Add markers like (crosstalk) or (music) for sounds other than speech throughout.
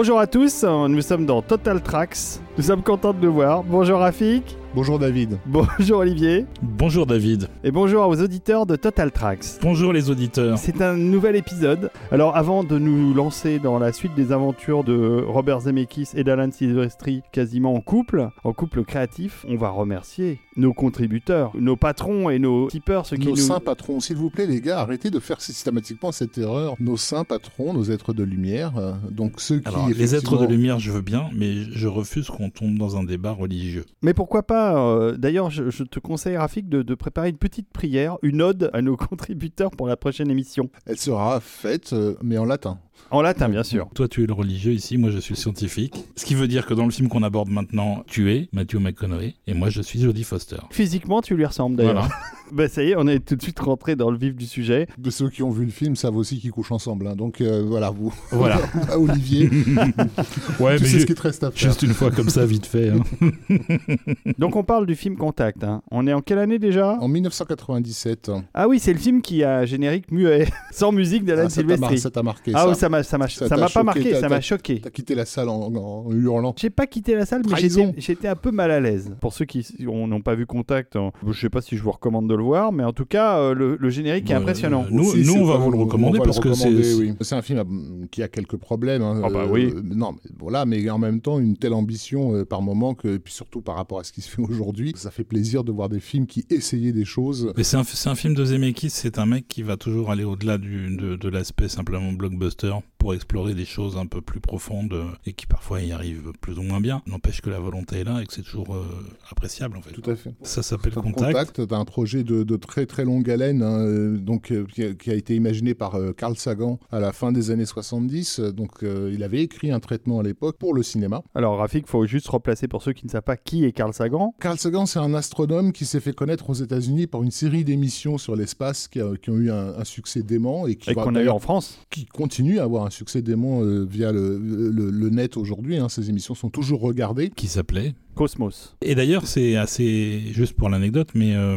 Bonjour à tous, nous sommes dans Total Tracks. Nous sommes contents de nous voir. Bonjour Rafik. Bonjour David. Bonjour Olivier. Bonjour David. Et bonjour aux auditeurs de Total Tracks. Bonjour les auditeurs. C'est un nouvel épisode. Alors avant de nous lancer dans la suite des aventures de Robert Zemeckis et d'Alan Silvestri quasiment en couple, en couple créatif, on va remercier nos contributeurs, nos patrons et nos tipeurs, ceux qui nos nous... saints patrons, s'il vous plaît les gars, arrêtez de faire systématiquement cette erreur. Nos saints patrons, nos êtres de lumière, euh, donc ceux qui... Alors, les êtres de lumière, je veux bien, mais je refuse qu'on tombe dans un débat religieux. Mais pourquoi pas euh, D'ailleurs, je, je, te conseille, Rafik, de, de, préparer une petite prière, une ode à nos (laughs) contributeurs pour la prochaine émission. Elle sera faite, euh, mais en latin. En latin, bien sûr. Toi, tu es le religieux ici, moi, je suis le scientifique. Ce qui veut dire que dans le film qu'on aborde maintenant, tu es Matthew McConaughey et moi, je suis Jodie Foster. Physiquement, tu lui ressembles d'ailleurs. Voilà. (laughs) bah ça y est, on est tout de suite rentré dans le vif du sujet. De ceux qui ont vu le film savent aussi qu'ils couchent ensemble. Hein. Donc euh, voilà, vous. Voilà. (laughs) Olivier. (laughs) ouais, tu mais sais ce qu'il te reste à faire. Juste une fois comme ça, vite fait. Hein. (laughs) Donc on parle du film Contact. Hein. On est en quelle année déjà? En 1997. Ah oui, c'est le film qui a un générique muet, sans musique d'Alan ah, Silvestri. Ça t'a marqué. Ah ça. oui, ça m'a, ça m'a, ça m'a pas marqué, ça m'a choqué. T'as quitté la salle en, en hurlant. J'ai pas quitté la salle, mais j'étais, j'étais un peu mal à l'aise. Pour ceux qui n'ont pas vu Contact, je sais pas si je vous recommande de le voir, mais en tout cas, euh, le, le, générique est impressionnant. nous, Aussi, nous on va vous le recommander parce le que c'est. Oui. Un film euh, qui a quelques problèmes. Hein, ah bah oui. Euh, non, mais voilà, mais en même temps, une telle ambition euh, par moment que, et puis surtout par rapport à ce qui se fait aujourd'hui, ça fait plaisir de voir des films qui essayaient des choses. Mais c'est un, un, film de Zemeckis, c'est un mec qui va toujours aller au-delà de, de l'aspect simplement blockbuster pour explorer des choses un peu plus profondes et qui parfois y arrivent plus ou moins bien. N'empêche que la volonté est là et que c'est toujours euh, appréciable en fait. Tout à fait. Ça s'appelle Contact. Contact, un projet de, de, très très longue haleine, hein, donc euh, qui a, qui a, été imaginé par euh, Carl Sagan à la fin des années 70. Donc euh, il avait écrit un traitement à l'époque pour le cinéma. Alors Rafik, faut juste replacer pour ceux qui ne savent pas qui est Carl Sagan. Carl Sagan, c'est un astronome qui s'est fait connaître aux États-Unis par une série d'émissions sur l'espace qui, qui, ont eu un, un, succès dément et qui et qu'on a eu en France, qui continue à avoir un succès dément euh, via le, le, le net aujourd'hui. Hein. Ces émissions sont toujours regardées. Qui s'appelait? Cosmos. Et d'ailleurs, c'est assez juste pour l'anecdote, mais euh,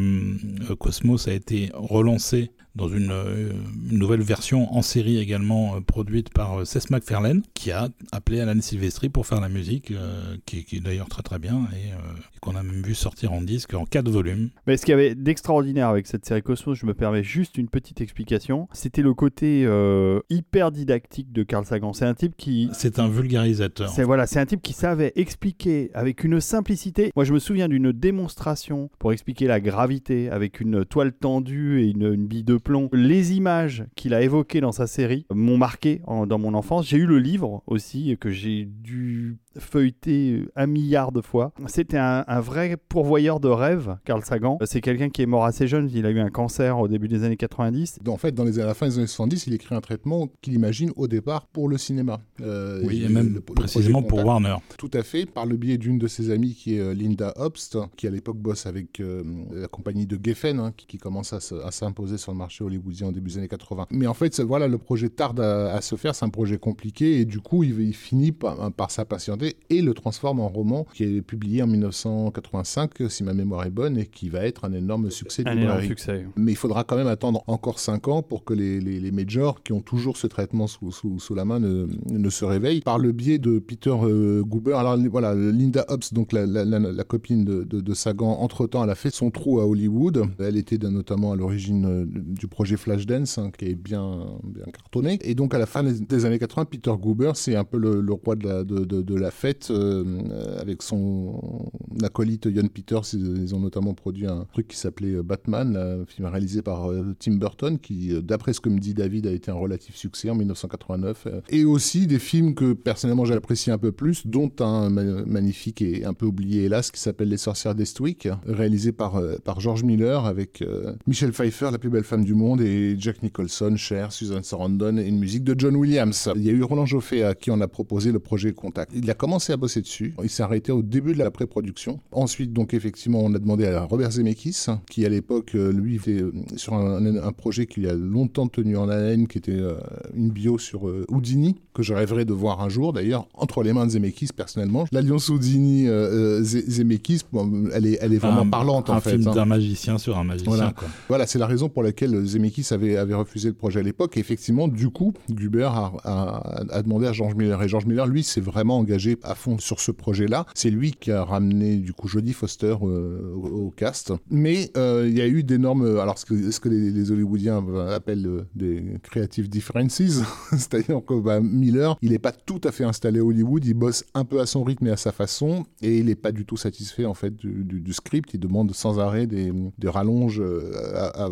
Cosmos a été relancé dans une, euh, une, nouvelle version en série également euh, produite par euh, Seth MacFarlane, qui a appelé Alan Silvestri pour faire la musique, euh, qui, qui, est d'ailleurs très très bien, et, et qu'on a même vu sortir en disque en quatre volumes. Mais ce qu'il y avait d'extraordinaire avec cette série Cosmos, je me permets juste une petite explication, c'était le côté euh, hyper didactique de Carl Sagan. C'est un type qui... C'est un vulgarisateur. C'est voilà, c'est un type qui savait expliquer avec une simplicité. Moi, je me souviens d'une démonstration pour expliquer la gravité avec une toile tendue et une, une bille de Les images qu'il a évoquées dans sa série m'ont marqué dans mon enfance. J'ai eu le livre aussi que j'ai dû feuilleté un milliard de fois. C'était un, un, vrai pourvoyeur de rêves, Carl Sagan. C'est quelqu'un qui est mort assez jeune, il a eu un cancer au début des années 90. En fait, dans les, à la fin des années 70, il écrit un traitement qu'il imagine au départ pour le cinéma. Euh, oui, et, même le, le précisément pour Warner. Tout à fait, par le biais d'une de ses amies qui est euh, Linda Obst, qui à l'époque bosse avec euh, la compagnie de Geffen, hein, qui, qui, commence à s'imposer sur le marché hollywoodien au début des années 80. Mais en fait, voilà, le projet tarde à, à se faire, c'est un projet compliqué, et du coup, il, il finit par, par s'impatienter et le transforme en roman qui est publié en 1985, si ma mémoire est bonne, et qui va être un énorme succès. Un énorme succès. Mais il faudra quand même attendre encore 5 ans pour que les, les, les majors qui ont toujours ce traitement sous, sous, sous, la main ne, ne se réveillent. Par le biais de Peter euh, Goober, alors voilà, Linda Hobbs, donc la, la, la, la copine de, de, de, Sagan, entre-temps, elle a fait son trou à Hollywood. Elle était notamment à l'origine euh, du projet Flashdance, hein, qui est bien, bien cartonné. Et donc à la fin des années 80, Peter Goober, c'est un peu le, le roi de la, de, de la fête euh, avec son acolyte Ian Peters. Ils ont notamment produit un truc qui s'appelait Batman, un film réalisé par euh, Tim Burton, qui, d'après ce que me dit David, a été un relatif succès en 1989. Et aussi des films que personnellement j'apprécie un peu plus, dont un magnifique et un peu oublié hélas, qui s'appelle Les Sorcières d'Estwick, réalisé par, par George Miller avec euh, Michelle Pfeiffer, la plus belle femme du monde, et Jack Nicholson, Cher, Susan Sarandon, et une musique de John Williams. Il y a eu Roland Joffé à qui on a proposé le projet Contact. Il a commencé à bosser dessus. Il s'est arrêté au début de la pré-production. Ensuite, donc effectivement, on a demandé à Robert Zemeckis, qui à l'époque, euh, lui, était euh, sur un, un projet qui a longtemps tenu en haleine, qui était euh, une bio sur Houdini, que je rêverais de voir un jour, d'ailleurs, entre les mains de Zemeckis, personnellement. L'alliance Houdini-Zemeckis, elle, est, elle est vraiment parlante, en fait. Un film hein. d'un magicien sur un magicien, voilà. quoi. Voilà, c'est la raison pour laquelle Zemeckis avait, avait refusé le projet à l'époque. Et effectivement, du coup, Guber a, a, a demandé à George Miller. Et George Miller, lui, s'est vraiment engagé à fond sur ce projet-là. C'est lui qui a ramené, du coup, Jodie Foster euh, au, cast. Mais euh, il y a eu d'énormes... Alors, ce que, les, Hollywoodiens appellent euh, des creative differences, (laughs) c'est-à-dire que bah, Miller, il n'est pas tout à fait installé à Hollywood, il bosse un peu à son rythme et à sa façon, et il n'est pas du tout satisfait, en fait, du, script. Il demande sans arrêt des, rallonges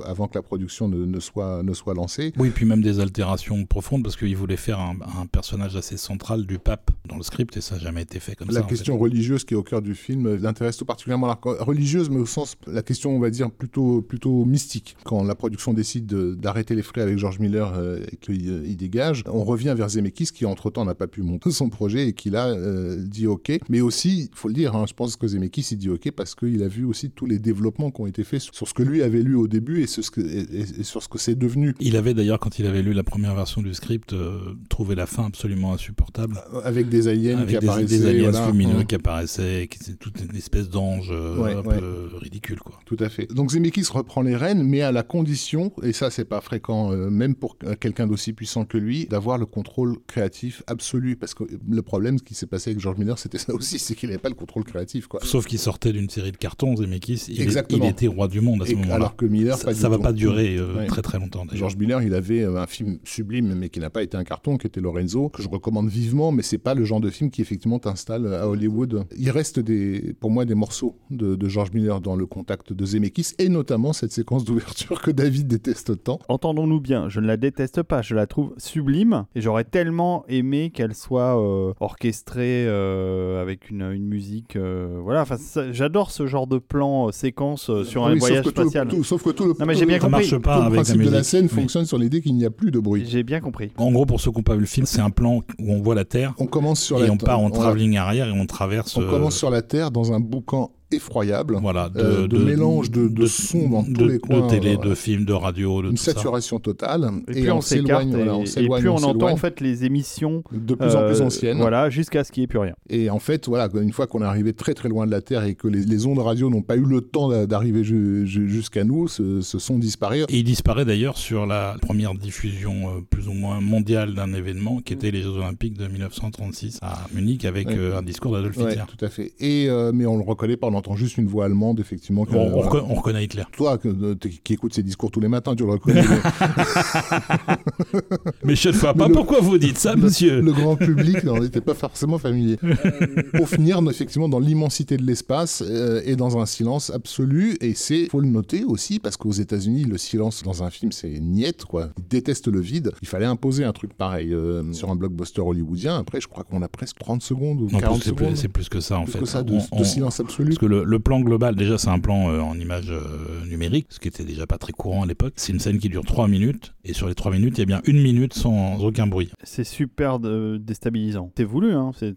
avant que la production ne, soit, ne soit lancée. Oui, puis même des altérations profondes, parce qu'il voulait faire un, personnage assez central du pape dans le script, et ça n'a jamais été fait comme la ça. La question fait. religieuse qui est au cœur du film l'intéresse tout particulièrement. La religieuse, mais au sens, la question, on va dire, plutôt, plutôt mystique. Quand la production décide d'arrêter les frais avec George Miller euh, et qu'il il dégage, on revient vers Zemeckis qui, entre-temps, n'a pas pu monter (laughs) son projet et qui là euh, dit OK. Mais aussi, il faut le dire, hein, je pense que Zemeckis, il dit OK parce qu'il a vu aussi tous les développements qui ont été faits sur, sur ce que lui avait lu au début et, ce que, et, et sur ce que c'est devenu. Il avait d'ailleurs, quand il avait lu la première version du script, euh, trouvé la fin absolument insupportable. Avec des aliens Avec qui des, des aliens voilà. lumineux Mmh. qui apparaissaient, qui étaient toute une espèce d'ange euh, Ouais, un ouais. peu ridicule, quoi. Tout à fait. Donc Zemeckis reprend les rênes, mais à la condition, et ça c'est pas fréquent, euh, même pour quelqu'un d'aussi puissant que lui, d'avoir le contrôle créatif absolu. Parce que le problème, ce qui s'est passé avec George Miller, c'était ça aussi, c'est qu'il n'avait pas le contrôle créatif. Quoi. Sauf qu'il sortait d'une série de cartons, Zemeckis, il, est- Exactement. il était roi du monde à ce moment-là. alors que Miller, Ça, ça va pas durer euh, très très longtemps. George Miller, il avait euh, un film sublime, mais qui n'a pas été un carton, qui était Lorenzo, que je recommande vivement, mais c'est pas le genre de film qui effectivement t'installe à Hollywood. Il reste des, pour moi des morceaux de, de George Miller dans le contact de Zemeckis, et notamment cette séquence d'ouverture que David déteste tant. Entendons-nous bien, je ne la déteste pas, je la trouve sublime et j'aurais tellement aimé qu'elle soit euh, orchestrée euh, avec une, une musique. euh, voilà, enfin, j'adore ce genre de plan euh, séquence euh, sur un Oui, voyage tout le- spatial. tout- sauf que tout le, Non, mais tout j'ai le- bien Ça compris. marche pas tout le avec principe de la scène mais- fonctionne sur l'idée qu'il n'y a plus de bruit. J'ai bien compris. En gros, pour ceux qui n'ont pas vu le film, c'est un plan où on voit la Terre On commence sur et la on part en on- travelling arrière et on traverse. On euh, commence sur la Terre dans un boucan effroyable. voilà, de, euh, de mélange de- de sons dans tous de- les coins, de télé, de films, de radio, de Une tout ça. saturation totale. Et, plus on s'écarte s'éloigne, et, voilà, on et plus on, on entend en fait les émissions de plus en plus euh, anciennes. Voilà, jusqu'à ce qu'il n'y ait plus rien. Et en fait, voilà, une fois qu'on est arrivé très très loin de la Terre et que les, les ondes radio n'ont pas eu le temps d'a- d'arriver ju- ju- jusqu'à nous, ce, ce son disparaît. Et il disparaît d'ailleurs sur la première diffusion euh, plus ou moins mondiale d'un événement qui était les Jeux Olympiques de 1936 à Munich avec Ouais. euh, un discours d'Adolf Ouais, Hitler. tout à fait. Et euh, mais on le reconnaît on entend juste une voix allemande, effectivement. on, voilà. reco- on reconnaît Hitler. Toi, que, euh, qui écoutes ses discours tous les matins, tu le reconnais. (laughs) Mais je ne vois pas le- pourquoi vous dites ça, monsieur. le grand public n'en était pas forcément familier. Pour finir, effectivement, dans l'immensité de l'espace euh, et dans un silence absolu. Et c'est, faut le noter aussi, parce qu'aux États-Unis, le silence dans un film, c'est niette, quoi. Ils détestent le vide. Il fallait imposer un truc pareil euh, sur un blockbuster hollywoodien. Après, je crois qu'on a presque 30 secondes ou Non, 40 c'est plus, secondes. c'est plus que ça en Plus fait. que ça, de, On- de on- silence absolu. Parce que le, le plan global, déjà, c'est un plan euh, en image euh, numérique, ce qui était déjà pas très courant à l'époque. C'est une scène qui dure 3 minutes, et sur les 3 minutes, il y a bien une minute sans aucun bruit. C'est super déstabilisant. C'est voulu, hein, c'est-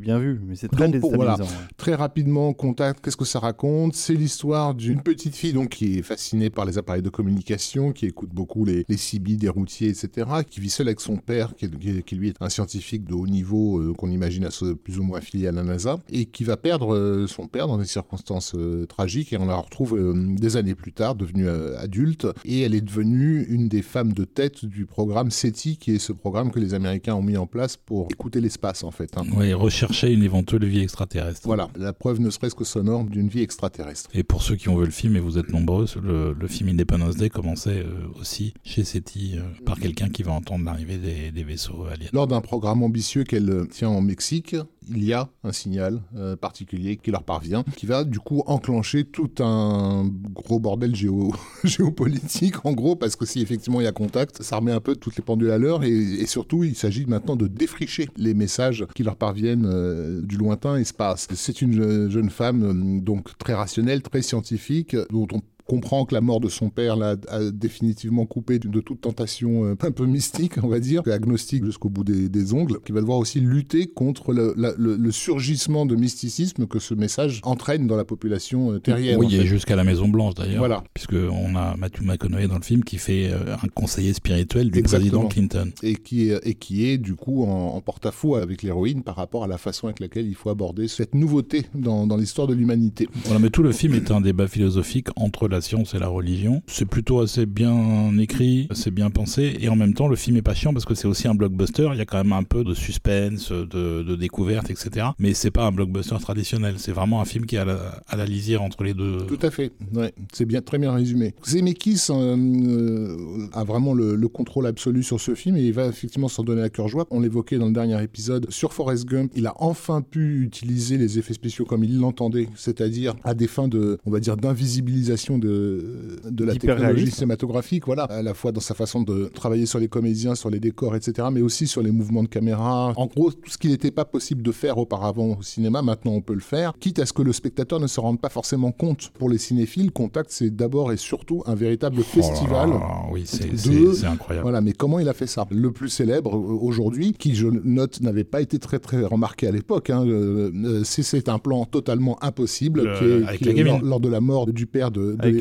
bien vu, mais c'est très Donc, déstabilisant. voilà. ouais. Très rapidement, contact, qu'est-ce que ça raconte? C'est l'histoire d'une petite fille donc qui est fascinée par les appareils de communication, qui écoute beaucoup les, les CB des routiers, etc., qui vit seule avec son père, qui, est- qui qui, lui est un scientifique de haut niveau euh, qu'on imagine à ce- plus ou moins affilié à la NASA, et qui va perdre euh, son père dans des circonstances euh, tragiques, et on la retrouve euh, des années plus tard, devenue euh, adulte, et elle est devenue une des femmes de tête du programme SETI, qui est ce programme que les Américains ont mis en place pour écouter l'espace, en fait. hein. Oui, rechercher une éventuelle vie extraterrestre. Voilà, la preuve ne serait-ce que sonore d'une vie extraterrestre. Et pour ceux qui ont vu le film, et vous êtes nombreux, le, le film Independence Day commençait euh, aussi chez SETI euh, par quelqu'un qui va entendre l'arrivée des, des vaisseaux aliens. Lors d'un programme ambitieux qu'elle tient en Mexique, il y a un signal euh, particulier qui leur parvient, qui va du coup enclencher tout un gros bordel géo (laughs) géopolitique, en gros, parce que si effectivement il y a contact, ça remet un peu toutes les pendules à l'heure, et, surtout il s'agit maintenant de défricher les messages qui leur parviennent euh, du lointain espace. C'est une je- jeune femme euh, donc très rationnelle, très scientifique, dont on comprend que la mort de son père l'a définitivement coupé de toute tentation euh, un peu mystique, on va dire, agnostique jusqu'au bout des, ongles, qui va devoir aussi lutter contre le, surgissement de mysticisme que ce message entraîne dans la population euh, terrienne. Oui, et jusqu'à la Maison Blanche d'ailleurs. Voilà. Puisque on a Matthew McConaughey dans le film qui fait euh, un conseiller spirituel du président Clinton. Et qui est, et qui est du coup en, porte-à-faux avec l'héroïne par rapport à la façon avec laquelle il faut aborder cette nouveauté dans, dans l'histoire de l'humanité. Voilà, mais tout le film est un débat philosophique entre la science et la religion. C'est plutôt assez bien écrit, c'est bien pensé, et en même temps, le film est pas chiant parce que c'est aussi un blockbuster. Il y a quand même un peu de suspense, de, de découverte, etc. Mais c'est pas un blockbuster traditionnel. C'est vraiment un film qui est à la, lisière entre les deux. Tout à fait. Ouais, c'est bien, très bien résumé. Zemeckis euh, euh, a vraiment le, le, contrôle absolu sur ce film et il va effectivement s'en donner à cœur joie. On l'évoquait dans le dernier épisode sur Forrest Gump. Il a enfin pu utiliser les effets spéciaux comme il l'entendait, c'est-à-dire à des fins de, on va dire, d'invisibilisation de, de la technologie cinématographique. Voilà, à la fois dans sa façon de travailler sur les comédiens, sur les décors, etc., mais aussi sur les mouvements de caméra. En gros, tout ce qui n'était pas possible de faire auparavant au cinéma, maintenant on peut le faire, quitte à ce que le spectateur ne se rende pas forcément compte. Pour les cinéphiles, Contact, c'est d'abord et surtout un véritable oh festival. oui, c'est incroyable. Voilà, mais comment il a fait ça? Le plus célèbre euh, aujourd'hui, qui je note n'avait pas été très très remarqué à l'époque, hein, euh, euh, c'est un plan totalement impossible qui est, lors, de la mort du père de, de,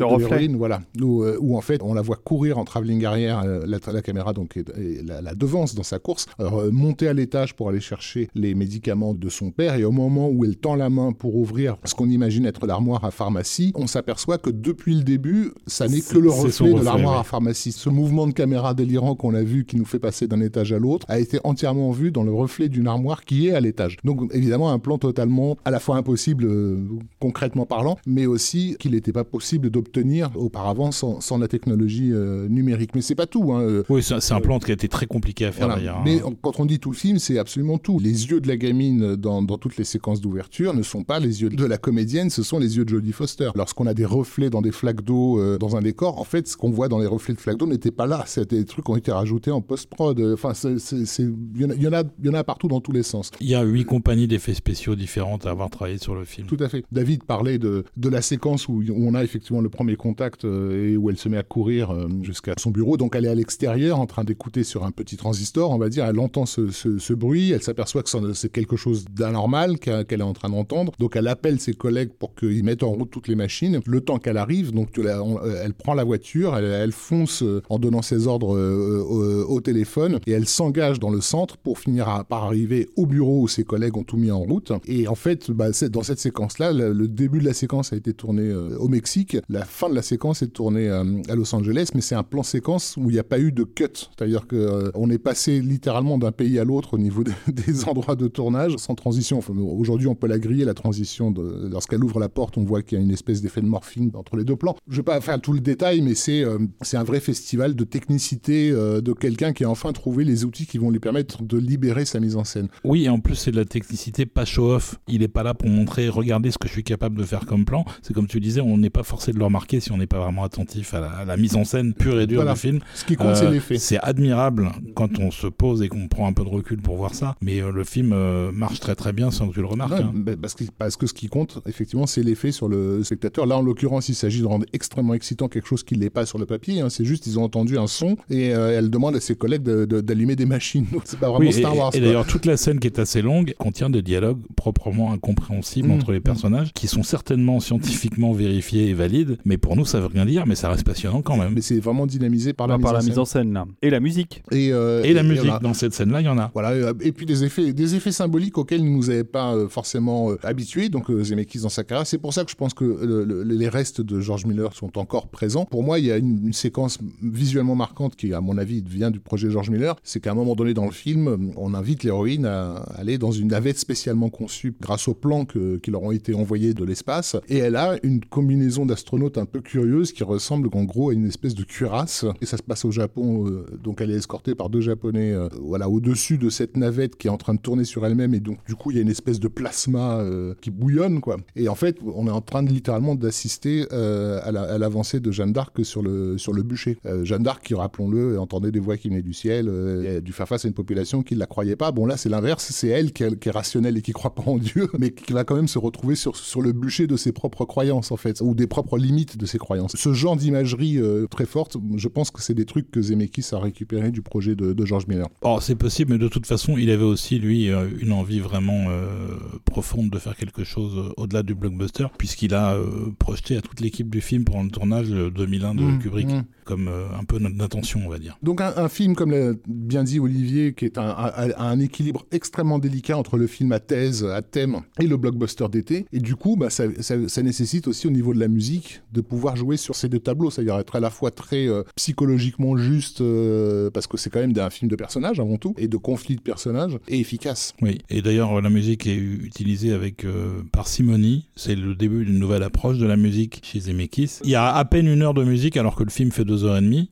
voilà, où, en fait on la voit courir en travelling arrière, la, la caméra donc la, devance dans sa course, monter à l'étage pour aller chercher les médicaments de son père et au moment où elle tend la main pour ouvrir ce qu'on imagine être l'armoire à pharmacie, on s'aperçoit que depuis le début, ça n'est que le reflet, de l'armoire à pharmacie. Ce mouvement de caméra délirant qu'on a vu qui nous fait passer d'un étage à l'autre a été entièrement vu dans le reflet d'une armoire qui est à l'étage. Donc évidemment un plan totalement à la fois impossible euh, concrètement parlant, mais aussi qu'il n'était pas possible d'obtenir auparavant sans, la technologie euh, numérique. Mais c'est pas tout. Hein, euh. Oui, c'est un plan qui a été très compliqué à faire d'ailleurs. Hein. Mais quand on dit tout le film, c'est absolument tout. Les yeux de la gamine dans, dans toutes les séquences d'ouverture ne sont pas les yeux de la comédienne, ce sont les yeux de Jodie Foster. Lorsqu'on a des reflets dans des flaques d'eau dans un décor, en fait, ce qu'on voit dans les reflets de flaques d'eau n'était pas là. C'était des trucs qui ont été rajoutés en post-prod. Enfin, il y, en a, y en a partout dans tous les sens. Il y a huit compagnies d'effets spéciaux différentes à avoir travaillé sur le film. Tout à fait. David parlait de, de la séquence où on a effectivement le premier contact euh, et où elle se met à courir euh, jusqu'à son bureau. Donc elle est à l'extérieur en train d'écouter sur un petit transistor, on va dire. Elle entend ce, ce, bruit, elle s'aperçoit que c'est quelque chose d'anormal qu'elle est en train d'entendre. Donc elle appelle ses collègues pour qu'ils mettent en route toutes les machines. Le temps qu'elle arrive, donc euh, elle prend la voiture, elle, fonce en donnant ses ordres au, téléphone et elle s'engage dans le centre pour finir par arriver au bureau où ses collègues ont tout mis en route. Et en fait, bah, dans cette séquence-là, le, début de la séquence a été tourné au Mexique, fin de la séquence est tournée euh, à Los Angeles, mais c'est un plan séquence où il n'y a pas eu de cut, c'est-à-dire qu'on euh, est passé littéralement d'un pays à l'autre au niveau des (laughs) endroits de tournage sans transition. Aujourd'hui, on peut la griller la transition. Lorsqu'elle ouvre la porte, on voit qu'il y a une espèce d'effet de morphing entre les deux plans. Je ne vais pas faire tout le détail, mais c'est c'est un vrai festival de technicité de quelqu'un qui a enfin trouvé les outils qui vont lui permettre de libérer sa mise en scène. Oui, et en plus c'est de la technicité pas show-off. Il n'est pas là pour montrer, regardez ce que je suis capable de faire comme plan. C'est comme tu disais, on n'est pas forcé de le remarquer si on n'est pas vraiment attentif à la, mise en scène pure et dure du film. Ce qui compte, c'est euh, l'effet. C'est admirable quand on se pose et qu'on prend un peu de recul pour voir ça. Mais euh, le film euh, marche très très bien sans que tu le remarques. Hein. parce, que, parce que ce qui compte, effectivement, c'est l'effet sur le spectateur. Là, en l'occurrence, il s'agit de rendre extrêmement excitant quelque chose qui n'est pas sur le papier. Hein. C'est juste, ils ont entendu un son et elle demande à ses collègues d'allumer des machines. (laughs) C'est pas vraiment Star Wars. Et, et d'ailleurs, toute la scène qui est assez longue contient des dialogues proprement incompréhensibles mm. entre les personnages, qui sont certainement scientifiquement vérifiés et valides, mais pour nous ça veut rien dire, mais ça reste passionnant quand même. Mais c'est vraiment dynamisé par la, par mise, la mise en scène là. et la musique. Et, euh, et la musique dans cette scène-là, il y en a. Voilà, euh, et puis des effets, des effets symboliques auxquels nous n'avons pas euh, forcément habitués. Donc Zemeckis dans sa carrière, c'est pour ça que je pense que les restes de George Miller sont encore présents. Pour moi, il y a une, séquence visuellement marquante qui, à mon avis, vient du projet George Miller. C'est qu'à un moment donné dans le film, on invite l'héroïne à aller dans une navette spécialement conçue grâce aux plans qui leur ont été envoyés de l'espace. Et elle a une combinaison d'astronautes un peu curieuse qui ressemble en gros à une espèce de cuirasse. Et ça se passe au Japon, euh, donc elle est escortée par deux Japonais euh, voilà, au-dessus de cette navette qui est en train de tourner sur elle-même. Et donc du coup, il y a une espèce de plasma euh, qui bouillonne. quoi. Et en fait, on est en train de littéralement d'assister à l'avancée de Jeanne d'Arc sur le, sur le bûcher. Jeanne d'Arc qui, rappelons-le, entendait des voix qui venaient du ciel, a dû faire face à une population qui ne la croyait pas. Bon là, c'est l'inverse, c'est elle qui, qui est rationnelle et qui croit pas en Dieu, (laughs) mais qui va quand même se retrouver sur, sur le bûcher de ses propres croyances, en fait, ou des propres limites limites de ses croyances. Ce genre d'imagerie euh, très forte, je pense que c'est des trucs que Zemeckis a récupéré du projet de, de George Miller. Oh, c'est possible, mais de toute façon, il avait aussi, lui, euh, une envie vraiment euh, profonde de faire quelque chose au-delà du blockbuster, puisqu'il a euh, projeté à toute l'équipe du film pendant le tournage le 2001 de Mmh, Kubrick, mmh. Comme euh, un peu notre intention, on va dire. Donc un, un film, comme l'a bien dit Olivier, qui est un, un- un équilibre extrêmement délicat entre le film à thèse, à thème, et le blockbuster d'été. Et du coup, bah, ça, ça- ça nécessite aussi au niveau de la musique de pouvoir jouer sur ces deux tableaux, c'est-à-dire être à la fois très euh, psychologiquement juste, euh, parce que c'est quand même un film de personnages avant tout, et de conflits de personnages, et efficace. Oui, et d'ailleurs, la musique est utilisée avec euh, parcimonie. C'est le début d'une nouvelle approche de la musique chez Zemeckis. Il y a à peine une heure de musique, alors que le film fait deux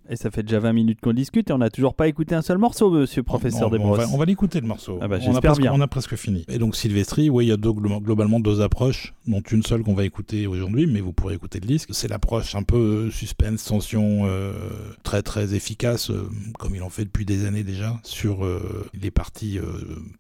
et ça fait déjà 20 minutes qu'on discute et on n'a toujours pas écouté un seul morceau, monsieur professeur on, on Desbrosses. va, on va l'écouter le morceau. Ah bah, on, a presque, bien. on a presque fini. Et donc Sylvestri, oui, il y a deux- globalement deux approches, dont une seule qu'on va écouter aujourd'hui, mais vous pourrez écouter le disque. C'est l'approche un peu suspense, tension, euh, très très efficace, euh, comme il en fait depuis des années déjà, sur euh, les parties euh,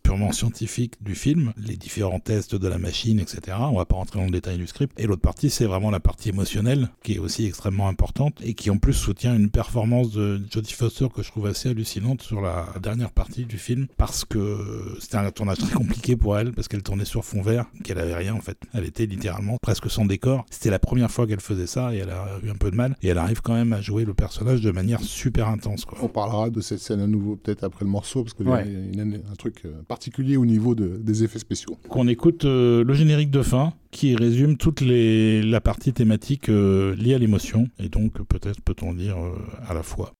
purement scientifiques du film, les différents tests de la machine, etc. On va pas rentrer dans le détail du script. Et l'autre partie, c'est vraiment la partie émotionnelle, qui est aussi extrêmement importante, et qui en plus soutient une performance de Jodie Foster que je trouve assez hallucinante sur la dernière partie du film, parce que c'était un tournage très compliqué pour elle, parce qu'elle tournait sur fond vert, qu'elle avait rien en fait. Elle était littéralement presque sans décor. C'était la première fois qu'elle faisait ça, et elle a eu un peu de mal, et elle arrive quand même à jouer le personnage de manière super intense. Quoi. On parlera de cette scène à nouveau peut-être après le morceau, parce qu'il Ouais. y a une- un truc euh, particulier au niveau de- des effets spéciaux. qu'on écoute euh, le générique de fin qui résume toute les, la partie thématique euh, liée à l'émotion et donc peut-être peut-on dire euh, à la fois.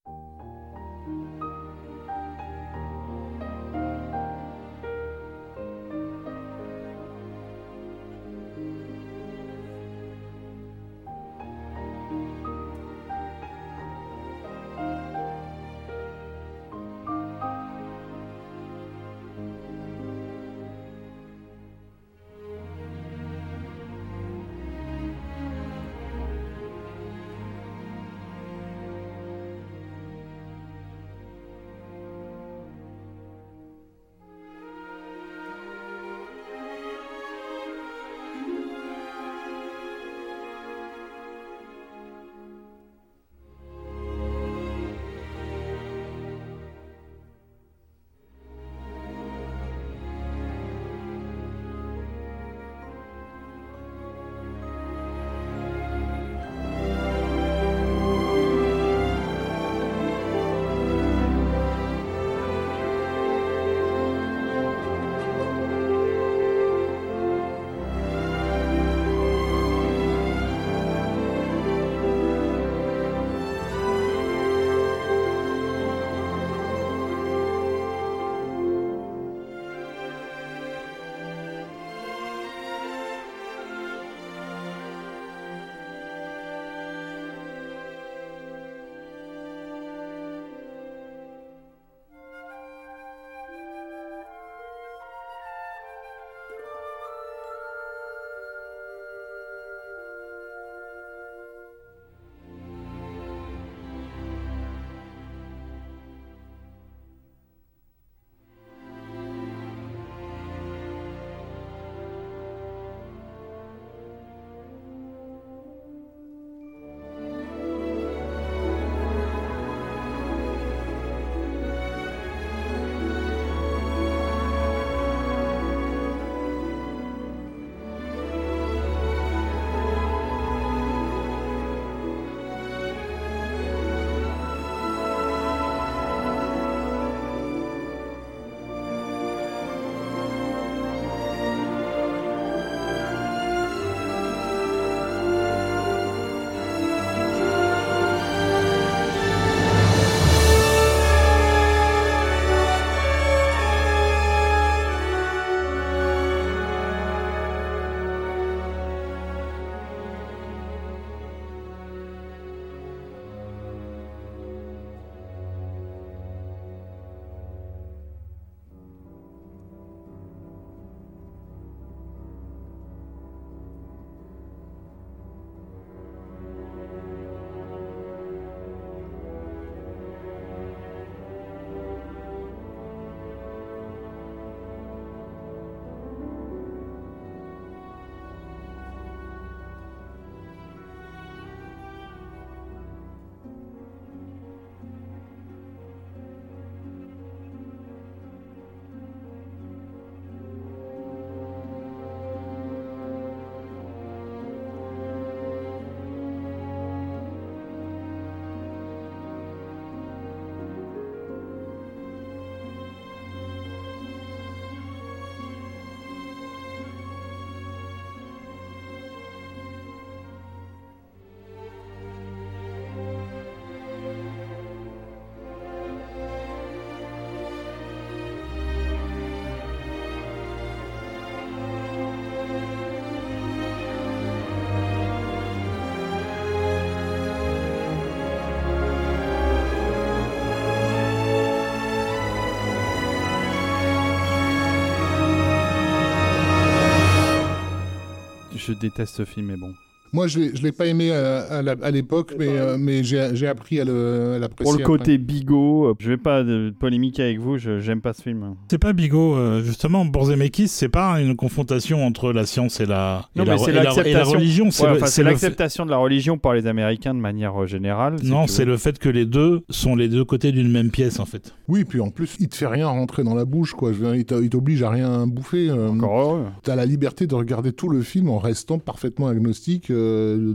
Déteste ce film, mais bon. Moi, je ne l'ai pas aimé à, à l'époque, mais, euh, mais j'ai appris à l'apprécier. Pour le côté bigot, euh, je vais pas de polémiquer avec vous, j'aime pas ce film. C'est pas bigot, euh, justement. Borzemekis, c'est pas une confrontation entre la science et la, et la, religion. C'est l'acceptation de la religion par les Américains de manière générale. non, c'est le fait que les deux sont les deux côtés d'une même pièce, en fait. Oui, puis en plus, il te fait rien rentrer dans la bouche, quoi. Il t'oblige à rien bouffer. Encore heureux. T'as la liberté de regarder tout le film en restant parfaitement agnostique. Euh,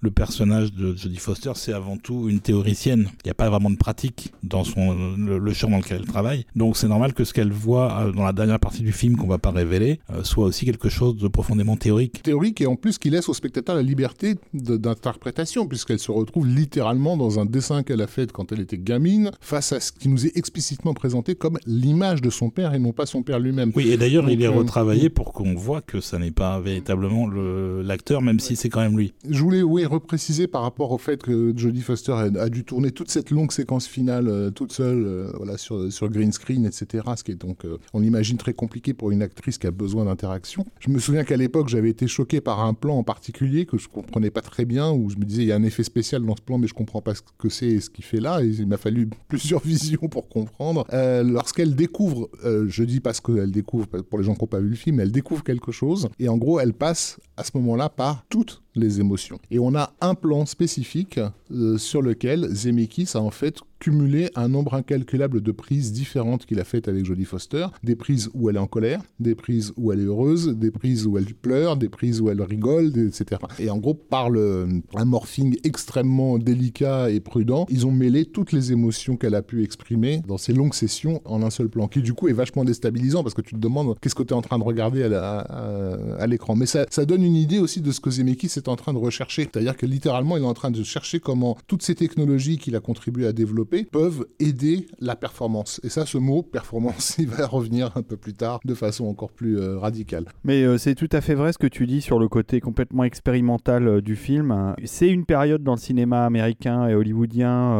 le personnage de Jodie Foster, c'est avant tout une théoricienne. Il n'y a pas vraiment de pratique dans son, le, champ dans lequel elle travaille. Donc c'est normal que ce qu'elle voit euh, dans la dernière partie du film qu'on va pas révéler euh, soit aussi quelque chose de profondément théorique. Théorique et en plus qui laisse au spectateur la liberté d'interprétation puisqu'elle se retrouve littéralement dans un dessin qu'elle a fait quand elle était gamine face à ce qui nous est explicitement présenté comme l'image de son père et non pas son père lui-même. Oui et d'ailleurs il est retravaillé pour qu'on voit que ça n'est pas véritablement l'acteur même si c'est quand même lui. Je voulais oui, repréciser par rapport au fait que Jodie Foster a, dû tourner toute cette longue séquence finale euh, toute seule euh, voilà, sur, sur green screen, etc. Ce qui est donc, euh, on imagine, très compliqué pour une actrice qui a besoin d'interaction. Je me souviens qu'à l'époque, j'avais été choqué par un plan en particulier que je comprenais pas très bien, où je me disais, il y a un effet spécial dans ce plan, mais je comprends pas ce que c'est et ce qu'il fait là. Et il m'a fallu (laughs) plusieurs visions pour comprendre. Lorsqu'elle découvre, je dis parce qu'elle découvre, pour les gens qui n'ont pas vu le film, elle découvre quelque chose. Et en gros, elle passe à ce moment-là par toutes les émotions. Et on a un plan spécifique euh, sur lequel Zemeckis a en fait cumuler un nombre incalculable de prises différentes qu'il a faites avec Jodie Foster. Des prises où elle est en colère, des prises où elle est heureuse, des prises où elle pleure, des prises où elle rigole, etc. Et en gros, par le, un morphing extrêmement délicat et prudent, ils ont mêlé toutes les émotions qu'elle a pu exprimer dans ces longues sessions en un seul plan, qui du coup est vachement déstabilisant parce que tu te demandes qu'est-ce que tu es en train de regarder à, l'écran. Mais ça, ça donne une idée aussi de ce que Zemeckis est en train de rechercher. C'est-à-dire que littéralement, il est en train de chercher comment toutes ces technologies qu'il a contribué à développer peuvent aider la performance. Et ça, ce mot performance, (laughs) il va revenir un peu plus tard de façon encore plus euh, radicale. Mais euh, c'est tout à fait vrai ce que tu dis sur le côté complètement expérimental euh, du film. C'est une période dans le cinéma américain et hollywoodien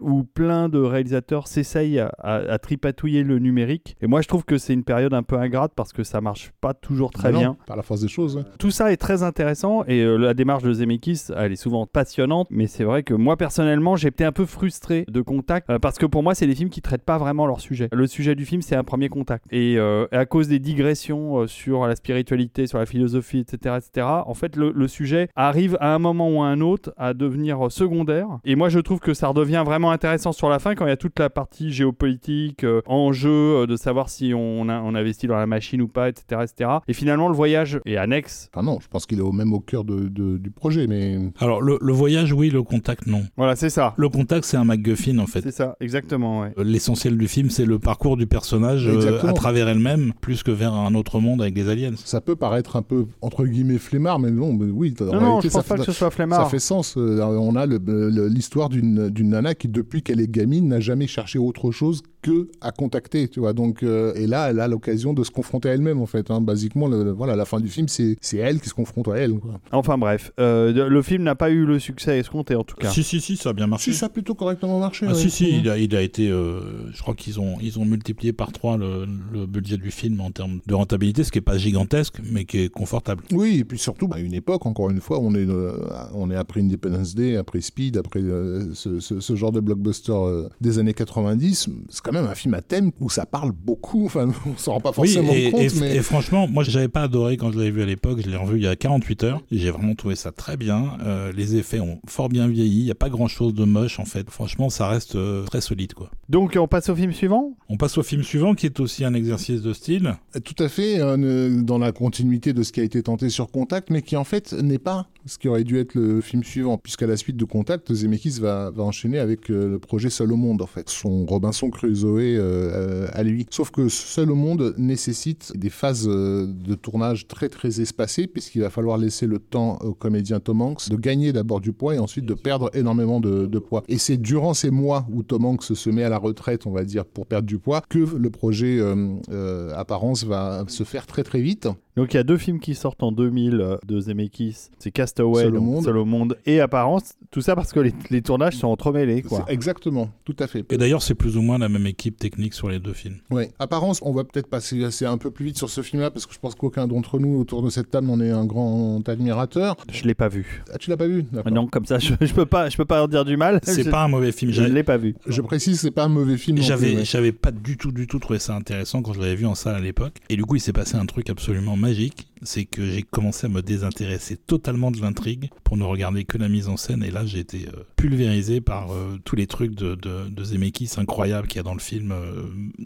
où plein de réalisateurs s'essayent à, tripatouiller le numérique. Et moi, je trouve que c'est une période un peu ingrate parce que ça marche pas toujours très bien. Par la force des choses. Tout ça est très intéressant et la démarche de Zemeckis, elle est souvent passionnante. Mais c'est vrai que moi, personnellement, j'ai été un peu frustré de Contact euh, parce que pour moi, c'est des films qui traitent pas vraiment leur sujet. Le sujet du film, c'est un premier contact. Et euh, à cause des digressions euh, sur la spiritualité, sur la philosophie, etc., etc., en fait, le, sujet arrive à un moment ou à un autre à devenir secondaire. Et moi, je trouve que ça redevient vraiment intéressant sur la fin quand il y a toute la partie géopolitique, enjeu de savoir si on, on investit dans la machine ou pas, etc., etc. Et finalement, le voyage est annexe. Ah non, je pense qu'il est au même au cœur de, du projet, mais... Alors, le, le voyage, oui, le contact, non. Voilà, c'est ça. Le contact, c'est un MacGuffin en fait. C'est ça, exactement. Ouais. Euh, l'essentiel du film, c'est le parcours du personnage euh, à travers elle-même, plus que vers un autre monde avec des aliens. Ça peut paraître un peu entre guillemets flemmard, mais non, mais oui. Non, non, je pense pas que ce soit flemmard. Ça fait sens. Euh, on a l'histoire d'une nana qui, depuis qu'elle est gamine, n'a jamais cherché autre chose que à contacter, tu vois. Donc, et là, elle a l'occasion de se confronter à elle-même, en fait. Hein. Basiquement, le, voilà, la fin du film, c'est elle qui se confronte à elle. Enfin bref, le film n'a pas eu le succès escompté, en tout cas. Si, si, si, ça a bien marché. Si, ça a plutôt correctement marché. Ah, si, si, il a, il a été. Euh, je crois qu'ils ont, ils ont multiplié par trois le, le, budget du film en termes de rentabilité, ce qui n'est pas gigantesque, mais qui est confortable. Oui, et puis surtout, à une époque, encore une fois, on est, euh, on est après Independence Day, après Speed, après euh, ce, ce, genre de blockbuster des années 90. C'est quand même un film à thème où ça parle beaucoup. Enfin, (laughs) on s'en rend pas forcément compte. Et, mais... et franchement, moi, j'avais pas adoré quand je l'avais vu à l'époque. Je l'ai revu il y a 48 heures. J'ai vraiment trouvé ça très bien. les effets ont fort bien vieilli. Il n'y a pas grand chose de moche, en fait. Franchement, ça reste très solide. Quoi. Donc on passe au film suivant? On passe au film suivant qui est aussi un exercice de style. Tout à fait, euh, dans la continuité de ce qui a été tenté sur Contact, mais qui en fait n'est pas ce qui aurait dû être le film suivant, puisqu'à la suite de Contact, Zemeckis va, va enchaîner avec euh, le projet Seul au monde, en fait, son Robinson Crusoe euh, à lui. Sauf que Seul au monde nécessite des phases de tournage très très espacées, puisqu'il va falloir laisser le temps au comédien Tom Hanks de gagner d'abord du poids et ensuite de perdre énormément de, poids. Et c'est durant ces mois où Tom Hanks se met à la retraite, on va dire, pour perdre du poids, que le projet euh, euh, Apparence va se faire très très vite. Donc il y a deux films qui sortent en 2000 euh, de Zemeckis. C'est Castaway, Seul au donc monde. Seul au monde et Apparence. Tout ça parce que les, les tournages sont entremêlés. Quoi. Exactement, tout à fait. Et d'ailleurs, c'est plus ou moins la même équipe technique sur les deux films. Ouais. Apparence, on va peut-être passer assez un peu plus vite sur ce film-là parce que je pense qu'aucun d'entre nous autour de cette table n'en est un grand admirateur. Je l'ai pas vu. Ah, tu l'as pas vu? Non, comme ça, je, je peux pas, je peux pas en dire du mal. C'est je, pas un mauvais film. je ne l'ai pas vu. Je précise, c'est pas un mauvais film. J'avais, j'avais pas du tout, du tout trouvé ça intéressant quand je l'avais vu en salle à l'époque. Et du coup, il s'est passé un truc absolument magique. C'est que j'ai commencé à me désintéresser totalement de l'intrigue pour ne regarder que la mise en scène. Et là, j'ai été euh, pulvérisé par euh, tous les trucs de, de, de Zemeckis incroyables qu'il y a dans le film. Euh,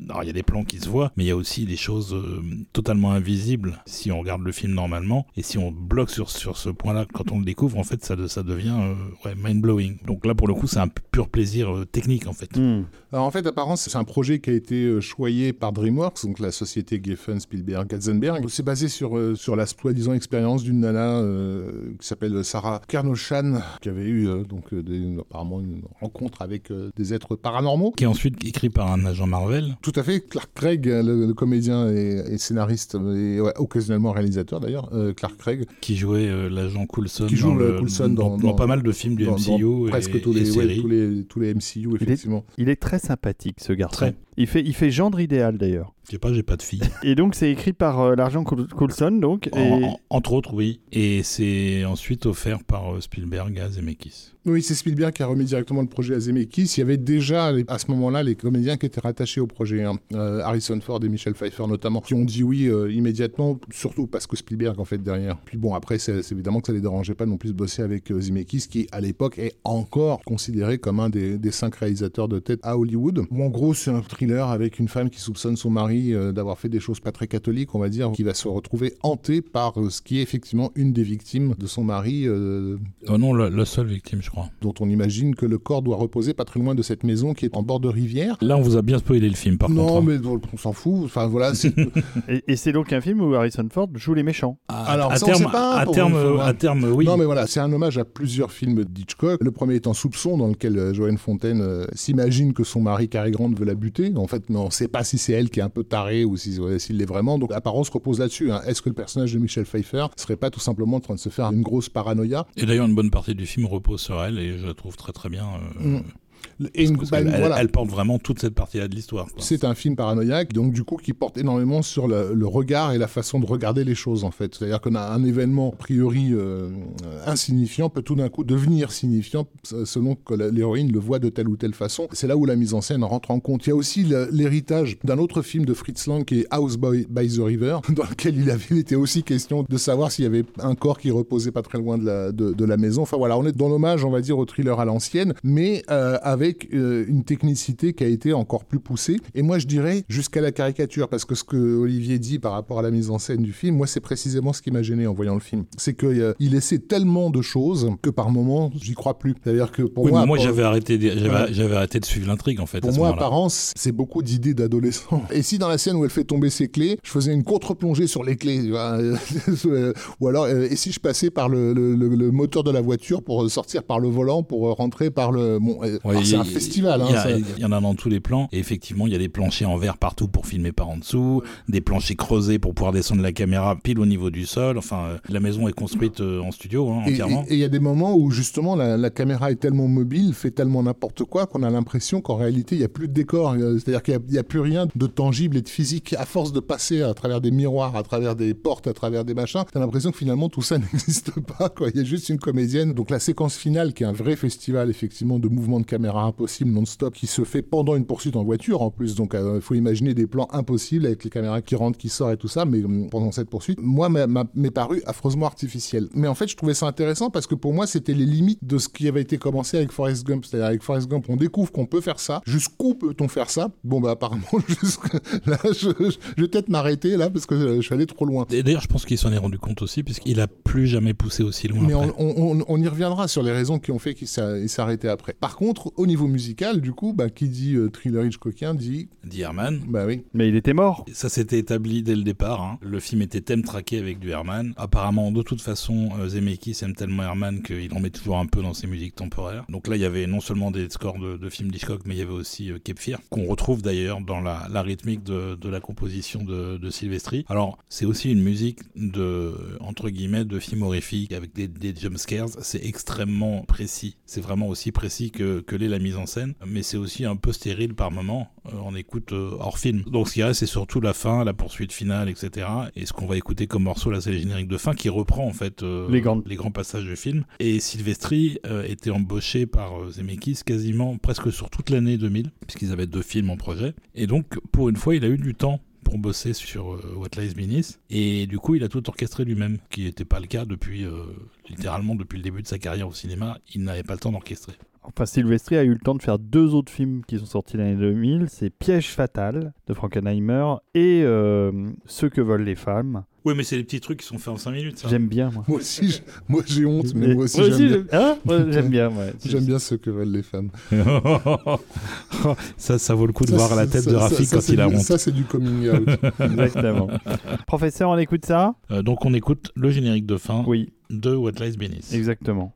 alors, il y a des plans qui se voient, mais il y a aussi des choses euh, totalement invisibles si on regarde le film normalement. Et si on bloque sur, sur ce point-là, quand on le découvre, en fait, ça, ça devient euh, ouais, mind-blowing. Donc là, pour le coup, c'est un pur plaisir euh, technique, en fait. Hmm. Alors en fait, apparence, c'est un projet qui a été euh, choyé par DreamWorks, donc la société Geffen, Spielberg, Katzenberg. C'est basé sur, euh, sur la soi-disant expérience d'une nana euh, qui s'appelle Sarah Kernoshan, qui avait eu euh, donc euh, des- apparemment une rencontre avec euh, des êtres paranormaux. Qui est ensuite écrit par un agent Marvel. Tout à fait. Clark Craig, le, le comédien et, et scénariste, et ouais, occasionnellement réalisateur d'ailleurs, euh, Clark Craig, qui jouait euh, l'agent Coulson, Qui joue dans, le Coulson dans- dans dans- pas mal de films du dans- dans MCU presque et, tous, et les, ouais, séries. tous, les, tous les MCU, effectivement. Il est très sympathique, ce garçon. Très. Il fait, il fait gendre idéal d'ailleurs. Je sais pas, j'ai pas de fille. (laughs) Et donc c'est écrit par euh, l'argent Coul- Coulson, donc. En- Et... en- entre autres, oui. Et c'est ensuite offert par euh, Spielberg à Zemeckis. Oui, c'est Spielberg qui a remis directement le projet à Zemeckis. Il y avait déjà à ce moment-là les comédiens qui étaient rattachés au projet, hein. Euh, Harrison Ford et Michel Pfeiffer notamment, qui ont dit oui euh, immédiatement, surtout parce que Spielberg en fait derrière. Puis bon, après, c'est évidemment que ça les dérangeait pas non plus de bosser avec euh, Zemeckis, qui à l'époque est encore considéré comme un des, cinq réalisateurs de tête à Hollywood. Bon, en gros, c'est un thriller avec une femme qui soupçonne son mari euh, d'avoir fait des choses pas très catholiques, on va dire, qui va se retrouver hantée par ce qui est effectivement une des victimes de son mari, Oh non, la, la seule victime, je crois. dont on imagine que le corps doit reposer pas très loin de cette maison qui est en bord de rivière. Là, on vous a bien spoilé le film, par non, contre. hein. mais on s'en fout. Enfin voilà. (laughs) Et, et c'est donc un film où Harrison Ford joue les méchants. À, Alors, à ça, on terme, sait pas, à terme, à terme, oui. Non, mais voilà, c'est un hommage à plusieurs films d'Hitchcock. Le premier étant Soupçon, dans lequel euh, Joanne Fontaine euh, s'imagine que son mari Cary Grant veut la buter. En fait, mais on ne sait pas si c'est elle qui est un peu tarée ou ouais, s'il l'est vraiment. Donc, l'apparence repose là-dessus. hein. Est-ce que le personnage de Michel Pfeiffer serait pas tout simplement en train de se faire une grosse paranoïa? Et d'ailleurs, une bonne partie du film repose sur et je la trouve très très bien. euh, Mm. Et une, bah, elle, voilà. elle porte vraiment toute cette partie-là de l'histoire. C'est un film paranoïaque, donc du coup qui porte énormément sur le, le regard et la façon de regarder les choses en fait. C'est-à-dire qu'on a un événement a priori euh, insignifiant peut tout d'un coup devenir signifiant euh, selon que l'héroïne le voit de telle ou telle façon. C'est là où la mise en scène rentre en compte. Il y a aussi l'héritage d'un autre film de Fritz Lang qui est Houseboy by the River, (laughs) dans lequel il avait était aussi question de savoir s'il y avait un corps qui reposait pas très loin de la, de, de la maison. Enfin voilà, on est dans l'hommage, on va dire, au thriller à l'ancienne, mais euh, avec euh, une technicité qui a été encore plus poussée. Et moi, je dirais jusqu'à la caricature, parce que ce que Olivier dit par rapport à la mise en scène du film, moi, c'est précisément ce qui m'a gêné en voyant le film. C'est qu'il il laissait tellement de choses que par moments, j'y crois plus. C'est-à-dire que pour Oui, moi, moi, j'avais arrêté, j'avais, Ouais. arrêté de suivre l'intrigue en fait. pour à ce moi, apparence, c'est beaucoup d'idées d'adolescents. Et si dans la scène où elle fait tomber ses clés, je faisais une contre-plongée sur les clés, euh, (laughs) ou alors, euh, et si je passais par le, le- le- le moteur de la voiture pour sortir par le volant, pour euh, rentrer par le... Bon, euh, Ouais, un festival, hein, Il y, en a dans tous les plans. Et effectivement, il y a des planchers en verre partout pour filmer par en dessous, des planchers creusés pour pouvoir descendre la caméra pile au niveau du sol. Enfin, euh, la maison est construite euh, en studio hein, entièrement. Et il y a des moments où justement la, la caméra est tellement mobile, fait tellement n'importe quoi qu'on a l'impression qu'en réalité il n'y a plus de décor. Euh, C'est-à-dire qu'il n'y a, plus rien de tangible et de physique. À force de passer à travers des miroirs, à travers des portes, à travers des machins, t'as l'impression que finalement tout ça (laughs) n'existe pas. quoi. Il y a juste une comédienne. Donc la séquence finale qui est un vrai festival effectivement de mouvements de caméra impossibles non-stop qui se fait pendant une poursuite en voiture en plus. Donc il faut imaginer des plans impossibles avec les caméras qui rentrent, qui sortent et tout ça. Mais hum, pendant cette poursuite, moi m'est paru affreusement artificiel. Mais en fait je trouvais ça intéressant parce que pour moi c'était les limites de ce qui avait été commencé avec Forrest Gump. C'est-à-dire avec Forrest Gump on découvre qu'on peut faire ça. Jusqu'où peut-on faire ça? Bon bah apparemment (laughs) jusque là je, je- je vais peut-être m'arrêter là parce que euh, je suis allé trop loin. Et d'ailleurs, je pense qu'il s'en est rendu compte aussi, puisqu'il a plus jamais poussé aussi loin. Mais après. on, on- y reviendra sur les raisons qui ont fait qu'il s'est il s'est arrêté après. Par contre, au niveau musical, du coup, bah, qui dit euh, thriller Hitchcockien dit. Dit Herman. Bah oui. Mais il était mort. Ça s'était établi dès le départ. hein. Le film était thème traqué avec du Herman. Apparemment, de toute façon, euh, Zemeckis aime tellement Herman qu'il en met toujours un peu dans ses musiques temporaires. Donc là, il y avait non seulement des scores de, de films d'Hitchcock, mais il y avait aussi euh, qu'on retrouve d'ailleurs dans la, la rythmique de, de la composition de, de Silvestri. Alors, c'est aussi une musique de, entre guillemets, de film horrifique avec des, des jump scares. C'est extrêmement précis. C'est vraiment aussi précis que, que l'est la mise en scène. Mais c'est aussi un peu stérile par moment. Euh, on écoute euh, hors film. Donc ce qui reste, c'est surtout la fin, la poursuite finale, etc. Et ce qu'on va écouter comme morceau, là, c'est le générique de fin qui reprend en fait euh, Les grandes- les grands passages du film. Et Silvestri euh, était embauché par euh, Zemeckis quasiment presque sur toute l'année 2000, puisqu'ils avaient deux films en projet. Et donc, pour une fois, il a eu du temps pour bosser sur euh, What Lies Beneath. Et du coup, il a tout orchestré lui-même, qui n'était pas le cas depuis, euh, littéralement, depuis le début de sa carrière au cinéma. Il n'avait pas le temps d'orchestrer. Enfin, Silvestri a eu le temps de faire deux autres films qui sont sortis l'année 2000. C'est Piège fatal de Frankenheimer et euh, Ce que veulent les femmes. Oui, mais c'est des petits trucs qui sont faits en 5 minutes. J'aime bien, moi. Moi aussi, moi j'ai honte, mais moi aussi j'aime bien. j'aime hein Ouais, j'aime bien. ouais. J'aime bien ce que veulent les femmes. (laughs) ça, ça vaut le coup de Ça, voir la tête ça- de Rafik quand il a honte. Ça, c'est du coming out. (laughs) Exactement. Professeur, on écoute ça? Euh, donc on écoute le générique de fin Oui, de What Lies Beneath. exactement.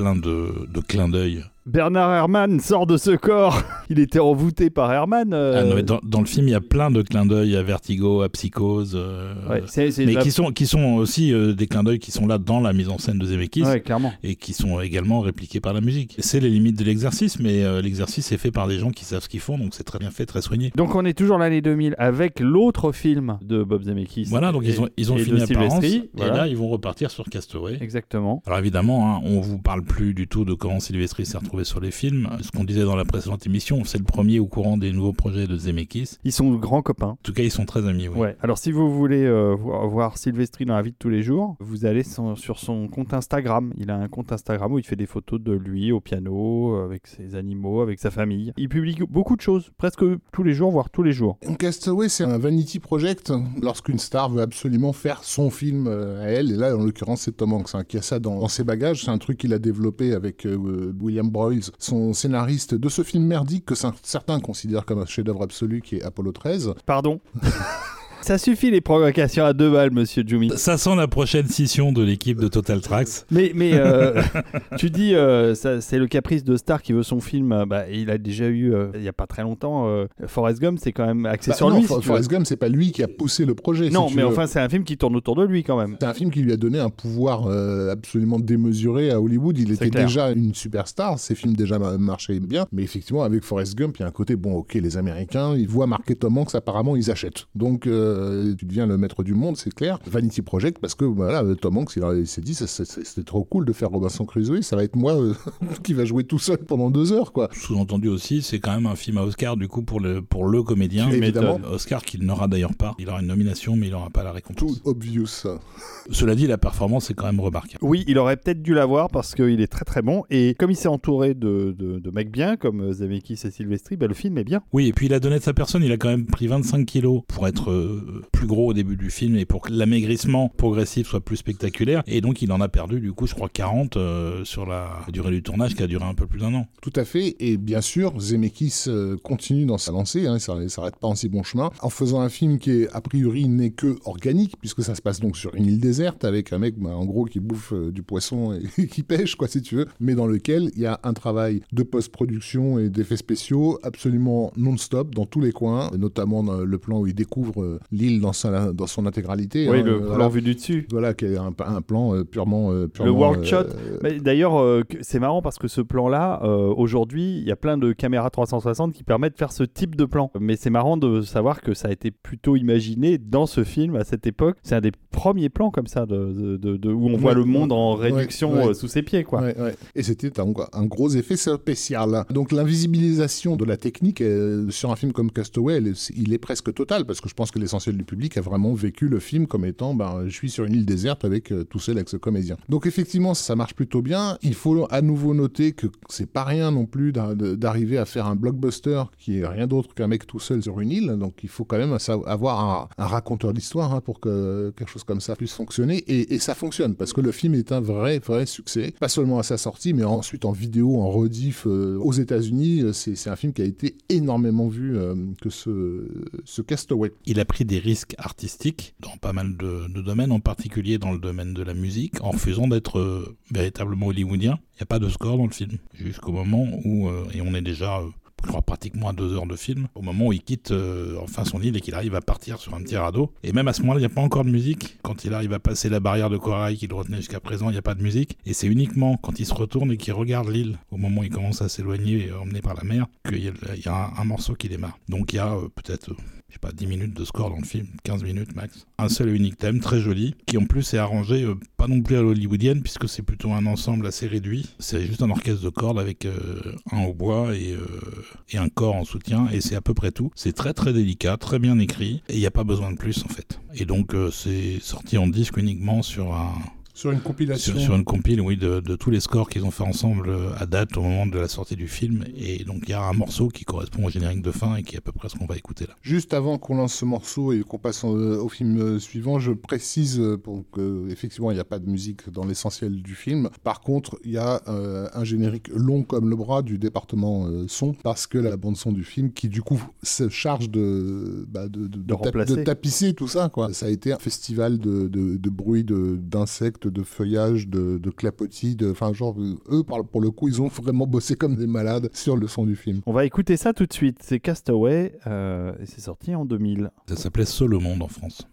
Plein de, d'œil Bernard Herrmann sort de ce corps. Il était envoûté par Herrmann. euh, Ah non, mais dans, dans le film, il y a plein de clins d'œil à Vertigo, à Psychose, euh, ouais, c'est mais la- qui sont qui sont aussi euh, des clins d'œil qui sont là dans la mise en scène de Zemeckis. Ouais, clairement. et qui sont également répliqués par la musique. C'est les limites de l'exercice, mais euh, l'exercice est fait par des gens qui savent ce qu'ils font, donc c'est très bien fait, très soigné. Donc on est toujours l'année 2000 avec l'autre film de Bob Zemeckis. Voilà, donc Et- ils ont, ils ont fini Apparence, Silvestri, et voilà. là ils vont repartir sur Castaway. Exactement. Alors évidemment, hein, on vous parle plus du tout de comment Sylvestri s'est retrouvé sur les films. Ce qu'on disait dans la précédente émission, c'est le premier au courant des nouveaux projets de Zemeckis. Ils sont grands copains. En tout cas, ils sont très amis. Oui. Ouais. Alors si vous voulez euh, voir, Sylvestri dans la vie de tous les jours, vous allez son- sur son compte Instagram. Il a un compte Instagram où il fait des photos de lui au piano, euh, avec ses animaux, avec sa famille. Il publie beaucoup de choses, presque tous les jours, voire tous les jours. Castaway, c'est un vanity project lorsqu'une star veut absolument faire son film euh, à elle. Et là, en l'occurrence, c'est Tom Hanks hein, qui a ça dans, dans ses bagages. C'est un truc qu'il a développé avec euh, William Broyles, son scénariste de ce film merdique que cer- certains considèrent comme un chef-d'œuvre absolu qui est Apollo 13. Pardon? (laughs) Ça suffit les provocations à deux balles, monsieur Jumi. Ça sent la prochaine scission de l'équipe de Total Tracks. Mais, mais euh, (laughs) tu dis, euh, ça- c'est le caprice de Star qui veut son film. euh, Bah, il a déjà eu, euh, il y a pas très longtemps, euh, Forrest Gump, c'est quand même axé Bah, sur non, lui. For- si tu veux. Forrest Gump, c'est pas lui qui a poussé le projet. non, mais veux. enfin, c'est un film qui tourne autour de lui quand même. C'est un film qui lui a donné un pouvoir euh, absolument démesuré à Hollywood. Il était clair. déjà une superstar, ses films déjà ma- marchaient bien. Mais effectivement, avec Forrest Gump, il y a un côté, bon, ok, les Américains, ils voient marquer Tom Hanks, apparemment, ils achètent. Donc, euh, tu deviens le maître du monde, c'est clair. Vanity Project, parce que voilà, Tom Hanks, il, s'est dit, c'était trop cool de faire Robinson Crusoe, ça va être moi euh, (laughs) qui va jouer tout seul pendant deux heures, quoi. Sous-entendu aussi, c'est quand même un film à Oscar du coup pour le, pour le comédien. Tu Évidemment. Euh, Oscar qu'il n'aura d'ailleurs pas. Il aura une nomination, mais il n'aura pas la Tout récompense. obvious. Cela dit, la performance est quand même remarquable. Oui, il aurait peut-être dû l'avoir parce qu'il est très très bon. Et comme il s'est entouré de, de, de mecs bien, comme euh, Zemeckis et Silvestri, bah, le film est bien. Oui, et puis il a donné de sa personne, il a quand même pris 25 kilos pour être plus gros au début du film et pour que l'amaigrissement progressif soit plus spectaculaire. Et donc il en a perdu, du coup, je crois 40 euh, sur la durée du tournage qui a duré un peu plus d'un an. Tout à fait. Et bien sûr, Zemeckis euh, continue dans sa lancée, hein, ça ne s'arrête pas en si bon chemin, en faisant un film qui, est, a priori, n'est que organique, puisque ça se passe donc sur une île déserte, avec un mec, bah, en gros, qui bouffe euh, du poisson et (laughs) qui pêche, quoi, si tu veux, mais dans lequel il y a un travail de post-production et d'effets spéciaux absolument non-stop dans tous les coins, notamment dans le plan où il découvre l'île dans, sa- dans son intégralité. oui, hein, le plan voilà. vu du dessus. Voilà, qui est un, un plan euh, purement, euh, Le world shot. euh, D'ailleurs, c'est marrant parce que ce plan-là, aujourd'hui, il y a plein de caméras 360 qui permettent de faire ce type de plan. Mais c'est marrant de savoir que ça a été plutôt imaginé dans ce film à cette époque. C'est un des premiers plans comme ça, de, de- de- de- où on voit le monde en réduction ouais. sous ses pieds. Quoi. Et c'était un, un gros effet spécial. Donc l'invisibilisation de la technique sur un film comme Castaway, elle il est presque total parce que je pense que l'essentiel du public a vraiment vécu le film comme étant ben, je suis sur une île déserte avec euh, tout seul avec ce comédien. Donc effectivement, ça marche plutôt bien. Il faut à nouveau noter que c'est pas rien non plus d'arriver à faire un blockbuster qui est rien d'autre qu'un mec tout seul sur une île. Donc il faut quand même avoir un, raconteur d'histoire hein, pour que quelque chose comme ça puisse fonctionner. Et, ça fonctionne parce que le film est un vrai, vrai succès. Pas seulement à sa sortie, mais ensuite en vidéo, en rediff euh, aux États-Unis. Euh, C'est un film qui a été énormément vu que ce, ce Castaway. Il a pris des risques artistiques dans pas mal de, domaines, en particulier dans le domaine de la musique, en refusant d'être euh, véritablement hollywoodien. Il n'y a pas de score dans le film, jusqu'au moment où, euh, et on est déjà, euh, je crois, pratiquement à deux heures de film, au moment où il quitte enfin son île et qu'il arrive à partir sur un petit radeau. Et même à ce moment-là, il n'y a pas encore de musique. Quand il arrive à passer la barrière de corail qui le retenait jusqu'à présent, il n'y a pas de musique. Et c'est uniquement quand il se retourne et qu'il regarde l'île, au moment où il commence à s'éloigner, emmené par la mer, qu'il y a, y a un, morceau qui démarre. Donc il y a peut-être... je sais pas, 10 minutes de score dans le film, 15 minutes max. Un seul et unique thème, très joli, qui en plus est arrangé euh, pas non plus à l'hollywoodienne, puisque c'est plutôt un ensemble assez réduit. C'est juste un orchestre de cordes avec euh, un hautbois et, euh, et un corps en soutien, et c'est à peu près tout. C'est très très délicat, très bien écrit, et il n'y a pas besoin de plus en fait. Et donc c'est sorti en disque uniquement sur un, Sur une compilation. sur, sur une compile, oui, de, de tous les scores qu'ils ont fait ensemble euh, à date au moment de la sortie du film. Et donc il y a un morceau qui correspond au générique de fin et qui est à peu près ce qu'on va écouter là. Juste avant qu'on lance ce morceau et qu'on passe en- au film euh, suivant, je précise euh, pour que effectivement il n'y a pas de musique dans l'essentiel du film. Par contre, il y a euh, un générique long comme le bras du département euh, son parce que la bande son du film qui du coup se charge de bah, de, de, de tap- remplacer. de tapisser tout ça quoi. Ça a été un festival de, de, de bruit de d'insectes, de feuillage, de, de clapotis, de, enfin genre eux pour le coup ils ont vraiment bossé comme des malades sur le son du film. On va écouter ça tout de suite. C'est Castaway euh, et c'est sorti en 2000. Ça s'appelait Seul au monde en France.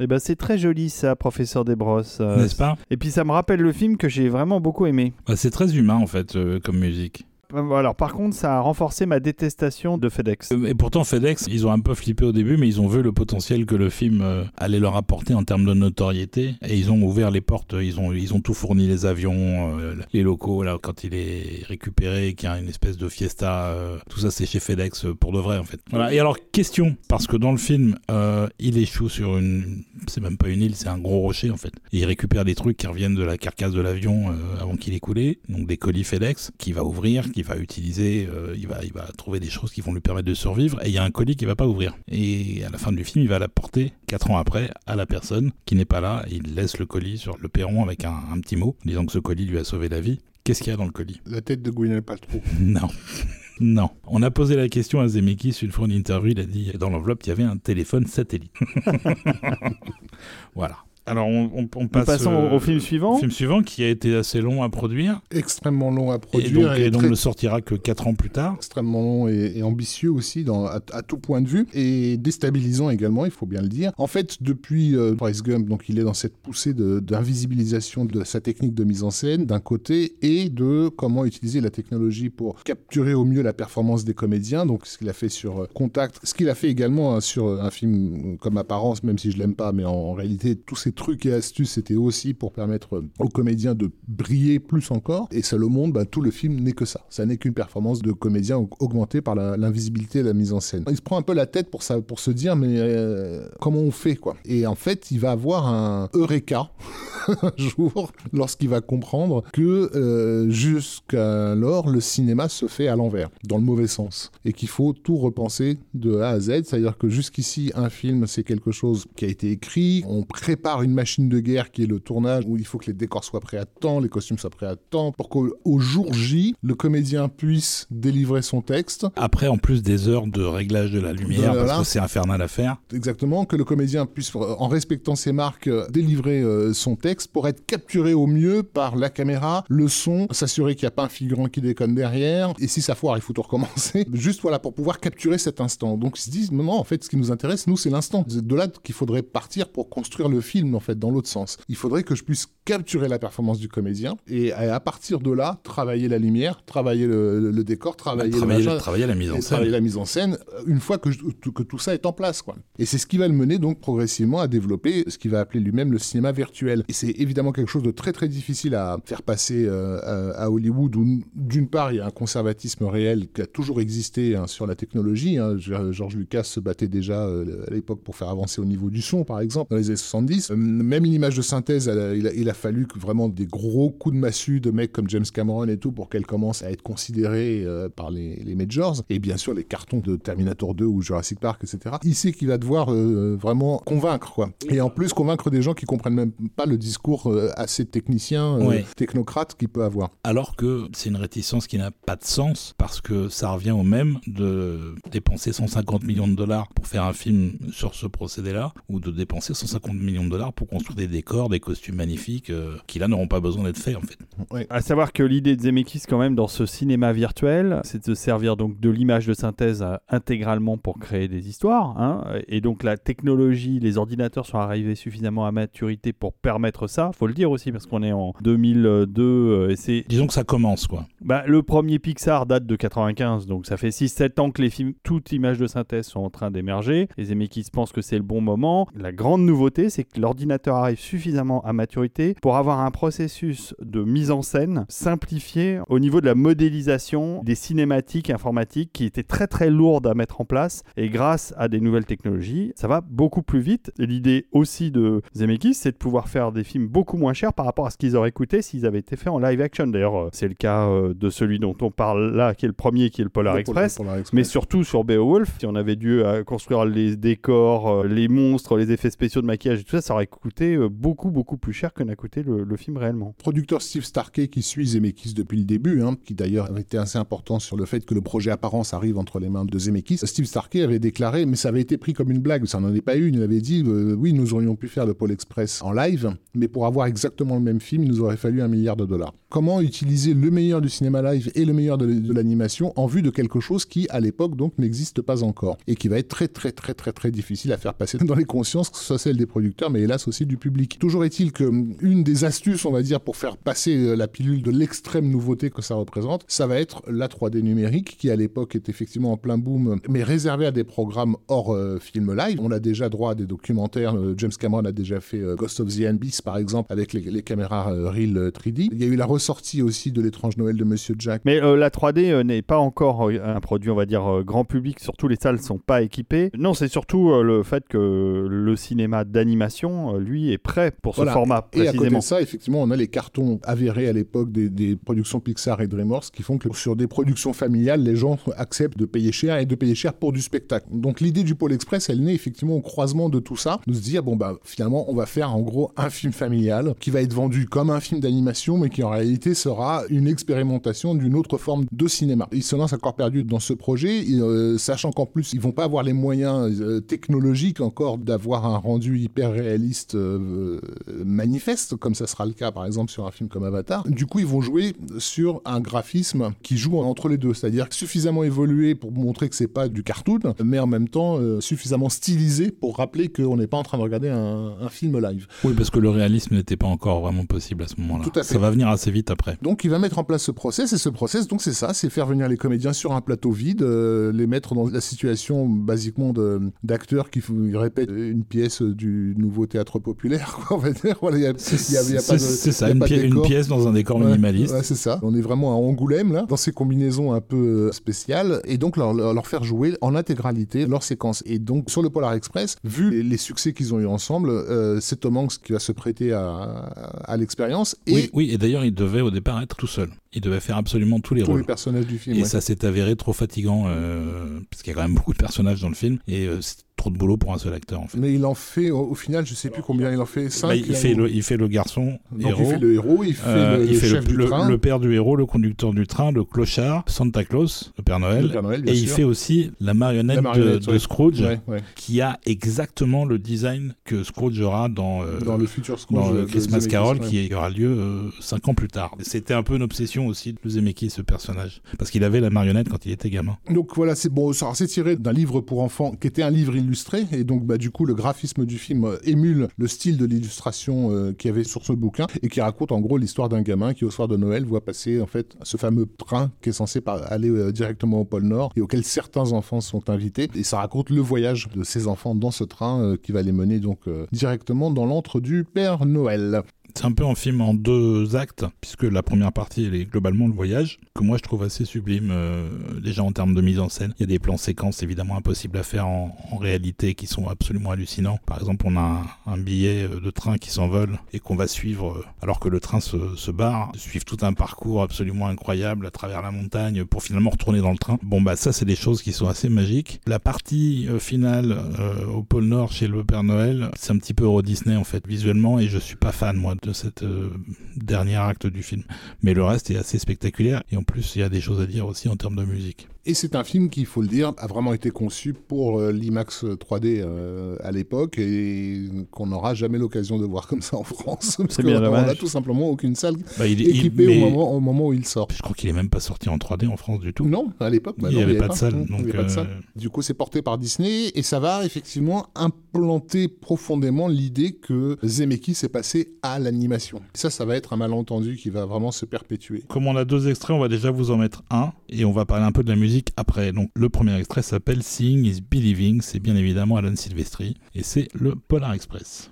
Eh ben, c'est très joli ça, professeur Desbrosses. Euh, N'est-ce pas? Et puis ça me rappelle le film que j'ai vraiment beaucoup aimé. Bah, c'est très humain en fait euh, comme musique. Euh, alors par contre, ça a renforcé ma détestation de FedEx. Euh, et pourtant FedEx, ils ont un peu flippé au début, mais ils ont vu le potentiel que le film euh, allait leur apporter en termes de notoriété, et ils ont ouvert les portes. Ils ont ils ont tout fourni, les avions, les locaux. Là, quand il est récupéré, qu'il y a une espèce de fiesta, tout ça c'est chez FedEx pour de vrai en fait. Voilà. Et alors question, parce que dans le film, il échoue sur une, c'est même pas une île, c'est un gros rocher en fait. Et il récupère des trucs qui reviennent de la carcasse de l'avion avant qu'il ait coulé, donc des colis FedEx, qui va ouvrir il va utiliser, euh, il, va, il va trouver des choses qui vont lui permettre de survivre, et il y a un colis qui va pas ouvrir. Et à la fin du film, il va l'apporter, 4 ans après, à la personne qui n'est pas là, il laisse le colis sur le perron avec un, petit mot, disant que ce colis lui a sauvé la vie. Qu'est-ce qu'il y a dans le colis? La tête de Gwyneth Paltrow. (laughs) non. (laughs) Non. On a posé la question à Zemeckis une fois en interview, il a dit dans l'enveloppe, il y avait un téléphone satellite. (laughs) voilà. Alors on, passe au, film suivant. Film suivant qui a été assez long à produire. Extrêmement long à produire. Et donc, ne sortira que 4 ans plus tard. Extrêmement long et, ambitieux aussi dans, à, tout point de vue. Et déstabilisant également, il faut bien le dire. En fait, depuis euh, Price Gump, donc il est dans cette poussée d'invisibilisation de, de, sa technique de mise en scène d'un côté et de comment utiliser la technologie pour capturer au mieux la performance des comédiens. Donc ce qu'il a fait sur euh, Contact, ce qu'il a fait également hein, sur un film comme Apparence, même si je l'aime pas, mais en, en réalité tous ces trucs et astuces, c'était aussi pour permettre aux comédiens de briller plus encore. Et ça le monde, bah, tout le film n'est que ça. Ça n'est qu'une performance de comédien augmentée par l'invisibilité et la mise en scène. Il se prend un peu la tête pour, ça, pour se dire, mais euh, comment on fait quoi Et en fait, il va avoir un eureka (laughs) un jour lorsqu'il va comprendre que euh, jusqu'alors, le cinéma se fait à l'envers, dans le mauvais sens. Et qu'il faut tout repenser de A à Z. C'est-à-dire que jusqu'ici, un film, c'est quelque chose qui a été écrit. On prépare une machine de guerre qui est le tournage, où il faut que les décors soient prêts à temps, les costumes soient prêts à temps, pour qu'au jour J, le comédien puisse délivrer son texte. Après, en plus des heures de réglage de la lumière, parce que c'est infernal à faire. Exactement, que le comédien puisse, en respectant ses marques, délivrer euh, son texte pour être capturé au mieux par la caméra, le son, s'assurer qu'il n'y a pas un figurant qui déconne derrière, et si ça foire, il faut tout recommencer. (laughs) Juste voilà, pour pouvoir capturer cet instant. Donc ils se disent, non, en fait, ce qui nous intéresse, nous, c'est l'instant. C'est de là qu'il faudrait partir pour construire le film, en fait, dans l'autre sens. Il faudrait que je puisse capturer la performance du comédien, et à partir de là, travailler la lumière, travailler le, décor, travailler, travailler, la mise en scène. Travailler la mise en scène, une fois que, que tout ça est en place, quoi. Et c'est ce qui va le mener, donc, progressivement à développer ce qu'il va appeler lui-même le cinéma virtuel. Et c'est évidemment quelque chose de très très difficile à faire passer euh, à, Hollywood, où d'une part il y a un conservatisme réel qui a toujours existé hein, sur la technologie. Hein. George Lucas se battait déjà euh, à l'époque pour faire avancer au niveau du son, par exemple, dans les années 70. Euh, même l'image de synthèse, il, a, fallu que vraiment des gros coups de massue de mecs comme James Cameron et tout pour qu'elle commence à être considérée par les, les, majors. Et bien sûr les cartons de Terminator 2 ou Jurassic Park, etc. Il sait qu'il va devoir vraiment convaincre, quoi. Et en plus convaincre des gens qui comprennent même pas le discours assez technicien, euh, technocrate qu'il peut avoir. Alors que c'est une réticence qui n'a pas de sens parce que ça revient au même de dépenser 150 millions de dollars pour faire un film sur ce procédé-là ou de dépenser 150 millions de dollars pour construire des décors, des costumes magnifiques euh, qui là n'auront pas besoin d'être faits en fait. Ouais. À savoir que l'idée de Zemeckis quand même dans ce cinéma virtuel, c'est de servir donc de l'image de synthèse intégralement pour créer des histoires. Hein, et donc la technologie, les ordinateurs sont arrivés suffisamment à maturité pour permettre ça. Faut le dire aussi parce qu'on est en 2002 euh, et c'est disons que ça commence quoi. Bah, le premier Pixar date de 95 donc ça fait 6 7 ans que les films toutes images de synthèse sont en train d'émerger. Les Zemeckis pensent que c'est le bon moment. La grande nouveauté c'est que l'ordinateur arrive suffisamment à maturité pour avoir un processus de mise en scène simplifié au niveau de la modélisation des cinématiques informatiques qui étaient très très lourdes à mettre en place et grâce à des nouvelles technologies, ça va beaucoup plus vite. L'idée aussi de Zemeckis, c'est de pouvoir faire des films beaucoup moins chers par rapport à ce qu'ils auraient coûté s'ils avaient été faits en live action. D'ailleurs, euh, c'est le cas euh, de celui dont on parle là, qui est le premier, qui est le Polar, Express, mais surtout sur Beowulf. Si on avait dû euh, construire les décors, les monstres, les effets spéciaux de maquillage et tout ça, ça aurait coûté beaucoup, beaucoup plus cher que n'a coûté le, film réellement. Producteur Steve Starkey qui suit Zemeckis depuis le début, hein, qui d'ailleurs avait été assez important sur le fait que le projet Apparence arrive entre les mains de Zemeckis. Steve Starkey avait déclaré, mais ça avait été pris comme une blague, ça n'en est pas une. Il avait dit, oui, nous aurions pu faire le Pôle Express en live, mais pour avoir exactement le même film, il nous aurait fallu un milliard de dollars. Comment utiliser le meilleur du cinéma live et le meilleur de, l'animation en vue de quelque chose qui, à l'époque, donc n'existe pas encore et qui va être très très très très très difficile à faire passer (laughs) dans les consciences, que ce soit celle des producteurs, mais hélas aussi du public. Toujours est-il que hum, une des astuces, on va dire, pour faire passer euh, la pilule de l'extrême nouveauté que ça représente, ça va être la 3D numérique qui, à l'époque, est effectivement en plein boom, mais réservé à des programmes hors euh, film live. On a déjà droit à des documentaires. Euh, James Cameron a déjà fait Ghost of the Abyss, par exemple, avec les, caméras Real 3D. Il y a eu la ressortie aussi de l'étrange Noël de Monsieur Jack. Mais euh, la 3D euh, n'est pas encore euh, un produit, on va dire, grand public. Surtout les salles sont pas équipées. Non, c'est surtout le fait que le cinéma d'animation, lui, est prêt pour ce format. Précisément. Et à côté de ça, effectivement, on a les cartons avérés à l'époque des, productions Pixar et DreamWorks qui font que sur des productions familiales, les gens acceptent de payer cher et de payer cher pour du spectacle. Donc l'idée du Pôle Express, elle naît effectivement au croisement de tout ça, de se dire bon bah finalement on va faire en gros un film familial qui va être vendu comme un film d'animation, mais qui en réalité sera une expérimentation d'une autre forme de cinéma. Ils se lancent encore perdu dans ce projet, euh, sachant qu'en plus, ils vont pas avoir les moyens euh, technologiques encore d'avoir un rendu hyper réaliste euh, manifeste, comme ça sera le cas par exemple sur un film comme Avatar. Du coup, ils vont jouer sur un graphisme qui joue entre les deux, c'est-à-dire suffisamment évolué pour montrer que c'est pas du cartoon, mais en même temps suffisamment stylisé pour rappeler qu'on n'est pas en train de regarder un, un film live. Oui, parce que le réalisme n'était pas encore vraiment possible à ce moment-là. Ça va venir assez vite vite après. Donc il va mettre en place ce process et ce process donc c'est ça, c'est faire venir les comédiens sur un plateau vide, euh, les mettre dans la situation basiquement d'acteurs qui répètent une pièce du nouveau théâtre populaire, (laughs) quoi, on va dire. Voilà, c'est ça, une, une, pièce dans un décor minimaliste. c'est ça. On est vraiment à Angoulême là, dans ces combinaisons un peu euh, spéciales et donc leur, leur faire jouer en intégralité leur séquence. Et donc sur le Polar Express, vu les succès qu'ils ont eu ensemble, euh, c'est Tom Hanks qui va se prêter à, à l'expérience. Oui, oui, et d'ailleurs il devait au départ être tout seul. Il devait faire absolument tous les tous rôles. les personnages du film. Et ça s'est avéré trop fatigant, euh, parce qu'il y a quand même beaucoup de personnages dans le film, et euh, trop de boulot pour un seul acteur en fait. Mais il en fait au, final, je sais plus combien il en fait 5 bah, il, fait le, il fait le garçon Donc il fait le héros, il fait euh, le, il fait chef le, du train. le, père du héros, le conducteur du train, le clochard, Santa Claus, le Père Noël. Le Père Noël et sûr. il fait aussi la marionnette, La marionnette, de, ouais. de Scrooge, Ouais, ouais. qui a exactement le design que Scrooge aura dans, euh, Dans le futur Scrooge dans Christmas Carol, ouais. qui aura lieu euh, cinq ans plus tard. C'était un peu une obsession aussi de Zemeckis, ce personnage, parce qu'il avait la marionnette quand il était gamin. Donc voilà, c'est bon, ça- c'est tiré d'un livre pour enfants qui était un livre illustré et donc bah du coup le graphisme du film euh, émule le style de l'illustration euh, qu'il y avait sur ce bouquin et qui raconte en gros l'histoire d'un gamin qui au soir de Noël voit passer en fait ce fameux train qui est censé aller euh, directement au pôle Nord et auquel certains enfants sont invités et ça raconte le voyage de ces enfants dans ce train euh, qui va les mener donc directement dans l'antre du Père Noël. C'est un peu un film en deux actes, puisque la première partie, elle est globalement le voyage, que moi je trouve assez sublime, euh, déjà en termes de mise en scène. Il y a des plans séquences évidemment impossibles à faire en, réalité qui sont absolument hallucinants. Par exemple, on a un, billet euh, de train qui s'envole et qu'on va suivre euh, alors que le train se, se barre, suivre tout un parcours absolument incroyable à travers la montagne pour finalement retourner dans le train. Bon bah ça c'est des choses qui sont assez magiques. La partie euh, finale euh, au pôle Nord chez le Père Noël, c'est un petit peu Euro Disney en fait visuellement et je suis pas fan moi de cette euh, dernier acte du film. Mais le reste est assez spectaculaire et en plus il y a des choses à dire aussi en termes de musique. Et c'est un film qui, il faut le dire, a vraiment été conçu pour euh, l'IMAX 3D euh, à l'époque et qu'on n'aura jamais l'occasion de voir comme ça en France. Parce C'est bien qu'on dommage. n'a tout simplement aucune salle Bah, il, équipée au, moment, au moment où il sort. Je crois qu'il est même pas sorti en 3D en France du tout. Non, à l'époque, bah Il non, y avait pas de donc, euh, salle. Du coup, c'est porté par Disney et ça va effectivement implanter profondément l'idée que Zemeckis est passé à l'animation. Ça, ça va être un malentendu qui va vraiment se perpétuer. Comme on a deux extraits, on va déjà vous en mettre un et on va parler un peu de la musique après. Donc le premier extrait s'appelle Seeing is Believing, c'est bien évidemment Alan Silvestri et c'est le Polar Express.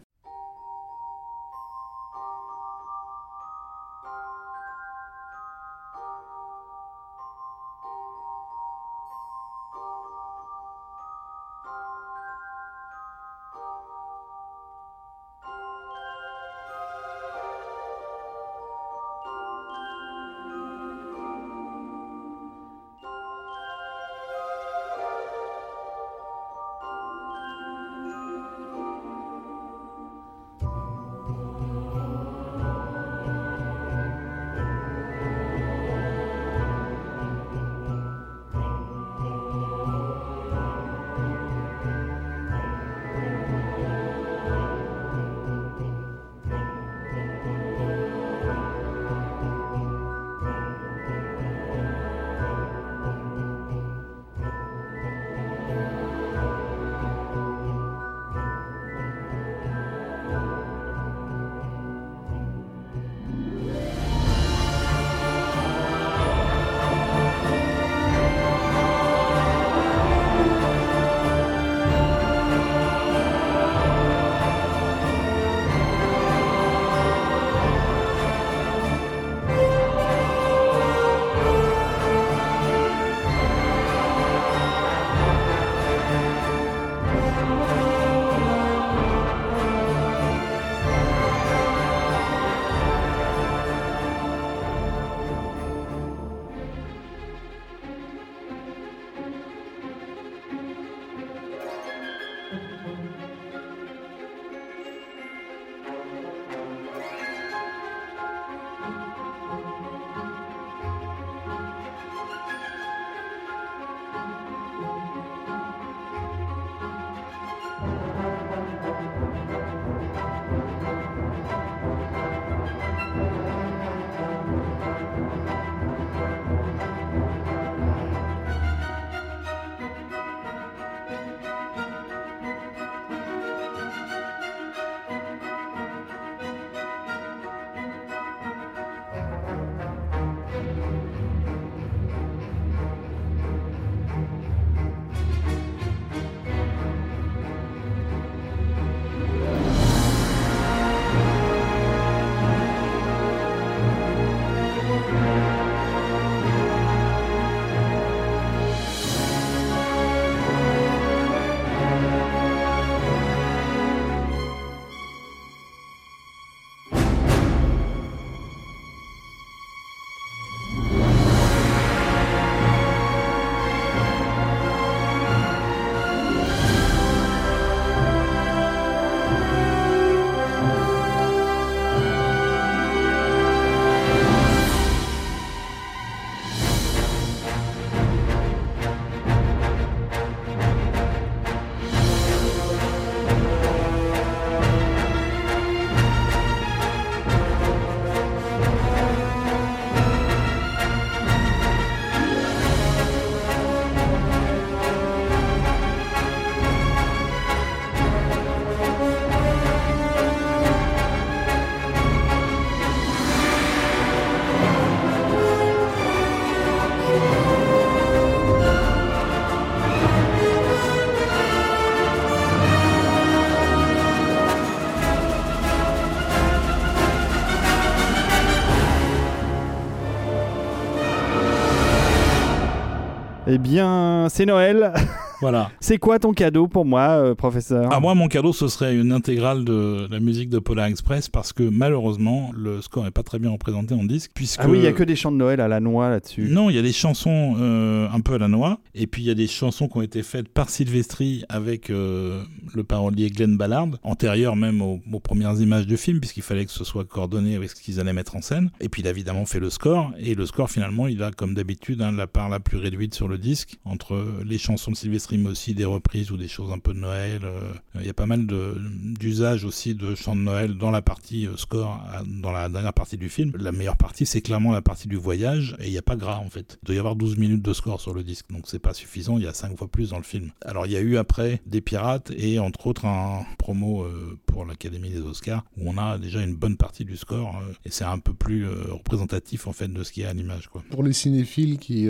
Eh bien, c'est Noël. Voilà. c'est quoi ton cadeau pour moi, euh, professeur? À moi, mon cadeau, ce serait une intégrale de la musique de Polar Express parce que malheureusement, le score n'est pas très bien représenté en disque. Puisque... Ah oui, il n'y a que des chants de Noël à la noix là-dessus. Non, il y a des chansons euh, un peu à la noix. Et puis il y a des chansons qui ont été faites par Sylvestri avec euh, le parolier Glenn Ballard, antérieur même aux, aux premières images du film, puisqu'il fallait que ce soit coordonné avec ce qu'ils allaient mettre en scène. Et puis il a évidemment fait le score. Et le score, finalement, il a comme d'habitude hein, la part la plus réduite sur le disque entre les chansons de Sylvestri, mais aussi des reprises ou des choses un peu de Noël. euh, Il y a pas mal de- d'usage aussi de chants de Noël dans la partie euh, score, dans la dernière partie du film. La meilleure partie, c'est clairement la partie du voyage, et il n'y a pas gras en fait. Il doit y avoir 12 minutes de score sur le disque, donc c'est pas suffisant, il y a 5 fois plus dans le film. Alors il y a eu après des pirates, et entre autres un promo euh, pour l'Académie des Oscars, où on a déjà une bonne partie du score, et c'est un peu plus représentatif en fait de ce qu'il y a à l'image. Pour les cinéphiles qui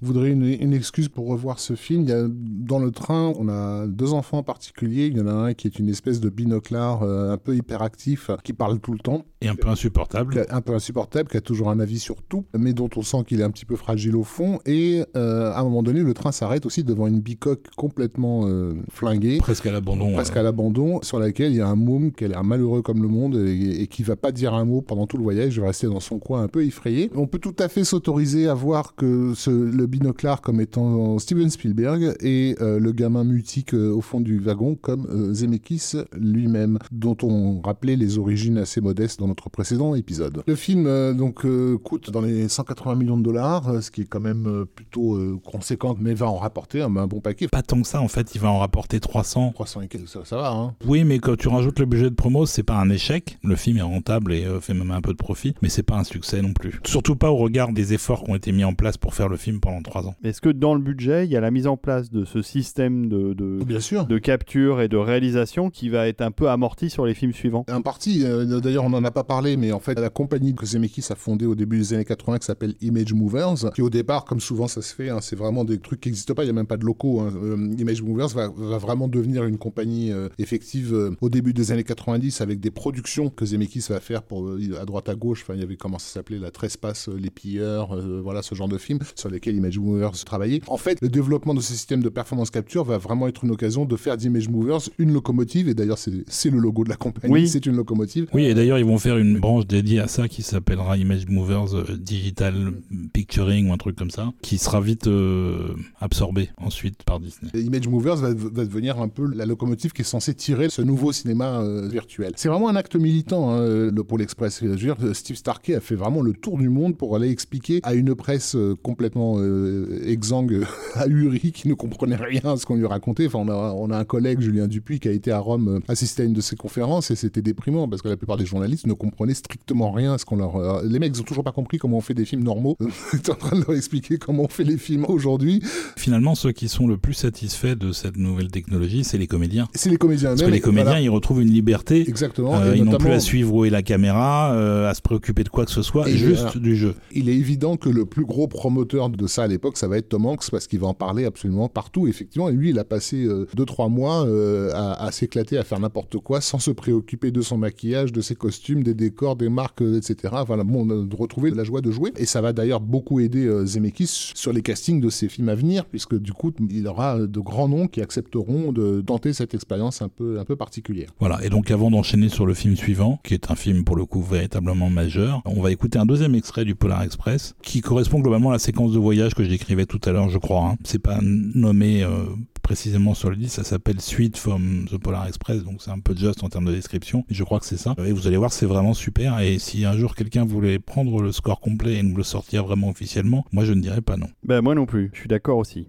voudraient une excuse pour revoir ce film, il y a, dans le train, on a deux enfants en particulier. Il y en a un qui est une espèce de binoclard euh, un peu hyperactif, qui parle tout le temps, Et un peu insupportable. un peu insupportable, qui a toujours un avis sur tout, mais dont on sent qu'il est un petit peu fragile au fond. Et euh, à un moment donné, le train s'arrête aussi devant une bicoque complètement euh, flinguée. Presque à l'abandon. presque à l'abandon, sur laquelle il y a un môme qui a l'air malheureux comme le monde et, et qui va pas dire un mot pendant tout le voyage, il va rester dans son coin un peu effrayé. On peut tout à fait s'autoriser à voir que ce, le binoclard comme étant Steven Spielberg et euh, le gamin mutique euh, au fond du wagon comme euh, Zemeckis lui-même, dont on rappelait les origines assez modestes dans notre précédent épisode. Le film euh, donc euh, coûte dans les 180 millions de dollars, euh, ce qui est quand même euh, plutôt euh, conséquent, mais va en rapporter un, un bon paquet. Pas tant que ça, en fait, il va en rapporter 300. 300 et quelques, ça, ça va, hein. Oui, mais quand tu rajoutes le budget de promo, c'est pas un échec. Le film est rentable et euh, fait même un peu de profit, mais c'est pas un succès non plus. Surtout pas au regard des efforts qui ont été mis en place pour faire le film pendant trois ans. Est-ce que dans le budget, il y a la mise en place de ce système de, de, Bien sûr. de capture et de réalisation qui va être un peu amorti sur les films suivants Un parti, euh, d'ailleurs on n'en a pas parlé, mais en fait la compagnie que Zemeckis a fondée au début des années 80 qui s'appelle Image Movers, qui au départ, comme souvent ça se fait, hein, c'est vraiment des trucs qui n'existent pas, il n'y a même pas de locaux. hein. Euh, Image Movers va, va vraiment devenir une compagnie euh, effective au début des années 90 avec des productions que Zemeckis va faire pour à droite à gauche. Enfin, il y avait comment ça s'appelait la Trespasse, les pilleurs, voilà ce genre de films sur lesquels Image Movers travaillait. En fait, le développement de ce système de performance capture va vraiment être une occasion de faire d'Image Movers une locomotive, et d'ailleurs c'est le logo de la compagnie, Oui. c'est une locomotive. Oui, et d'ailleurs, ils vont faire une branche dédiée à ça qui s'appellera Image Movers euh, Digital Picturing ou un truc comme ça, qui sera vite euh, absorbé ensuite par Disney. Et Image Movers va, va devenir un peu la locomotive qui est censée tirer ce nouveau cinéma euh, virtuel. C'est vraiment un acte militant, hein, le Pôle Express. Je veux dire, Steve Starkey a fait vraiment le tour du monde pour aller expliquer à une presse euh, complètement euh, exsangue, (laughs) ahurie, qui ne comprenait rien à ce qu'on lui racontait. Enfin, on a, on a un collègue, Julien Dupuis, qui a été à Rome euh, assister à une de ces conférences et c'était déprimant parce que la plupart des journalistes ne comprenaient strictement rien à ce qu'on leur... euh, les mecs, ils ont toujours pas compris comment on fait des films normaux. (laughs) T'es en train de leur expliquer comment on fait les films aujourd'hui. Finalement, ceux qui sont le plus satisfaits de cette nouvelle technologie, c'est les comédiens. C'est les comédiens Parce que les comédiens, voilà. ils retrouvent une liberté. Exactement. Euh, ils n'ont plus à suivre où est la caméra, euh, à se préoccuper de quoi que ce soit, Et juste du jeu. Il est évident que le plus gros promoteur de ça à l'époque, ça va être Tom Hanks parce qu'il va en parler absolument partout. Effectivement, et lui, il a passé 2-3 mois euh, à, s'éclater, à faire n'importe quoi, sans se préoccuper de son maquillage, de ses costumes, des décors, des marques, euh, etc. Voilà, bon, euh, de retrouver la joie de jouer. Et ça va d'ailleurs beaucoup aider euh, Zemeckis sur les castings de ses films à venir, puisque du coup, il aura de grands noms qui accepteront de tenter cette expérience un peu, un peu particulière. Voilà, et donc avant d'enchaîner sur le film suivant, qui est un film pour le coup véritablement majeur, on va écouter un deuxième extrait du Polar Express, qui correspond globalement à la séquence de voyage que je décrivais tout à l'heure, je crois. hein. C'est pas nommé euh, précisément sur le disque, ça s'appelle Suite from the Polar Express, donc c'est un peu juste en termes de description, je crois que c'est ça. Et vous allez voir, c'est vraiment super, et si un jour quelqu'un voulait prendre le score complet et nous le sortir vraiment officiellement, moi je ne dirais pas non. Ben moi non plus, je suis d'accord aussi.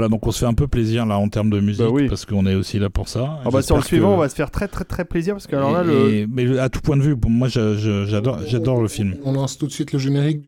Voilà, donc on se fait un peu plaisir là en termes de musique Bah oui. parce qu'on est aussi là pour ça. Ah bah, sur le suivant, que- on va se faire très très très plaisir parce que alors là, Et- le... et- mais à tout point de vue, pour moi, j'adore, j'adore le film. On lance tout de suite le générique.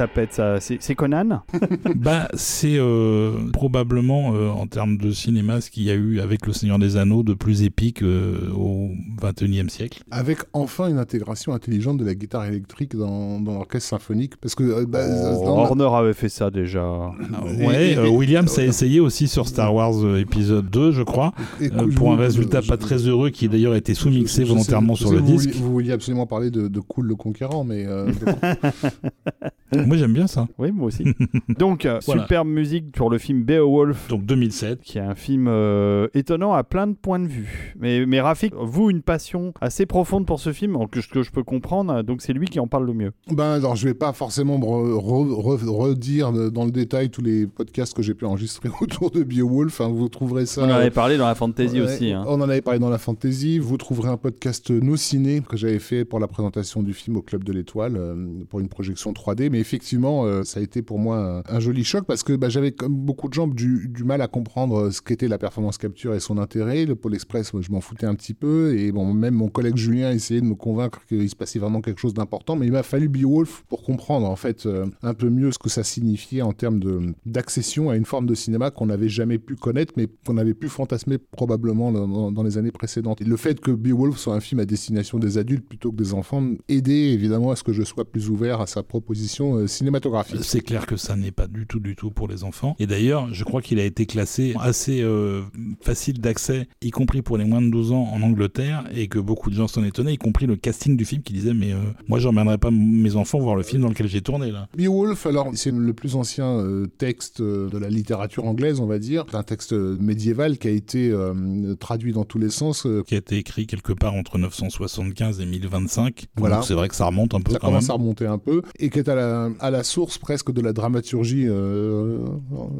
Ça pète ça. C'est Conan? (laughs) Bah, c'est euh, probablement euh, en termes de cinéma ce qu'il y a eu avec Le Seigneur des Anneaux de plus épique euh, au 21e siècle. Avec enfin une intégration intelligente de la guitare électrique dans, dans l'orchestre symphonique. Parce que. euh, bah, Oh, dans- Horner avait fait ça déjà. Et- Ouais, et- euh, et- Williams a essayé aussi sur Star Wars euh, épisode 2, je crois, et- euh, pour un résultat je- pas très heureux qui d'ailleurs a été sous-mixé je- je volontairement sais- sur le vous disque. vouliez- Vous vouliez absolument parler de, de Cool le Conquérant, mais. euh, (laughs) Moi j'aime bien ça. Oui, moi aussi. (laughs) Donc, Voilà. superbe musique pour le film Beowulf. Donc 2007. qui est un film euh, étonnant à plein de points de vue. Mais, mais Rafik, vous, une passion assez profonde pour ce film, que, je- que je peux comprendre, donc c'est lui qui en parle le mieux. Ben, alors, je vais pas forcément me re- re- re- redire dans le détail tous les podcasts que j'ai pu enregistrer (laughs) autour de Beowulf. hein. vous trouverez ça. On en avait euh, parlé dans la fantasy ouais, aussi. hein. On en avait parlé dans la fantasy. Vous trouverez un podcast No Ciné que j'avais fait pour la présentation du film au Club de l'Étoile euh, pour une projection 3D. Mais effectivement, euh, ça a été pour moi un, un joli choc parce que bah, j'avais comme beaucoup de gens du, du mal à comprendre ce qu'était la performance capture et son intérêt. Le Pôle Express, moi, je m'en foutais un petit peu. Et bon, même mon collègue Julien essayait de me convaincre qu'il se passait vraiment quelque chose d'important. Mais il m'a fallu Beowulf pour comprendre en fait euh, un peu mieux ce que ça signifiait en termes d'accession à une forme de cinéma qu'on n'avait jamais pu connaître, mais qu'on avait pu fantasmer probablement dans les années précédentes. Et le fait que Beowulf soit un film à destination des adultes plutôt que des enfants aidait évidemment à ce que je sois plus ouvert à sa proposition euh, cinématographique. C'est clair que ça n'est pas du tout, du tout pour les enfants. Et d'ailleurs, je crois qu'il a été classé assez euh, facile d'accès, y compris pour les moins de 12 ans en Angleterre, et que beaucoup de gens s'en étonnaient, y compris le casting du film qui disait Mais euh, moi, j'emmènerai pas mes enfants voir le film dans lequel j'ai tourné là. Beowulf, alors c'est le plus ancien euh, texte euh, de la littérature anglaise, on va dire, un texte euh, médiéval qui a été euh, traduit dans tous les sens. Qui a été écrit quelque part entre 975 et 1025. Voilà. Donc c'est vrai que ça remonte un peu ça quand même. commence à remonter un peu, et qui est à la, à la source presque de la dramaturgie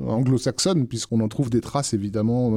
anglo-saxonne, puisqu'on en trouve des traces évidemment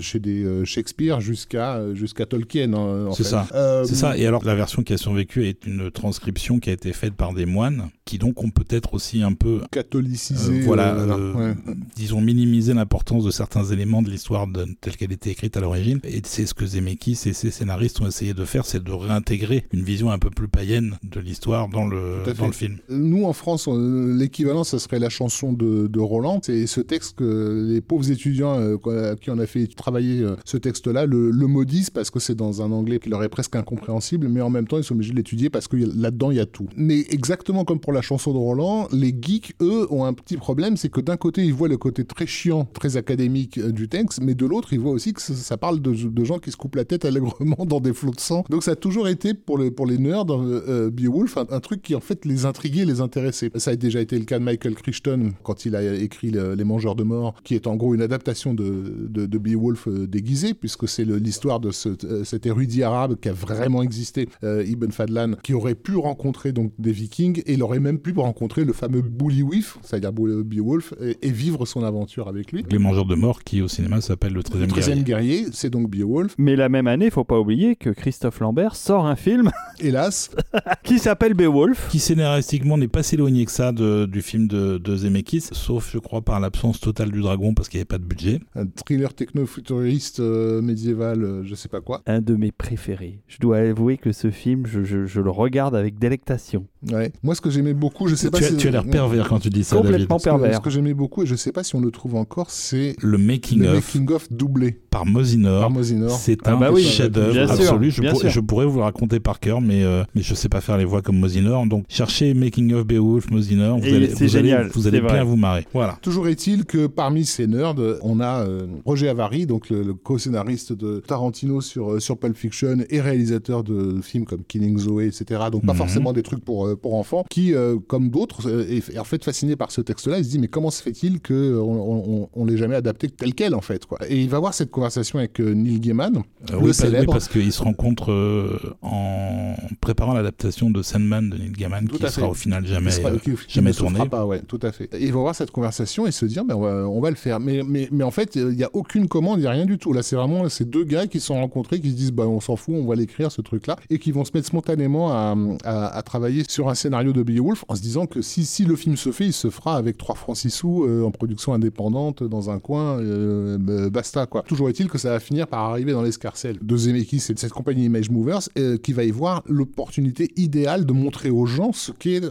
chez des Shakespeare jusqu'à jusqu'à Tolkien. hein, en C'est fait. ça. Euh, C'est ça. Et alors, la version qui a survécu est une transcription qui a été faite par des moines, qui donc ont peut-être aussi un peu, Catholicisé. euh, voilà, euh, euh, ouais. disons, minimisé l'importance de certains éléments de l'histoire de- telle qu'elle était écrite à l'origine. Et c'est ce que Zemeckis et ses scénaristes ont essayé de faire, c'est de réintégrer une vision un peu plus païenne de l'histoire dans le, dans le film. Nous, en France, euh, l'équivalent, ça serait la chanson de, de Roland. C'est ce texte que les pauvres étudiants euh, à qui on a fait travailler euh, ce texte-là le, le maudissent parce que c'est dans un anglais qui leur est presque incompréhensible, mais en même temps, ils sont obligés de l'étudier parce que là-dedans, il y a tout. Mais exactement comme pour la chanson de Roland, les geeks, eux, ont un petit problème, c'est que d'un côté, ils voient le côté très chiant, très académique euh, du texte, mais de l'autre, ils voient aussi que ça, parle de, gens qui se coupent la tête allègrement (laughs) dans des flots de sang. Donc ça a toujours été, pour, le, pour les nerds, euh, euh, Beowulf, un, truc qui en fait les intriguait, les intéressait. Ça a déjà été le cas de Michael Crichton quand il a écrit le- Les Mangeurs de Mort, qui est en gros une adaptation de, de, Beowulf euh, déguisé, puisque c'est l'histoire de ce- cet érudit arabe qui a vraiment existé, euh, Ibn Fadlan, qui aurait pu rencontrer donc des Vikings et il aurait même pu rencontrer le fameux Bullywif, c'est-à-dire Be- Beowulf, et, et vivre son aventure avec lui. Les Mangeurs de Mort, qui au cinéma s'appelle le 13e Le 13e guerrier. guerrier, c'est donc Beowulf. Mais la même année, il faut pas oublier que Christophe Lambert sort un film (laughs) Hélas, (laughs) qui s'appelle Beowulf. Qui scénaristiquement n'est pas si éloigné que ça de- du film de, de Zemeckis, sauf je crois par l'absence totale du dragon parce qu'il n'y avait pas de budget. un thriller techno-futuriste euh, médiéval, euh, je sais pas quoi. Un de mes préférés. Je dois avouer que ce film, je, le regarde avec délectation. Ouais. Moi, ce que j'aimais beaucoup, je sais pas tu, si. as, tu as l'air pervers quand tu dis ça, David. Complètement Ce que, pervers. ce que j'aimais beaucoup, et je sais pas si on le trouve encore, c'est Le making le of making of doublé par Mosinor. par Mosinor. C'est Ah un bah oui, chef-d'œuvre absolu. Je, pour- pourrais vous le raconter par cœur, mais, euh, mais je sais pas faire les voix comme Mosinor. Donc cherchez Making of Beowulf, Mosinor. Vous Et allez, c'est vous allez- génial, vous allez c'est bien vous marrer. Voilà. Toujours est-il que parmi ces nerds, on a euh, Roger Avary, donc le, le co-scénariste de Tarantino sur, euh, sur Pulp Fiction et réalisateur de films comme Killing Zoe, etc. Donc pas Mhm. forcément des trucs pour, euh, pour enfants, qui, euh, comme d'autres, euh, est, en fait fasciné par ce texte-là. Il se dit, mais comment se fait-il qu'on on, on, on l'ait jamais adapté tel quel, en fait quoi. Et il va avoir cette conversation avec Neil Gaiman, le oui, parce, oui, célèbre. parce qu'ils se rencontrent euh, en préparant l'adaptation de Sandman de Neil Gaiman, Tout qui sera fait. au final jamais, sera- qui- jamais tourné. pas, ouais, tout à fait. Et il va avoir cette conversation et se dire, ben, on, va, on va le faire. Mais, mais, mais en fait, il n'y a aucune commande, il n'y a rien du tout. Là, c'est vraiment ces deux gars qui se sont rencontrés, qui se disent, bah, on s'en fout, on va l'écrire, ce truc-là, et qui vont se mettre spontanément à, à, à travailler sur un scénario de Beowulf en se disant que si, si le film se fait, il se fera avec 3 francs 6 sous euh, en production indépendante dans un coin, euh, bah, basta, quoi. Toujours est-il que ça va finir par arriver dans l'escarcelle de Zemeckis et de cette compagnie Image Movers euh, qui va y voir l'opportunité idéale de montrer aux gens ce qu'est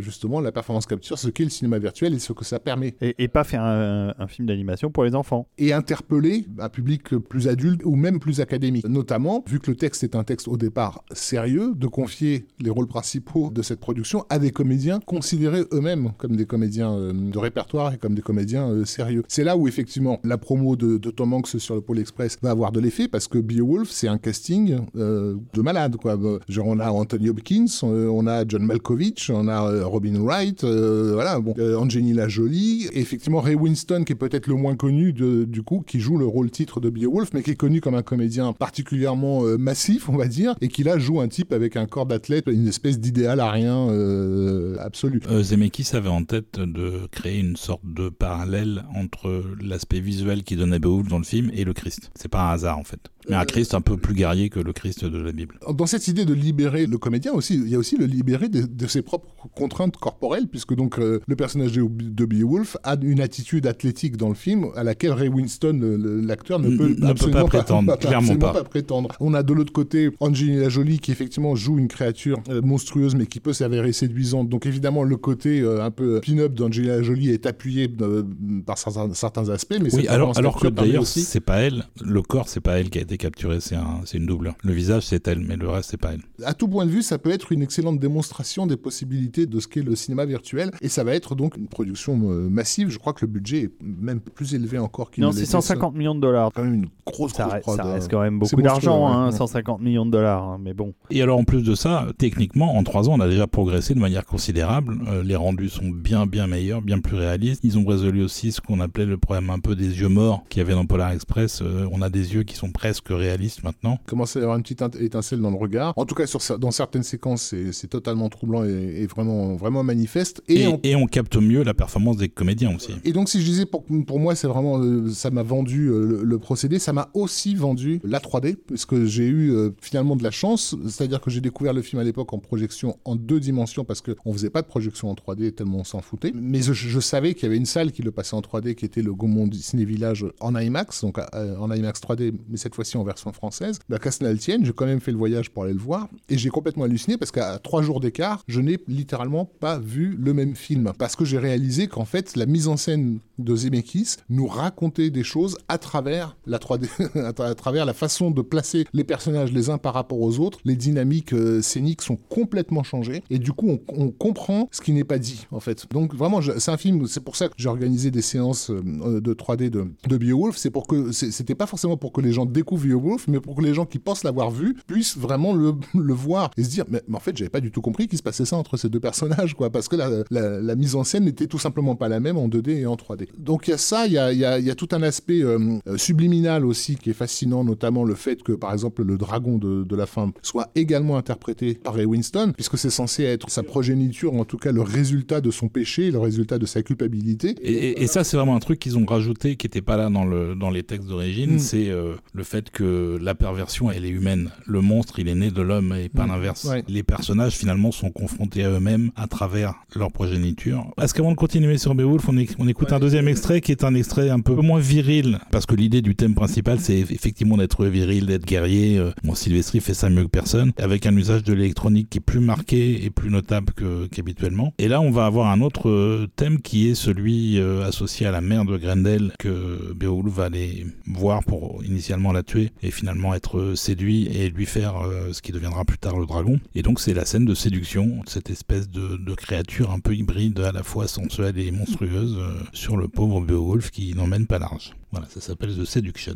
justement la performance capture, ce qu'est le cinéma virtuel et ce que ça permet. Et, et pas faire un, un film d'animation pour les enfants. Et interpeller un public plus adulte ou même plus académique. Notamment, vu que le texte est un texte au départ sérieux, de confier les rôles principaux de cette production à des comédiens considérés eux-mêmes comme des comédiens euh, de répertoire et comme des comédiens euh, sérieux. C'est là où effectivement la promo de, Tom Hanks sur le Pôle Express va avoir de l'effet parce que Beowulf, c'est un casting euh, de malade. Quoi. Genre on a Anthony Hopkins, on a John Malkovich, on a Robin Wright, voilà, bon, Angelina Jolie, et effectivement Ray Winston qui est peut-être le moins connu du coup, qui joue le rôle titre de Beowulf, mais qui est connu comme un comédien particulièrement massif, on va dire, et qui là joue un type avec un corps d'athlète, une espèce d'idéal à rien euh, absolu. Euh, Zemeckis avait en tête de créer une sorte de parallèle entre l'aspect visuel qui donnait Beowulf dans le film et le Christ. C'est pas un hasard en fait. Mais un Euh, Christ un peu plus guerrier que le Christ de la Bible. Dans cette idée de libérer le comédien aussi, il y a aussi le libérer de, de ses propres contraintes corporelles, puisque donc euh, le personnage de, de Beowulf a une attitude athlétique dans le film à laquelle Ray Winston, l'acteur, ne peut ne peut absolument pas prétendre, (laughs) clairement absolument pas. prétendre. On a de l'autre côté Angelina Jolie qui effectivement joue une créature monstrueuse, mais qui peut s'avérer séduisante. Donc évidemment le côté euh, un peu pin-up d'Angelina Jolie est appuyé euh, par certains, certains aspects, mais Oui, alors, alors que d'ailleurs, aussi c'est pas elle, le corps, c'est pas elle qui a été capturé, c'est un, c'est une doubleur. Le visage, c'est elle, mais le reste, c'est pas elle. à tout point de vue, ça peut être une excellente démonstration des possibilités de ce qu'est le cinéma virtuel. Et ça va être donc une production euh, massive. Je crois que le budget est même plus élevé encore qu'il Non, c'est l'était. 150 millions de dollars. Quand même une grosse, Ça, grosse reste- prod, ça reste quand même beaucoup d'argent, ouais. hein, Ouais. 150 millions de dollars. hein, mais bon. Et alors, en plus de ça, techniquement, en trois ans, on a déjà progressé de manière considérable. Euh, les rendus sont bien, bien meilleurs, bien plus réalistes. Ils ont résolu aussi ce qu'on appelait le problème un peu des yeux morts qu'il y avait dans Polar Express. Euh, on a des yeux qui sont presque réalistes maintenant. Commence à y avoir une petite étincelle dans le regard. En tout cas, sur, dans certaines séquences, c'est totalement troublant et, et vraiment, vraiment manifeste. Et, Et, on capte mieux la performance des comédiens aussi. Et donc, si je disais, pour, pour moi, c'est vraiment, euh, ça m'a vendu le, le procédé, ça m'a aussi vendu la 3D, parce que j'ai eu finalement de la chance, c'est-à-dire que j'ai découvert le film à l'époque en projection en deux dimensions, parce qu'on faisait pas de projection en 3D tellement on s'en foutait, mais je, savais qu'il y avait une salle qui le passait en 3D, qui était le Gaumont Ciné Village en IMAX, donc euh, en IMAX 3D, mais cette fois-ci en version française. La Castelnaltienne, j'ai quand même fait le voyage pour aller le voir, et j'ai complètement halluciné, parce qu'à trois jours d'écart, je n'ai littéralement pas vu le même film, parce que j'ai réalisé qu'en fait, la mise en scène de Zemeckis nous racontait des choses à travers la 3D, à tra- à travers la façon de placer les personnages les uns par rapport aux autres. Les dynamiques euh, scéniques sont complètement changées et du coup on, comprend ce qui n'est pas dit en fait. Donc vraiment c'est un film, c'est pour ça que j'ai organisé des séances euh, de 3D de, de Beowulf. C'est pour que c'était pas forcément pour que les gens découvrent Beowulf, mais pour que les gens qui pensent l'avoir vu puissent vraiment le, (laughs) voir et se dire mais, en fait j'avais pas du tout compris qu'il se passait ça entre ces deux personnages quoi parce que la, mise en scène n'était tout simplement pas la même en 2D et en 3D. Donc il y a ça, il y a, tout un aspect euh, euh, subliminal aussi qui est fascinant, notamment le fait que par exemple le dragon de, de la fin soit également interprété par Ray Winston, puisque c'est censé être sa progéniture, en tout cas le résultat de son péché, le résultat de sa culpabilité. Et, et- et ça, c'est vraiment un truc qu'ils ont rajouté qui n'était pas là dans, le, dans les textes d'origine. Mm. C'est euh, le fait que la perversion, elle est humaine. Le monstre, il est né de l'homme et pas Mm. l'inverse. Ouais. Les personnages, finalement, sont confrontés à eux-mêmes à travers leur progéniture. Est-ce qu'avant de continuer sur Beowulf, on écoute un deuxième extrait qui est un extrait un peu moins viril? Parce que l'idée du thème principal, c'est effectivement d'être viril, d'être guerrier. Euh, Bon, Sylvestri fait ça mieux que personne. Avec un usage de l'électronique qui est plus marqué et plus notable qu'habituellement. et là, on va avoir un autre euh, thème qui est celui euh, associé à la mère de Grendel que Beowulf va aller voir pour initialement la tuer et finalement être séduit et lui faire ce qui deviendra plus tard le dragon. Et donc c'est la scène de séduction, cette espèce de, de, créature un peu hybride, à la fois sensuelle et monstrueuse, sur le pauvre Beowulf qui n'emmène pas large. Voilà, ça s'appelle The Seduction.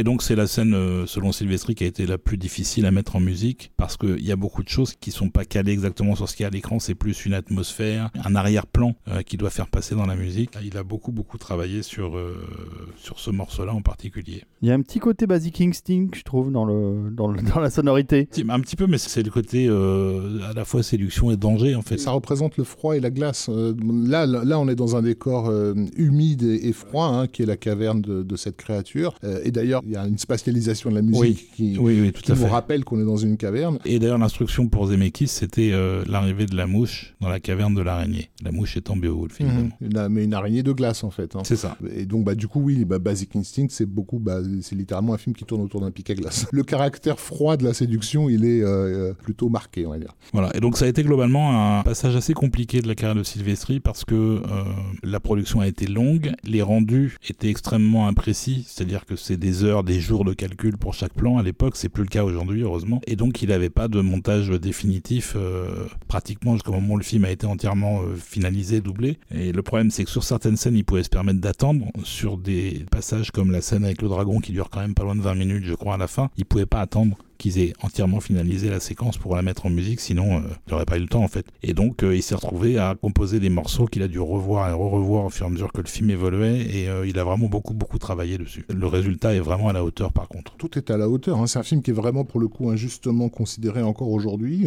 Et donc c'est la scène, euh, selon Sylvestri, qui a été la plus difficile à mettre en musique, parce qu'il y a beaucoup de choses qui sont pas calées exactement sur ce qu'il y a à l'écran, c'est plus une atmosphère, un arrière-plan euh, qui doit faire passer dans la musique. Il a beaucoup, beaucoup travaillé sur, euh, sur ce morceau-là en particulier. Il y a un petit côté Basic Instinct, je trouve, dans, le, dans, dans la sonorité. Un petit peu, mais c'est le côté à la fois séduction et danger, en fait. Ça représente le froid et la glace. là, là, on est dans un décor humide et, froid, hein, qui est la caverne de, de cette créature. et d'ailleurs, il y a une spatialisation de la musique qui, oui, tout nous rappelle qu'on est dans une caverne. Et d'ailleurs, l'instruction pour Zemeckis, c'était euh, l'arrivée de la mouche dans la caverne de l'araignée. La mouche étant Beowulf. Mhm. mais une araignée de glace, en fait. Hein. C'est ça. Et donc, bah, du coup, oui, bah, Basic Instinct, c'est beaucoup, bah, c'est littéralement un film qui tourne autour d'un pic à glace. Le caractère froid de la séduction, il est euh, plutôt marqué, on va dire. Voilà. Et donc, ça a été globalement un passage assez compliqué de la carrière de Sylvestri parce que euh, la production a été longue, les rendus étaient extrêmement imprécis, c'est-à-dire que c'est des heures des jours de calcul pour chaque plan. À l'époque, c'est plus le cas aujourd'hui, heureusement. Et donc, il n'avait pas de montage définitif euh, pratiquement jusqu'au moment où le film a été entièrement euh, finalisé, doublé. Et le problème, c'est que sur certaines scènes, il pouvait se permettre d'attendre. Sur des passages comme la scène avec le dragon qui dure quand même pas loin de 20 minutes, je crois, à la fin, il pouvait pas attendre qu'ils aient entièrement finalisé la séquence pour la mettre en musique, sinon euh, il n'aurait pas eu le temps en fait. Et donc euh, il s'est retrouvé à composer des morceaux qu'il a dû revoir et revoir au fur et à mesure que le film évoluait, et euh, il a vraiment beaucoup beaucoup travaillé dessus. Le résultat est vraiment à la hauteur par contre. Tout est à la hauteur, hein. c'est un film qui est vraiment pour le coup injustement considéré encore aujourd'hui,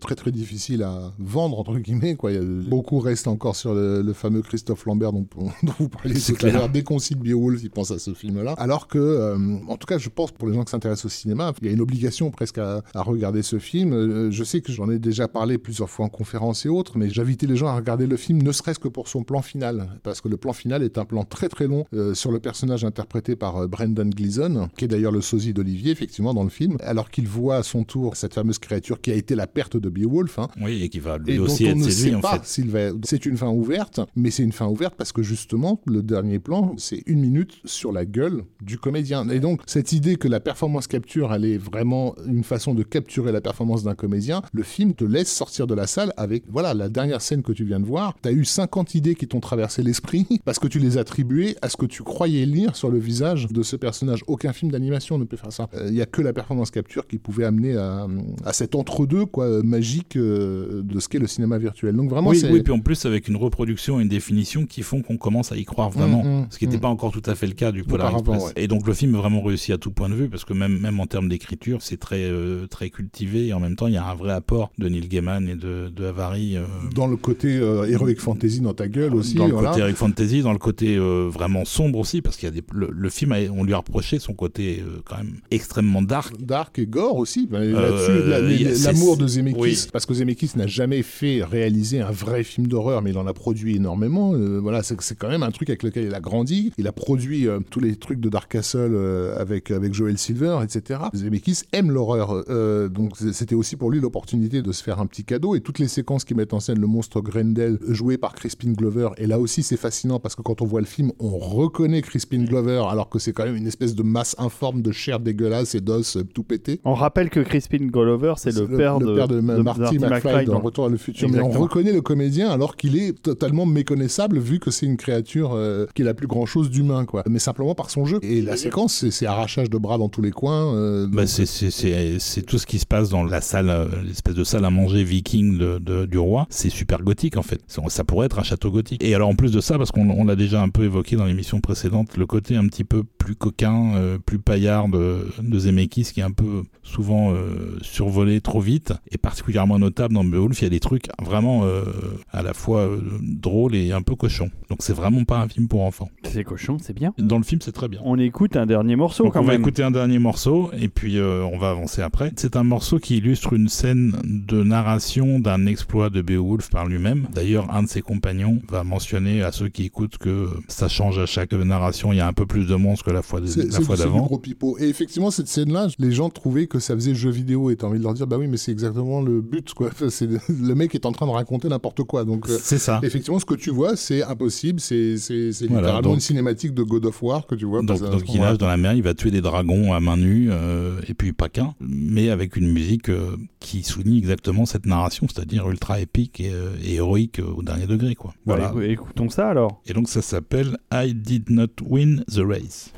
très très difficile à vendre entre guillemets, quoi. beaucoup reste encore sur le, fameux Christophe Lambert dont, (laughs) vous parliez tout à l'heure. Dès qu'on cite Beowulf, il pense à ce film-là. Alors que, en tout cas, je pense pour les gens qui s'intéressent au cinéma, il y a une obligation presque à, regarder ce film. Euh, je sais que j'en ai déjà parlé plusieurs fois en conférence et autres, mais j'invitais les gens à regarder le film ne serait-ce que pour son plan final, parce que le plan final est un plan très très long euh, sur le personnage interprété par euh, Brendan Gleeson, qui est d'ailleurs le sosie d'Olivier, effectivement, dans le film, alors qu'il voit à son tour cette fameuse créature qui a été la perte de Beowulf. Hein, oui, et qui va lui aussi être séduit, en fait. C'est une fin ouverte, mais c'est une fin ouverte parce que justement, le dernier plan, c'est une minute sur la gueule du comédien. Et donc, cette idée que la performance capture, elle est vraiment une façon de capturer la performance d'un comédien, le film te laisse sortir de la salle avec, voilà, la dernière scène que tu viens de voir. Tu as eu 50 idées qui t'ont traversé l'esprit (laughs) parce que tu les attribuais à ce que tu croyais lire sur le visage de ce personnage. Aucun film d'animation ne peut faire ça. Il euh, n'y a que la performance capture qui pouvait amener à, à cet entre-deux quoi magique euh, de ce qu'est le cinéma virtuel. Donc vraiment, oui, oui, puis en plus avec une reproduction et une définition qui font qu'on commence à y croire vraiment, mm, mm, ce qui n'était mm. pas encore tout à fait le cas du Polar Express. Et donc le film est vraiment réussi à tout point de vue parce que même même en termes d'écriture, c'est très euh, très cultivé et en même temps il y a un vrai apport de Neil Gaiman et de, de. Euh, dans le côté euh, heroic fantasy dans ta gueule aussi. Dans le côté heroic fantasy, dans le côté vraiment sombre aussi parce qu'il y a des le, film on lui a reproché son côté quand même extrêmement dark. Dark et gore aussi. Ben, l'amour de Zemeckis parce que Zemeckis n'a jamais fait réaliser un vrai film d'horreur mais il en a produit énormément. voilà, c'est quand même un truc avec lequel il a grandi. Il a produit tous les trucs de Dark Castle avec avec Joel Silver, etc. Zemeckis aime l'horreur. Euh, donc c'était aussi pour lui l'opportunité de se faire un petit cadeau. Et toutes les séquences qui mettent en scène le monstre Grendel, joué par Crispin Glover, et là aussi c'est fascinant parce que quand on voit le film, on reconnaît Crispin Glover alors que c'est quand même une espèce de masse informe de chair dégueulasse et d'os tout pété. On rappelle que Crispin Glover, c'est le, père, de, père de, Marty, McFly, dans Retour à le futur. Mais on reconnaît le comédien alors qu'il est totalement méconnaissable vu que c'est une créature euh, qui n'a plus grand chose d'humain, quoi. Mais simplement par son jeu. Et la séquence, c'est arrachage de bras dans tous les coins. Euh, bah, c'est c'est tout ce qui se passe dans la salle, euh, l'espèce de salle à manger viking de, du roi. C'est super gothique en fait. Ça pourrait être un château gothique. Et alors en plus de ça, parce qu'on l'a déjà un peu évoqué dans l'émission précédente, le côté un petit peu plus coquin, euh, plus paillard de, de, Zemeckis qui est un peu souvent euh, survolé trop vite, et particulièrement notable dans Beowulf, il y a des trucs vraiment à la fois drôles et un peu cochons. Donc c'est vraiment pas un film pour enfants. C'est cochon, c'est bien. Dans le film, c'est très bien. On écoute un dernier morceau quand on même. On va écouter un dernier morceau et puis on va avancer après. C'est un morceau qui illustre une scène de narration d'un exploit de Beowulf par lui-même. D'ailleurs, un de ses compagnons va mentionner à ceux qui écoutent que ça change à chaque narration. Il y a un peu plus de monstres que la fois, d'avant. gros pipeau. Et effectivement, cette scène-là, les gens trouvaient que ça faisait jeu vidéo et t'as envie de leur dire, bah oui, mais c'est exactement le but, quoi. C'est (laughs) le mec est en train de raconter n'importe quoi. Donc, euh, c'est ça. Effectivement, ce que tu vois, c'est impossible. C'est littéralement une cinématique de God of War que tu vois. Donc, donc il nage dans la mer, il va tuer des dragons à main nue, euh, et puis pas qu'un, mais avec une musique euh, qui souligne exactement cette narration, c'est-à-dire ultra épique et, euh, héroïque au dernier degré. Quoi. Voilà. écoutons ça alors. Et donc ça s'appelle I Did Not Win the Race.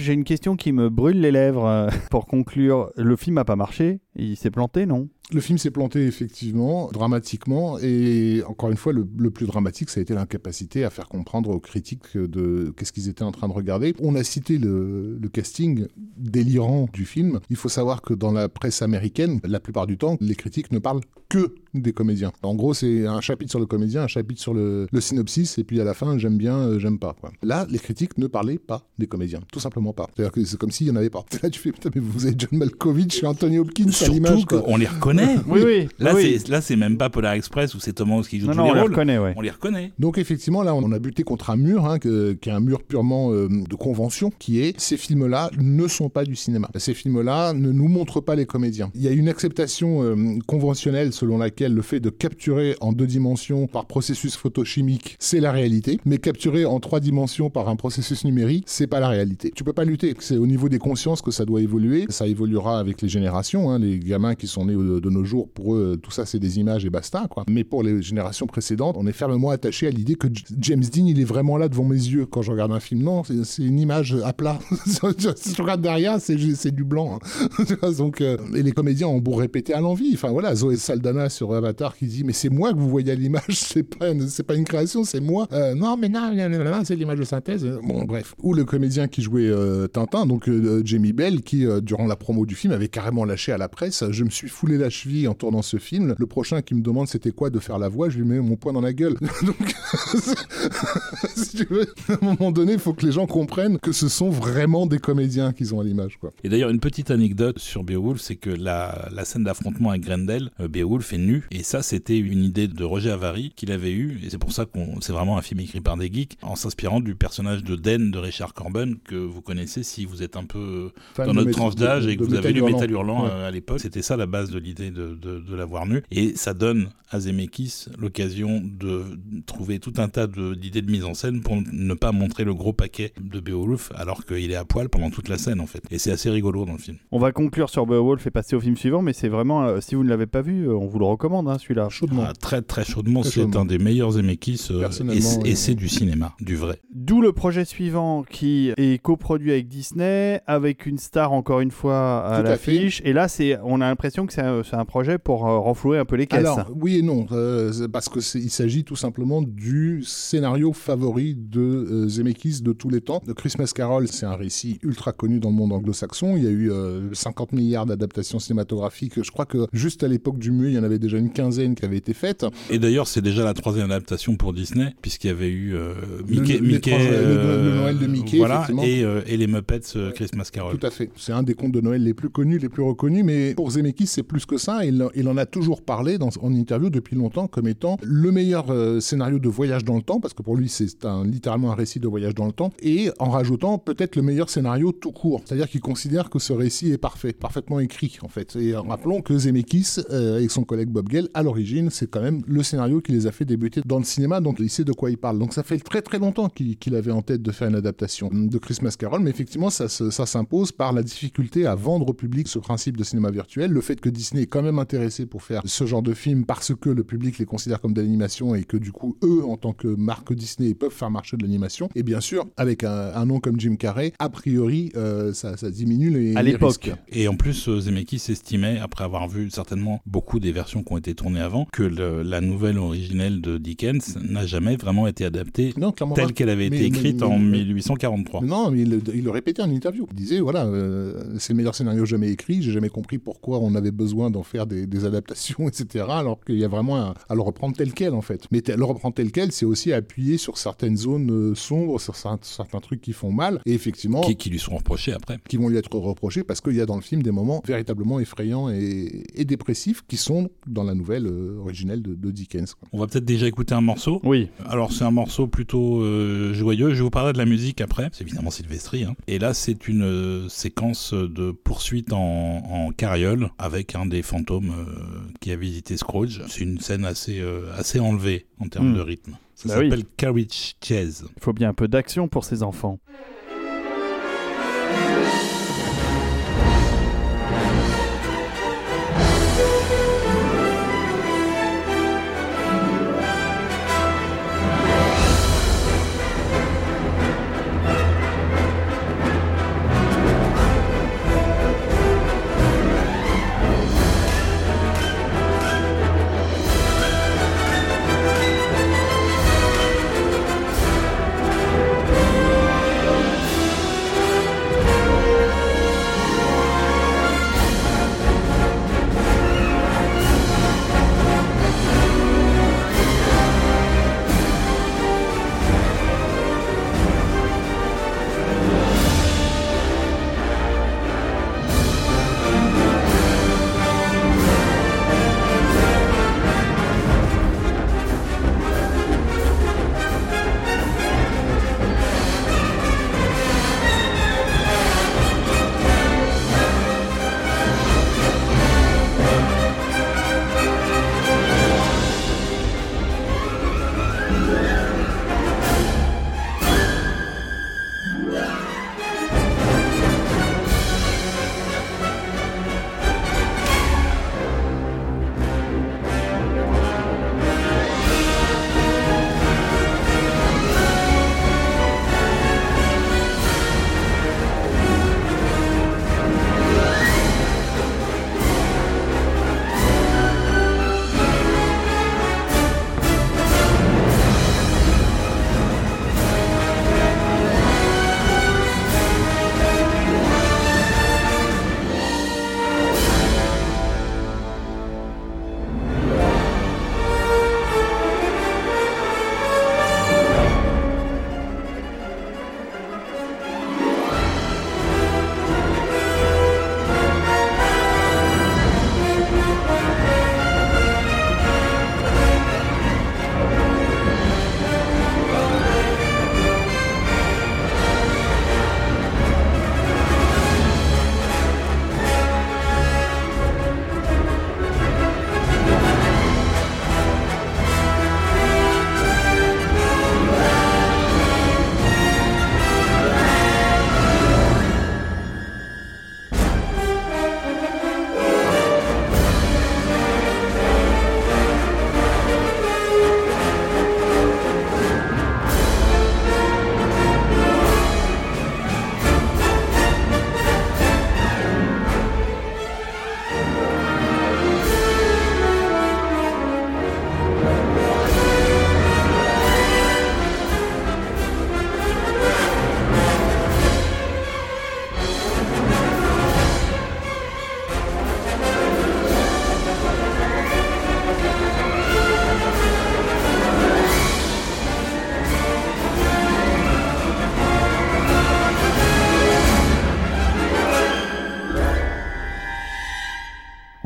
J'ai une question qui me brûle les lèvres (laughs) pour conclure. Le film n'a pas marché, il s'est planté, non? Le film s'est planté effectivement, dramatiquement, et encore une fois, le, plus dramatique, ça a été l'incapacité à faire comprendre aux critiques de qu'est-ce qu'ils étaient en train de regarder. On a cité le, casting délirant du film. Il faut savoir que dans la presse américaine, la plupart du temps, les critiques ne parlent que des comédiens. En gros, c'est un chapitre sur le comédien, un chapitre sur le, synopsis, et puis à la fin, j'aime bien, euh, j'aime pas. Quoi. Là, les critiques ne parlaient pas des comédiens, tout simplement pas. C'est-à-dire que c'est comme s'il n'y en avait pas. (laughs) Là, tu fais, putain, mais vous avez John Malkovich et Anthony Hopkins à l'image. On les reconnaît. (laughs) oui, oui. Là, c'est là, c'est même pas Polar Express où c'est Thomas qui joue tous les on Les reconnaît, ouais. On les reconnaît. Donc effectivement, là, on a buté contre un mur, hein, qui est un mur purement euh, de convention, qui est ces films-là ne sont pas du cinéma. Ces films-là ne nous montrent pas les comédiens. Il y a une acceptation euh, conventionnelle selon laquelle le fait de capturer en deux dimensions par processus photochimique, c'est la réalité, mais capturer en trois dimensions par un processus numérique, c'est pas la réalité. Tu peux pas lutter. C'est au niveau des consciences que ça doit évoluer. Ça évoluera avec les générations. Hein. Les gamins qui sont nés de nos jours, pour eux, tout ça, c'est des images et basta, quoi. Mais pour les générations précédentes, on est fermement attaché à l'idée que James Dean, il est vraiment là devant mes yeux quand je regarde un film. Non, c'est une image à plat. (laughs) si je regarde derrière, c'est du blanc. Hein. (laughs) Donc, euh, et les comédiens ont beau répéter à l'envie. Enfin voilà, Zoé Saldana sur Avatar qui dit mais c'est moi que vous voyez à l'image, (laughs) c'est pas c'est pas une création, c'est moi. Euh, non mais non, c'est l'image de synthèse. Bon bref. Ou le comédien qui jouait euh, Tintin, donc Jamie Bell, qui durant la promo du film avait carrément lâché à la presse. Je me suis foulé la cheville en tournant ce film. Le prochain qui me demande c'était quoi de faire la voix, je lui mets mon poing dans la gueule. (laughs) Donc, (laughs) si tu veux, à un moment donné, il faut que les gens comprennent que ce sont vraiment des comédiens qu'ils ont à l'image. Quoi. Et d'ailleurs, une petite anecdote sur Beowulf, c'est que la, la scène d'affrontement avec Grendel, euh, Beowulf est nu. Et ça, c'était une idée de Roger Avary qu'il avait eue. Et c'est pour ça qu'on c'est vraiment un film écrit par des geeks, en s'inspirant du personnage de Den de Richard Corben, que vous connaissez si vous êt un peu dans notre tranche d'âge et que vous avez lu Métal Hurlant euh, à l'époque. C'était ça la base de l'idée de, de, de l'avoir nu. Et ça donne à Zemeckis l'occasion de trouver tout un tas d'idées de, mise en scène pour ne pas montrer le gros paquet de Beowulf alors qu'il est à poil pendant toute la scène en fait. Et c'est assez rigolo dans le film. On va conclure sur Beowulf et passer au film suivant, mais c'est vraiment, euh, si vous ne l'avez pas vu, euh, on vous le recommande hein, celui-là. Chaudement. Ah, très très chaudement, c'est un des meilleurs Zemeckis euh, et, c'est du cinéma, du vrai. D'où le projet suivant qui est coproduit avec Disney, avec une star encore une fois à l'affiche. Et là, c'est, on a l'impression que c'est un, un, projet pour renflouer un peu les caisses. Alors, oui et non, parce qu'il s'agit tout simplement du scénario favori de euh, Zemeckis de tous les temps. The Christmas Carol, c'est un récit ultra connu dans le monde anglo-saxon. Il y a eu 50 euh, milliards d'adaptations cinématographiques. Je crois que juste à l'époque du muet, il y en avait déjà une quinzaine qui avaient été faites. Et d'ailleurs, c'est déjà la troisième adaptation pour Disney, puisqu'il y avait eu euh, Mickey, le, Mickey le, Noël de Mickey, voilà, et, et, les Muppets Christmas Carol. Tout à fait. C'est un des contes de Noël les plus connus, les plus reconnus, mais pour Zemeckis, c'est plus que Il, en a toujours parlé en interview depuis longtemps comme étant le meilleur scénario de voyage dans le temps, parce que pour lui, c'est littéralement un récit de voyage dans le temps, et en rajoutant peut-être le meilleur scénario tout court. C'est-à-dire qu'il considère que ce récit est parfait, parfaitement écrit, en fait. Et rappelons que Zemeckis, euh, avec son collègue Bob Gale, à l'origine, c'est quand même le scénario qui les a fait débuter dans le cinéma, donc il sait de quoi il parle. Donc ça fait très très longtemps qu'il avait en tête de faire une adaptation de Christmas Carol, mais effectivement, ça, s'impose par la difficulté à vendre au public ce principe de cinéma virtuel, le fait que Disney quand même intéressé pour faire ce genre de film parce que le public les considère comme de l'animation et que du coup, eux, en tant que marque Disney, peuvent faire marcher de l'animation. Et bien sûr, avec un, nom comme Jim Carrey, a priori, euh, ça, diminue les, à l'époque. Et en plus, euh, Zemeckis estimait, après avoir vu certainement beaucoup des versions qui ont été tournées avant, que la nouvelle originelle de Dickens n'a jamais vraiment été adaptée telle qu'elle avait été écrite en 1843. Non, mais il, le répétait en interview. Il disait voilà, euh, c'est le meilleur scénario jamais écrit. J'ai jamais compris pourquoi on avait besoin d'en faire des, adaptations, (laughs) etc. Alors qu'il y a vraiment à, le reprendre tel quel en fait. Mais le reprendre tel quel, c'est aussi appuyer sur certaines zones euh, sombres, sur certains, trucs qui font mal, et effectivement... Qui, lui sont reprochés après. Qui vont lui être reprochés parce qu'il y a dans le film des moments véritablement effrayants et, dépressifs qui sont dans la nouvelle euh, originelle de, Dickens. On va peut-être déjà écouter un morceau. Oui. Alors c'est un morceau plutôt euh, joyeux. Je vais vous parler de la musique après. C'est évidemment Sylvestri. Hein. Et là c'est une séquence de poursuite en, carriole avec un des fantômes qui a visité Scrooge. C'est une scène assez, assez enlevée en termes hmm. de rythme. Ça bah s'appelle Carriage Chase. Il faut bien un peu d'action pour ces enfants.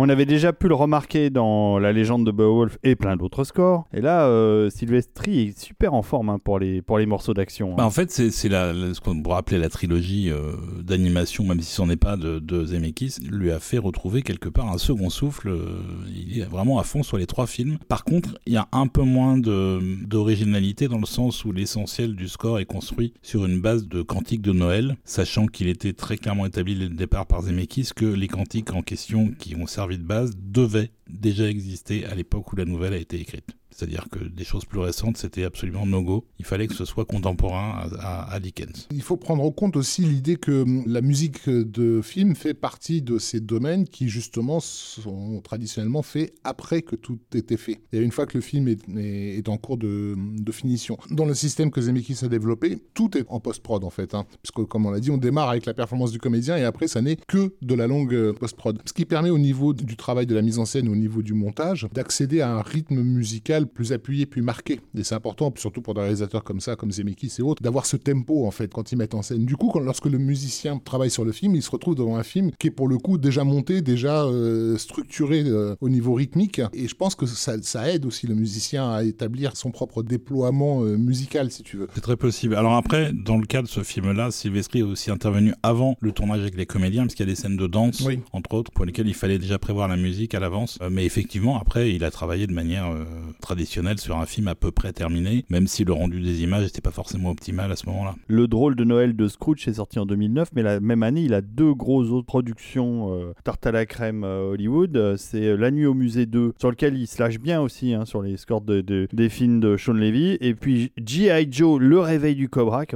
On avait déjà pu le remarquer dans La légende de Beowulf et plein d'autres scores. Et là, euh, est super en forme hein, pour, les, pour les morceaux d'action. hein. Bah, en fait, c'est ce qu'on pourrait appeler la trilogie euh, d'animation, même si ce n'en est pas de, de Zemeckis, lui a fait retrouver quelque part un second souffle. euh, il est vraiment à fond sur les trois films. Par contre, il y a un peu moins d'originalité dans le sens où l'essentiel du score est construit sur une base de cantiques de Noël, sachant qu'il était très clairement établi dès le départ par Zemeckis que les cantiques en question qui ont servi de base devaient déjà exister à l'époque où la nouvelle a été écrite. C'est-à-dire que des choses plus récentes, c'était absolument no-go. Il fallait que ce soit contemporain à, Dickens. Il faut prendre en compte aussi l'idée que hum, la musique de film fait partie de ces domaines qui justement sont traditionnellement faits après que tout était fait. Et une fois que le film est, en cours de, de finition. Dans le système que Zemeckis a développé, tout est en post-prod en fait. Hein, puisque comme on l'a dit, on démarre avec la performance du comédien et après ça n'est que de la longue euh, post-prod. Ce qui permet au niveau du travail de la mise en scène, au niveau du montage, d'accéder à un rythme musical plus appuyé, plus marqué. Et c'est important, surtout pour des réalisateurs comme ça, comme Zemeckis et autres, d'avoir ce tempo en fait quand ils mettent en scène. Du coup, quand, lorsque le musicien travaille sur le film, il se retrouve devant un film qui est pour le coup déjà monté, déjà euh, structuré euh, au niveau rythmique. Et je pense que ça, ça aide aussi le musicien à établir son propre déploiement euh, musical, si tu veux. C'est très possible. Alors après, dans le cas de ce film-là, Sylvestri est aussi intervenu avant le tournage avec les comédiens, parce qu'il y a des scènes de danse, Oui. entre autres, pour lesquelles il fallait déjà prévoir la musique à l'avance. Mais effectivement, après, il a travaillé de manière euh, traditionnelle sur un film à peu près terminé, même si le rendu des images n'était pas forcément optimal à ce moment-là. Le drôle de Noël de Scrooge est sorti en 2009, mais la même année, il a deux grosses autres productions euh, tarte à la crème euh, Hollywood. Euh, C'est euh, La Nuit au Musée 2, sur lequel il se lâche bien aussi hein, sur les scores de, de- des films de Sean Levy. Et puis G.I. Joe, Le Réveil du Cobra,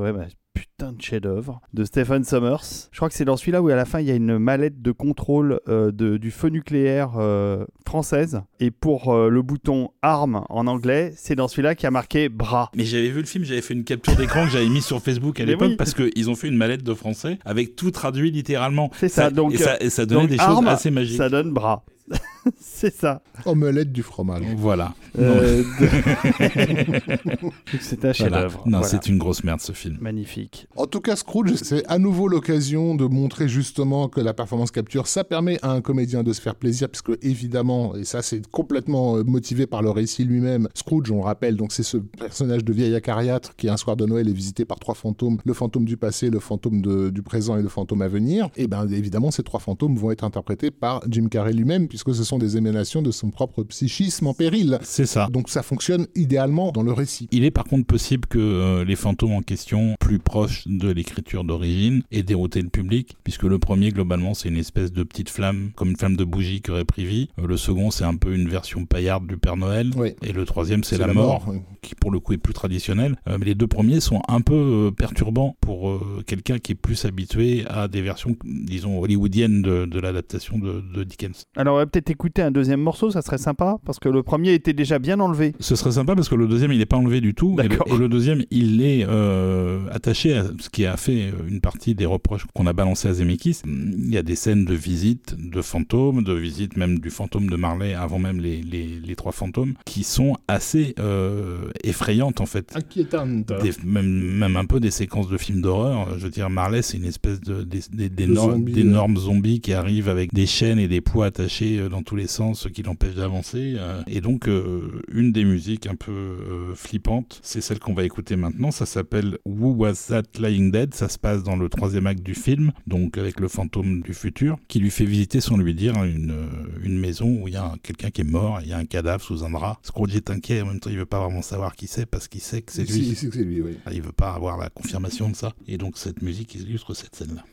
putain de chef-d'œuvre, de Stephen Sommers. Je crois que c'est dans celui-là où à la fin, il y a une mallette de contrôle euh, de- du feu nucléaire euh, française. Et pour euh, le bouton arme en anglais, c'est dans celui-là qui a marqué bras. Mais j'avais vu le film, j'avais fait une capture d'écran que j'avais mis sur Facebook à l'époque oui. parce qu'ils ont fait une mallette de français avec tout traduit littéralement. C'est ça, donc, et, ça, et ça donnait donc, des choses arme, assez magiques. Ça donne bras. (laughs) c'est ça. Omelette du fromage. Voilà. Euh, de- (laughs) c'est un Voilà. chef-d'œuvre. Non, Voilà. c'est une grosse merde ce film. magnifique. En tout cas, Scrooge, c'est à nouveau l'occasion de montrer justement que la performance capture, ça permet à un comédien de se faire plaisir, puisque évidemment, et ça c'est complètement euh, motivé par le récit lui-même, Scrooge, on le rappelle, donc c'est ce personnage de vieil acariâtre qui un soir de Noël est visité par trois fantômes, le fantôme du passé, le fantôme de- du présent et le fantôme à venir. Et bien évidemment, ces trois fantômes vont être interprétés par Jim Carrey lui-même, puisque ce sont des émanations de son propre psychisme en péril. C'est ça. Donc ça fonctionne idéalement dans le récit. Il est par contre possible que euh, les fantômes en question, plus proches de l'écriture d'origine, aient dérouté le public, puisque le premier, globalement, c'est une espèce de petite flamme, comme une flamme de bougie qui aurait pris vie. Euh, le second, c'est un peu une version paillarde du Père Noël. Oui. Et le troisième, c'est la, mort, oui. qui pour le coup est plus traditionnelle. Euh, mais les deux premiers sont un peu euh, perturbants pour euh, quelqu'un qui est plus habitué à des versions, disons, hollywoodiennes de, de l'adaptation de, de Dickens. Alors, peut-être écouter un deuxième morceau, ça serait sympa, parce que le premier était déjà bien enlevé. Ce serait sympa parce que le deuxième, il n'est pas enlevé du tout. Et le, D'accord. et le deuxième, il est euh, attaché à ce qui a fait euh, une partie des reproches qu'on a balancé à Zemeckis. Il y a des scènes de visite de fantômes, de visite même du fantôme de Marley avant même les, les, les trois fantômes, qui sont assez euh, effrayantes en fait. Inquiétante. Des- même, même un peu des séquences de films d'horreur. Je veux dire, Marley, c'est une espèce de, d'énormes zombie, d'énormes zombies qui arrivent avec des chaînes et des poids attachés euh, dans tous les sens, ce qui l'empêche d'avancer. euh. Et donc, euh, une des musiques un peu flippantes, c'est celle qu'on va écouter maintenant. Ça s'appelle Who Was That Lying Dead? Ça se passe dans le troisième acte du film, donc avec le fantôme du futur, qui lui fait visiter sans lui dire une, euh, une maison où il y a quelqu'un qui est mort, il y a un cadavre sous un drap. Scrooge est inquiet, en même temps, il veut pas vraiment savoir qui c'est parce qu'il sait que c'est lui. Si, lui, oui. Ah, Il veut pas avoir la confirmation de ça. Et donc cette musique illustre cette scène-là.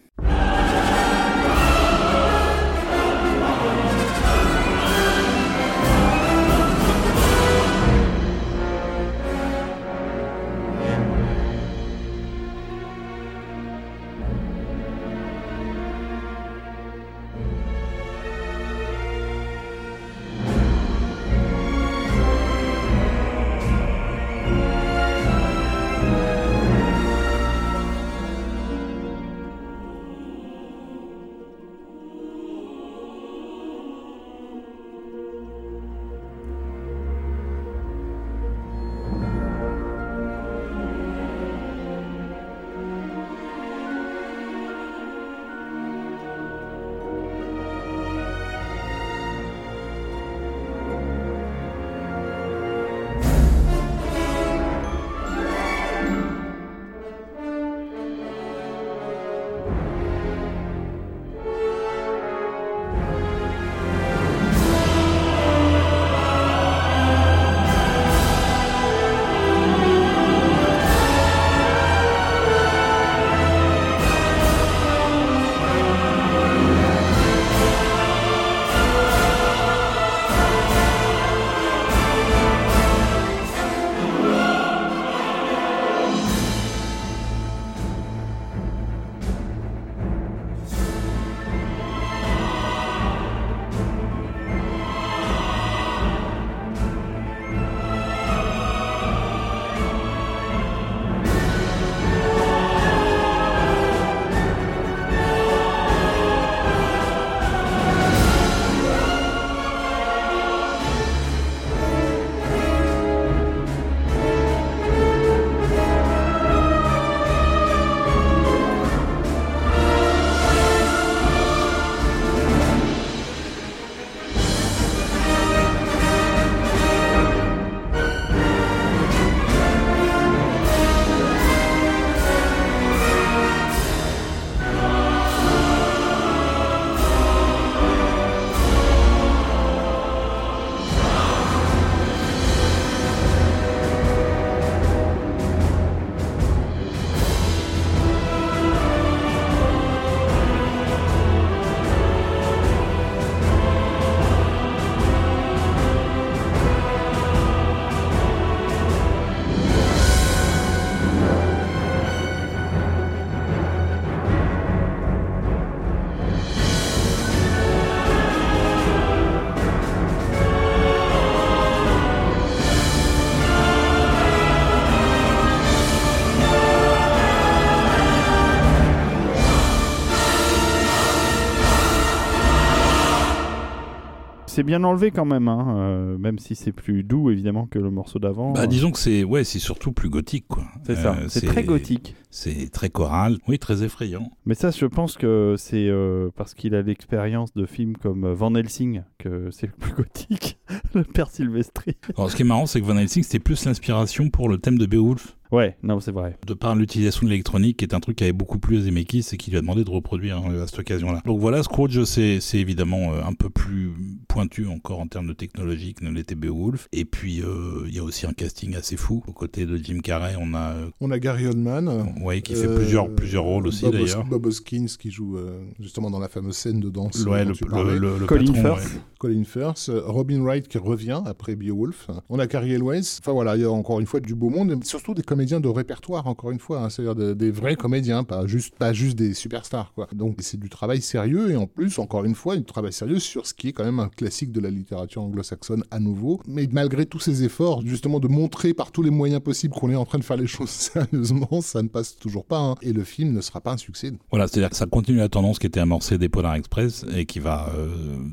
C'est bien enlevé quand même, hein, euh, même si c'est plus doux évidemment que le morceau d'avant. Bah, disons que c'est ouais, c'est surtout plus gothique quoi. C'est ça, Euh, c'est très gothique. C'est très choral, oui, très effrayant. Mais ça, je pense que c'est euh, parce qu'il a l'expérience de films comme Van Helsing que c'est le plus (laughs) gothique, le père Sylvestri. Alors, ce qui est marrant, c'est que Van Helsing, c'était plus l'inspiration pour le thème de Beowulf. Ouais, non, c'est vrai. De par l'utilisation de l'électronique, qui est un truc qui avait beaucoup plu à Zemeckis et qui lui a demandé de reproduire hein, à cette occasion-là. Donc voilà, Scrooge, c'est évidemment euh, un peu plus pointu encore en termes de technologie que ne l'était Beowulf. Et puis, euh, il y a aussi un casting assez fou. Aux côtés de Jim Carrey, on a, euh, On a Gary Oldman. ouais, qui fait euh, plusieurs, plusieurs rôles aussi d'ailleurs. Bob Hoskins qui joue euh, justement dans la fameuse scène de danse. Ouais, le, le, parlais. le- le Colin patron, Firth. ouais. Colin Firth, Robin Wright qui revient après Beowulf. On a Carrie Elwes. Enfin voilà, il y a encore une fois du beau monde, et surtout des comédiens de répertoire, encore une fois. hein, C'est-à-dire de- des vrais comédiens, pas juste, pas juste des superstars. Donc c'est du travail sérieux, et en plus, encore une fois, du travail sérieux sur ce qui est quand même un classique de la littérature anglo-saxonne à nouveau. Mais malgré tous ces efforts, justement, de montrer par tous les moyens possibles qu'on est en train de faire les choses (laughs) sérieusement, ça ne passe toujours pas. hein. Et le film ne sera pas un succès. Voilà, c'est-à-dire que ça continue la tendance qui était amorcée des Polar Express et qui va euh,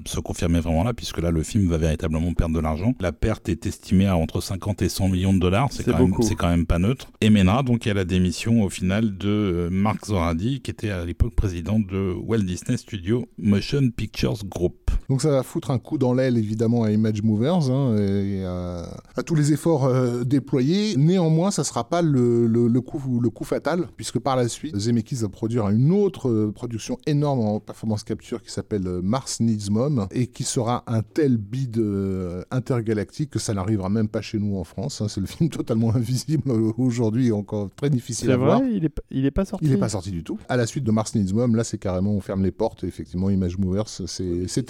se confirmer vraiment puisque là, le film va véritablement perdre de l'argent. La perte est estimée à entre 50 et 100 millions de dollars, c'est C'est quand, même- beaucoup. c'est quand même pas neutre. Et mènera donc à la démission au final de euh, Mark Zoradi, qui était à l'époque président de Walt Disney Studio Motion Pictures Group. Donc ça va foutre un coup dans l'aile évidemment à Image Movers hein, et à, à tous les efforts euh, déployés. Néanmoins, ça sera pas le, le, le coup, le coup fatal puisque par la suite, Zemeckis va produire une autre euh, production énorme en performance capture qui s'appelle euh, Mars Needs Mom et qui sera un tel bid euh, intergalactique que ça n'arrivera même pas chez nous en France. hein. C'est le film (laughs) totalement invisible aujourd'hui et encore très difficile à voir. vrai, il est, p- il est pas sorti. Il n'est pas sorti du tout. À la suite de Mars Needs Mom, là c'est carrément on ferme les portes. Et effectivement, Image Movers, c'est c'est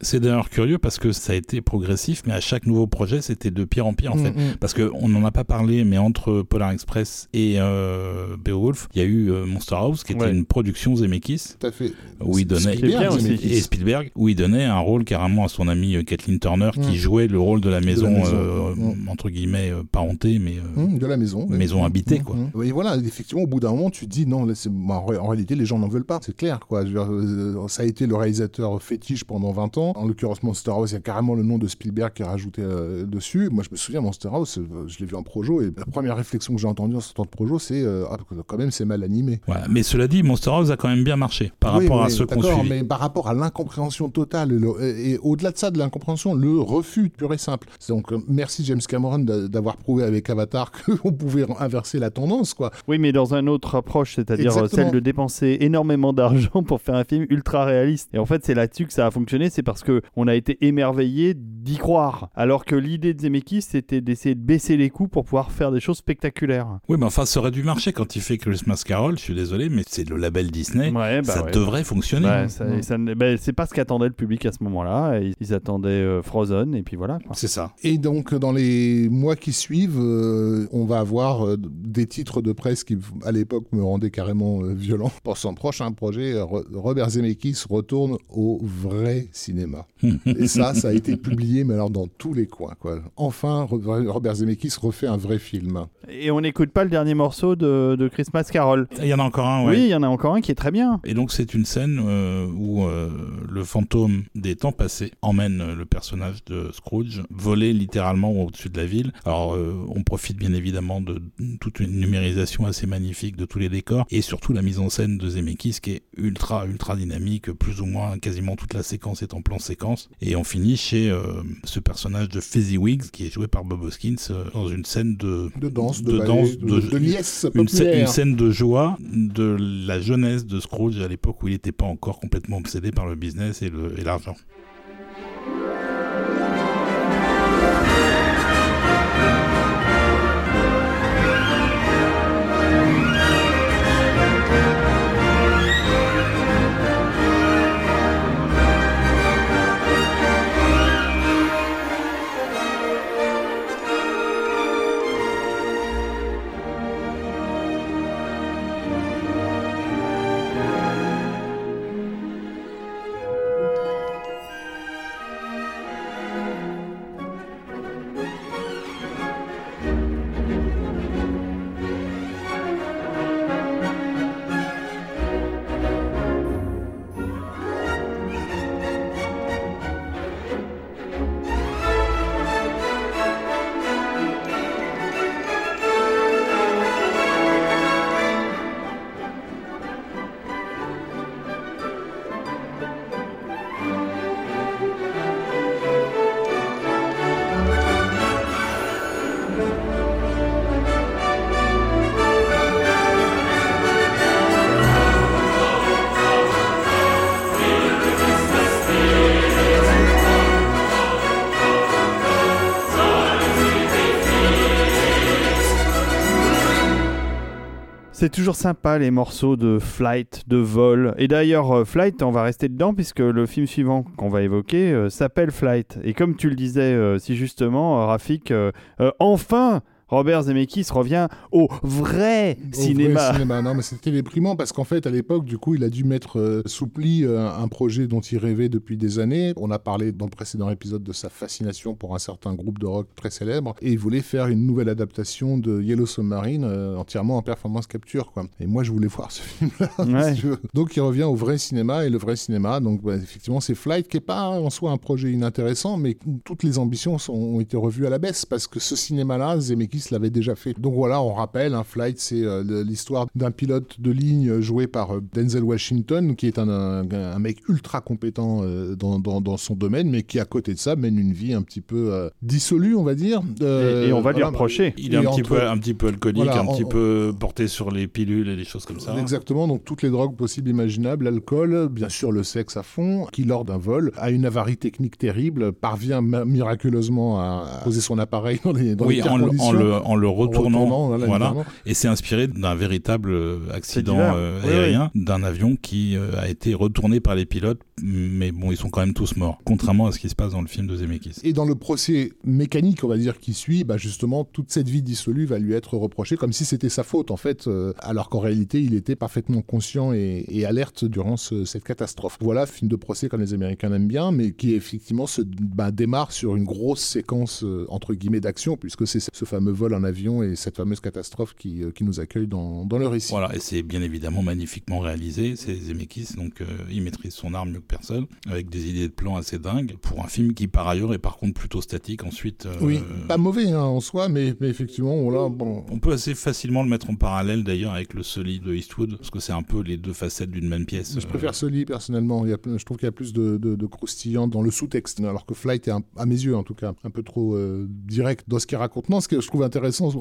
C'est d'ailleurs curieux parce que ça a été progressif, mais à chaque nouveau projet, c'était de pire en pire en fait. Mm, mm. Parce qu'on n'en a pas parlé, mais entre Polar Express et euh, Beowulf, il y a eu euh, Monster House, qui était Ouais. une production Zemeckis, Tout à fait. où il donnait Spielberg. Zemeckis. et Spielberg, où il donnait un rôle carrément à son amie euh, Kathleen Turner, qui Mm. jouait le rôle de la maison, maison, euh, entre guillemets euh, parentée, mais de la maison. oui. Maison habitée, quoi. Et voilà, effectivement, au bout d'un moment, tu te dis non, là, bah, en, ré- en réalité, les gens n'en veulent pas. C'est clair, quoi. Je veux dire, euh, ça a été le réalisateur fétiche pendant 20 ans. En l'occurrence, Monster House, il y a carrément le nom de Spielberg qui est rajouté euh, dessus. Moi, je me souviens, Monster House, euh, je l'ai vu en projo, et la première réflexion que j'ai entendue en sortant de projo, c'est euh, ah, quand même, c'est mal animé. Mais cela dit, Monster House a quand même bien marché par Oui, rapport à ceux qu'on suivi. mais par rapport à l'incompréhension totale, et, le- et- et au-delà de ça, de l'incompréhension, le refus pur et simple. Donc, merci James Cameron d'a- d'avoir prouvé avec Avatar (laughs) qu'on pouvait inverser la tendance, quoi. Oui, mais dans une autre approche, c'est-à-dire celle de dépenser énormément d'argent (laughs) pour faire un film ultra réaliste. Et en fait, c'est là-dessus que ça a fonctionné, c'est parce que on a été émerveillé d'y croire. Alors que l'idée de Zemeckis, c'était d'essayer de baisser les coûts pour pouvoir faire des choses spectaculaires. Oui, mais enfin, ça aurait dû marcher quand il fait Christmas Carol, je suis désolé, mais c'est le label Disney. Ouais, bah ça ouais. devrait fonctionner. Ça- ça bah, c'est pas ce qu'attendait le public à ce moment-là. Ils, ils attendaient euh, Frozen, et puis voilà. C'est ça. Et donc, dans les mois qui suivent, euh, on va avoir euh, des titres de presse qui, à l'époque, me rendaient carrément euh, violent. Pour son prochain projet, Ro- Robert Zemeckis retourne au vrai cinéma. Et ça, ça a été publié, mais alors dans tous les coins. Quoi. Enfin, Ro- Robert Zemeckis refait un vrai film. Et on n'écoute pas le dernier morceau de, de Christmas Carol. Il y en a encore un, ouais. Oui, il y en a encore un qui est très bien. Et donc c'est une scène euh, où euh, le fantôme des temps passés emmène euh, le personnage de Scrooge voler littéralement au-dessus de la ville. Alors euh, on profite bien évidemment de toute une numérisation assez magnifique de tous les décors et surtout la mise en scène de Zemeckis qui est ultra ultra dynamique, plus ou moins quasiment toute la séquence est en plan séquence. Et on finit chez euh, ce personnage de Fezziwigs qui est joué par Bob Hoskins euh, dans une scène de De danse, de, De ballet, danse, de, de- de liesse une, une scène de joie de la jeunesse de Scrooge à l'époque où il n'était pas encore complètement obsédé par le business et l'argent. C'est toujours sympa les morceaux de flight, de vol. Et d'ailleurs, euh, flight, on va rester dedans puisque le film suivant qu'on va évoquer euh, s'appelle Flight. Et comme tu le disais euh, si justement, Rafik, enfin Robert Zemeckis revient au vrai cinéma. Non, mais c'était déprimant parce qu'en fait, à l'époque, du coup, il a dû mettre euh, sous pli euh, un projet dont il rêvait depuis des années. On a parlé dans le précédent épisode de sa fascination pour un certain groupe de rock très célèbre et il voulait faire une nouvelle adaptation de Yellow Submarine euh, entièrement en performance capture, quoi. Et moi, je voulais voir ce film-là. (laughs) donc, il revient au vrai cinéma et le vrai cinéma. Donc, bah, effectivement, c'est Flight qui est pas en soi un projet inintéressant, mais toutes les ambitions sont, ont été revues à la baisse parce que ce cinéma-là, Zemeckis l'avait déjà fait. Donc voilà, on rappelle, un flight, c'est euh, l'histoire d'un pilote de ligne joué par euh, Denzel Washington, qui est un, un, mec ultra compétent euh, dans, dans, son domaine, mais qui à côté de ça mène une vie un petit peu dissolue, on va dire. Et, on va lui reprocher. Il est un petit, peu, un petit peu alcoolique, un petit peu porté sur les pilules et des choses comme ça. Exactement, donc toutes les drogues possibles imaginables, l'alcool, bien sûr le sexe à fond, qui lors d'un vol a une avarie technique terrible, parvient miraculeusement à poser son appareil dans les, dans oui, en, en le retournant. voilà, Et c'est inspiré d'un véritable euh, accident euh, aérien, d'un avion qui euh, a été retourné par les pilotes, mais bon, ils sont quand même tous morts, contrairement à ce qui se passe dans le film de Zemeckis. Et dans le procès mécanique, on va dire, qui suit, bah justement, toute cette vie dissolue va lui être reprochée comme si c'était sa faute, en fait, alors qu'en réalité, il était parfaitement conscient et, alerte durant cette catastrophe. Voilà, film de procès comme les Américains aiment bien, mais qui effectivement se bah, démarre sur une grosse séquence, entre guillemets, d'action, puisque c'est ce fameux vol en avion et cette fameuse catastrophe qui, euh, qui nous accueille dans, dans, le récit. Voilà, et c'est bien évidemment magnifiquement réalisé. C'est Zemeckis, donc euh, il maîtrise son arme mieux que personne, avec des idées de plan assez dingues, pour un film qui par ailleurs est par contre plutôt statique ensuite. Euh, oui, pas mauvais hein, en soi, mais, mais effectivement, on, là, bon... on peut assez facilement le mettre en parallèle d'ailleurs avec le Sully de Eastwood, parce que c'est un peu les deux facettes d'une même pièce. Je préfère Sully personnellement, il y a, je trouve qu'il y a plus de, de, croustillant dans le sous-texte, alors que Flight est à mes yeux en tout cas un peu trop direct dans ce qu'il raconte. Non, ce que je trouve intéressant,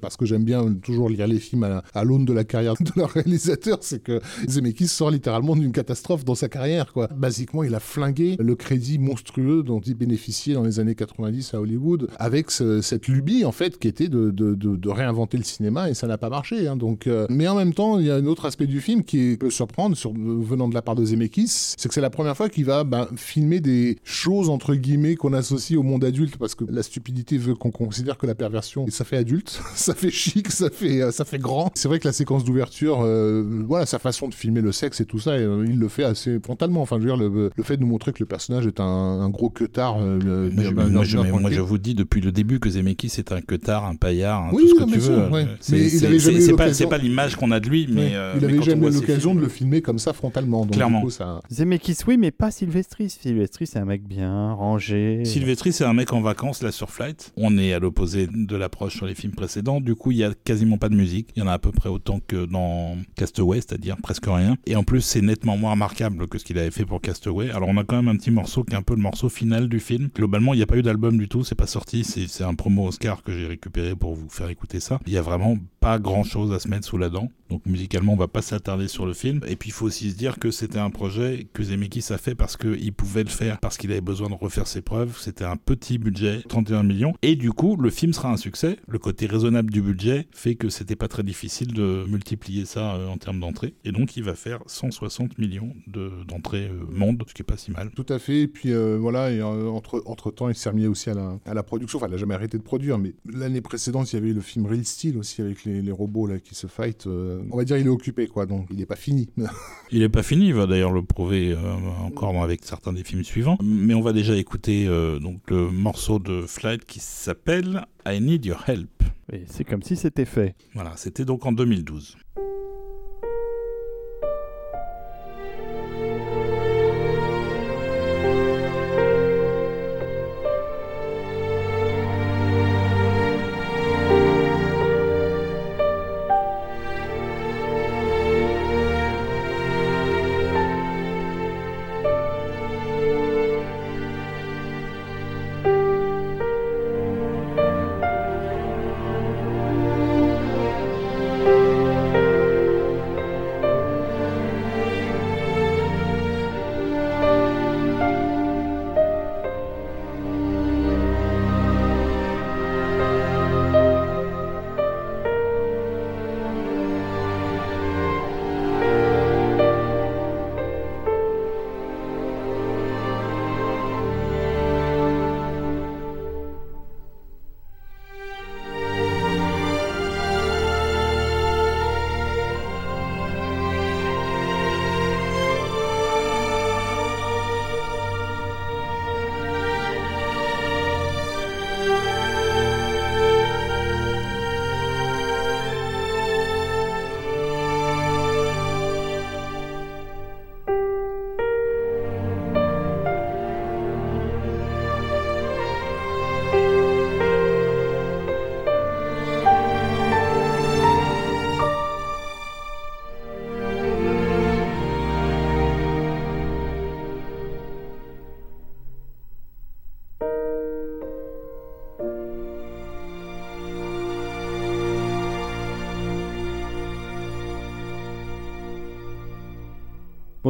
parce que j'aime bien toujours lire les films à, l'aune de la carrière (laughs) de leur réalisateur, c'est que Zemeckis sort littéralement d'une catastrophe dans sa carrière. Quoi. Basiquement, il a flingué le crédit monstrueux dont il bénéficiait dans les années 90 à Hollywood, avec cette lubie en fait qui était de, réinventer le cinéma et ça n'a pas marché. Hein. donc, euh, mais en même temps, il y a un autre aspect du film qui peut surprendre sur, venant de la part de Zemeckis, c'est que c'est la première fois qu'il va ben, filmer des choses entre guillemets qu'on associe au monde adulte parce que la stupidité veut qu'on considère que la perversion ça fait adulte (laughs) ça fait chic, ça fait, euh, ça fait grand. C'est vrai que la séquence d'ouverture, euh, voilà, sa façon de filmer le sexe et tout ça, euh, il le fait assez frontalement. Enfin, je veux dire, le, fait de nous montrer que le personnage est un, gros queutard. moi, je, vous dis depuis le début que Zemeckis est un queutard, un paillard, tout ce que tu veux. C'est pas, l'image qu'on a de lui, mais. il avait jamais eu l'occasion de le filmer comme ça frontalement. Clairement. Zemeckis, oui, mais pas Sylvestri. Sylvestri, c'est un mec bien rangé. Sylvestri, c'est un mec en vacances là sur Flight. On est à l'opposé de l'approche sur les films précédents. Du coup, il y a quasiment pas de musique. Il y en a à peu près autant que dans Castaway, c'est-à-dire presque rien. Et en plus, c'est nettement moins remarquable que ce qu'il avait fait pour Castaway. Alors, on a quand même un petit morceau qui est un peu le morceau final du film. Globalement, il n'y a pas eu d'album du tout, c'est pas sorti. C'est un promo Oscar que j'ai récupéré pour vous faire écouter ça. Il y a vraiment pas grand chose à se mettre sous la dent. Donc musicalement, on va pas s'attarder sur le film. Et puis il faut aussi se dire que c'était un projet que Zemeckis a fait parce qu'il pouvait le faire, parce qu'il avait besoin de refaire ses preuves. C'était un petit budget, 31 millions. Et du coup, le film sera un succès. Le côté raisonnable du budget fait que c'était pas très difficile de multiplier ça euh, en termes d'entrée. Et donc il va faire 160 millions d'entrées euh, monde, ce qui est pas si mal. Tout à fait. Et puis euh, voilà, et, entre, entre temps, il s'est remis aussi à la, production. Enfin, il n'a jamais arrêté de produire, mais l'année précédente, il y avait le film Real Steel aussi avec les, les robots là qui se fight on va dire il est occupé, quoi, donc il n'est pas fini. (laughs) il n'est pas fini, il va d'ailleurs le prouver euh, encore avec certains des films suivants. Mais on va déjà écouter euh, donc le morceau de Flight qui s'appelle I Need Your Help. Et c'est comme si c'était fait. Voilà, c'était donc en 2012.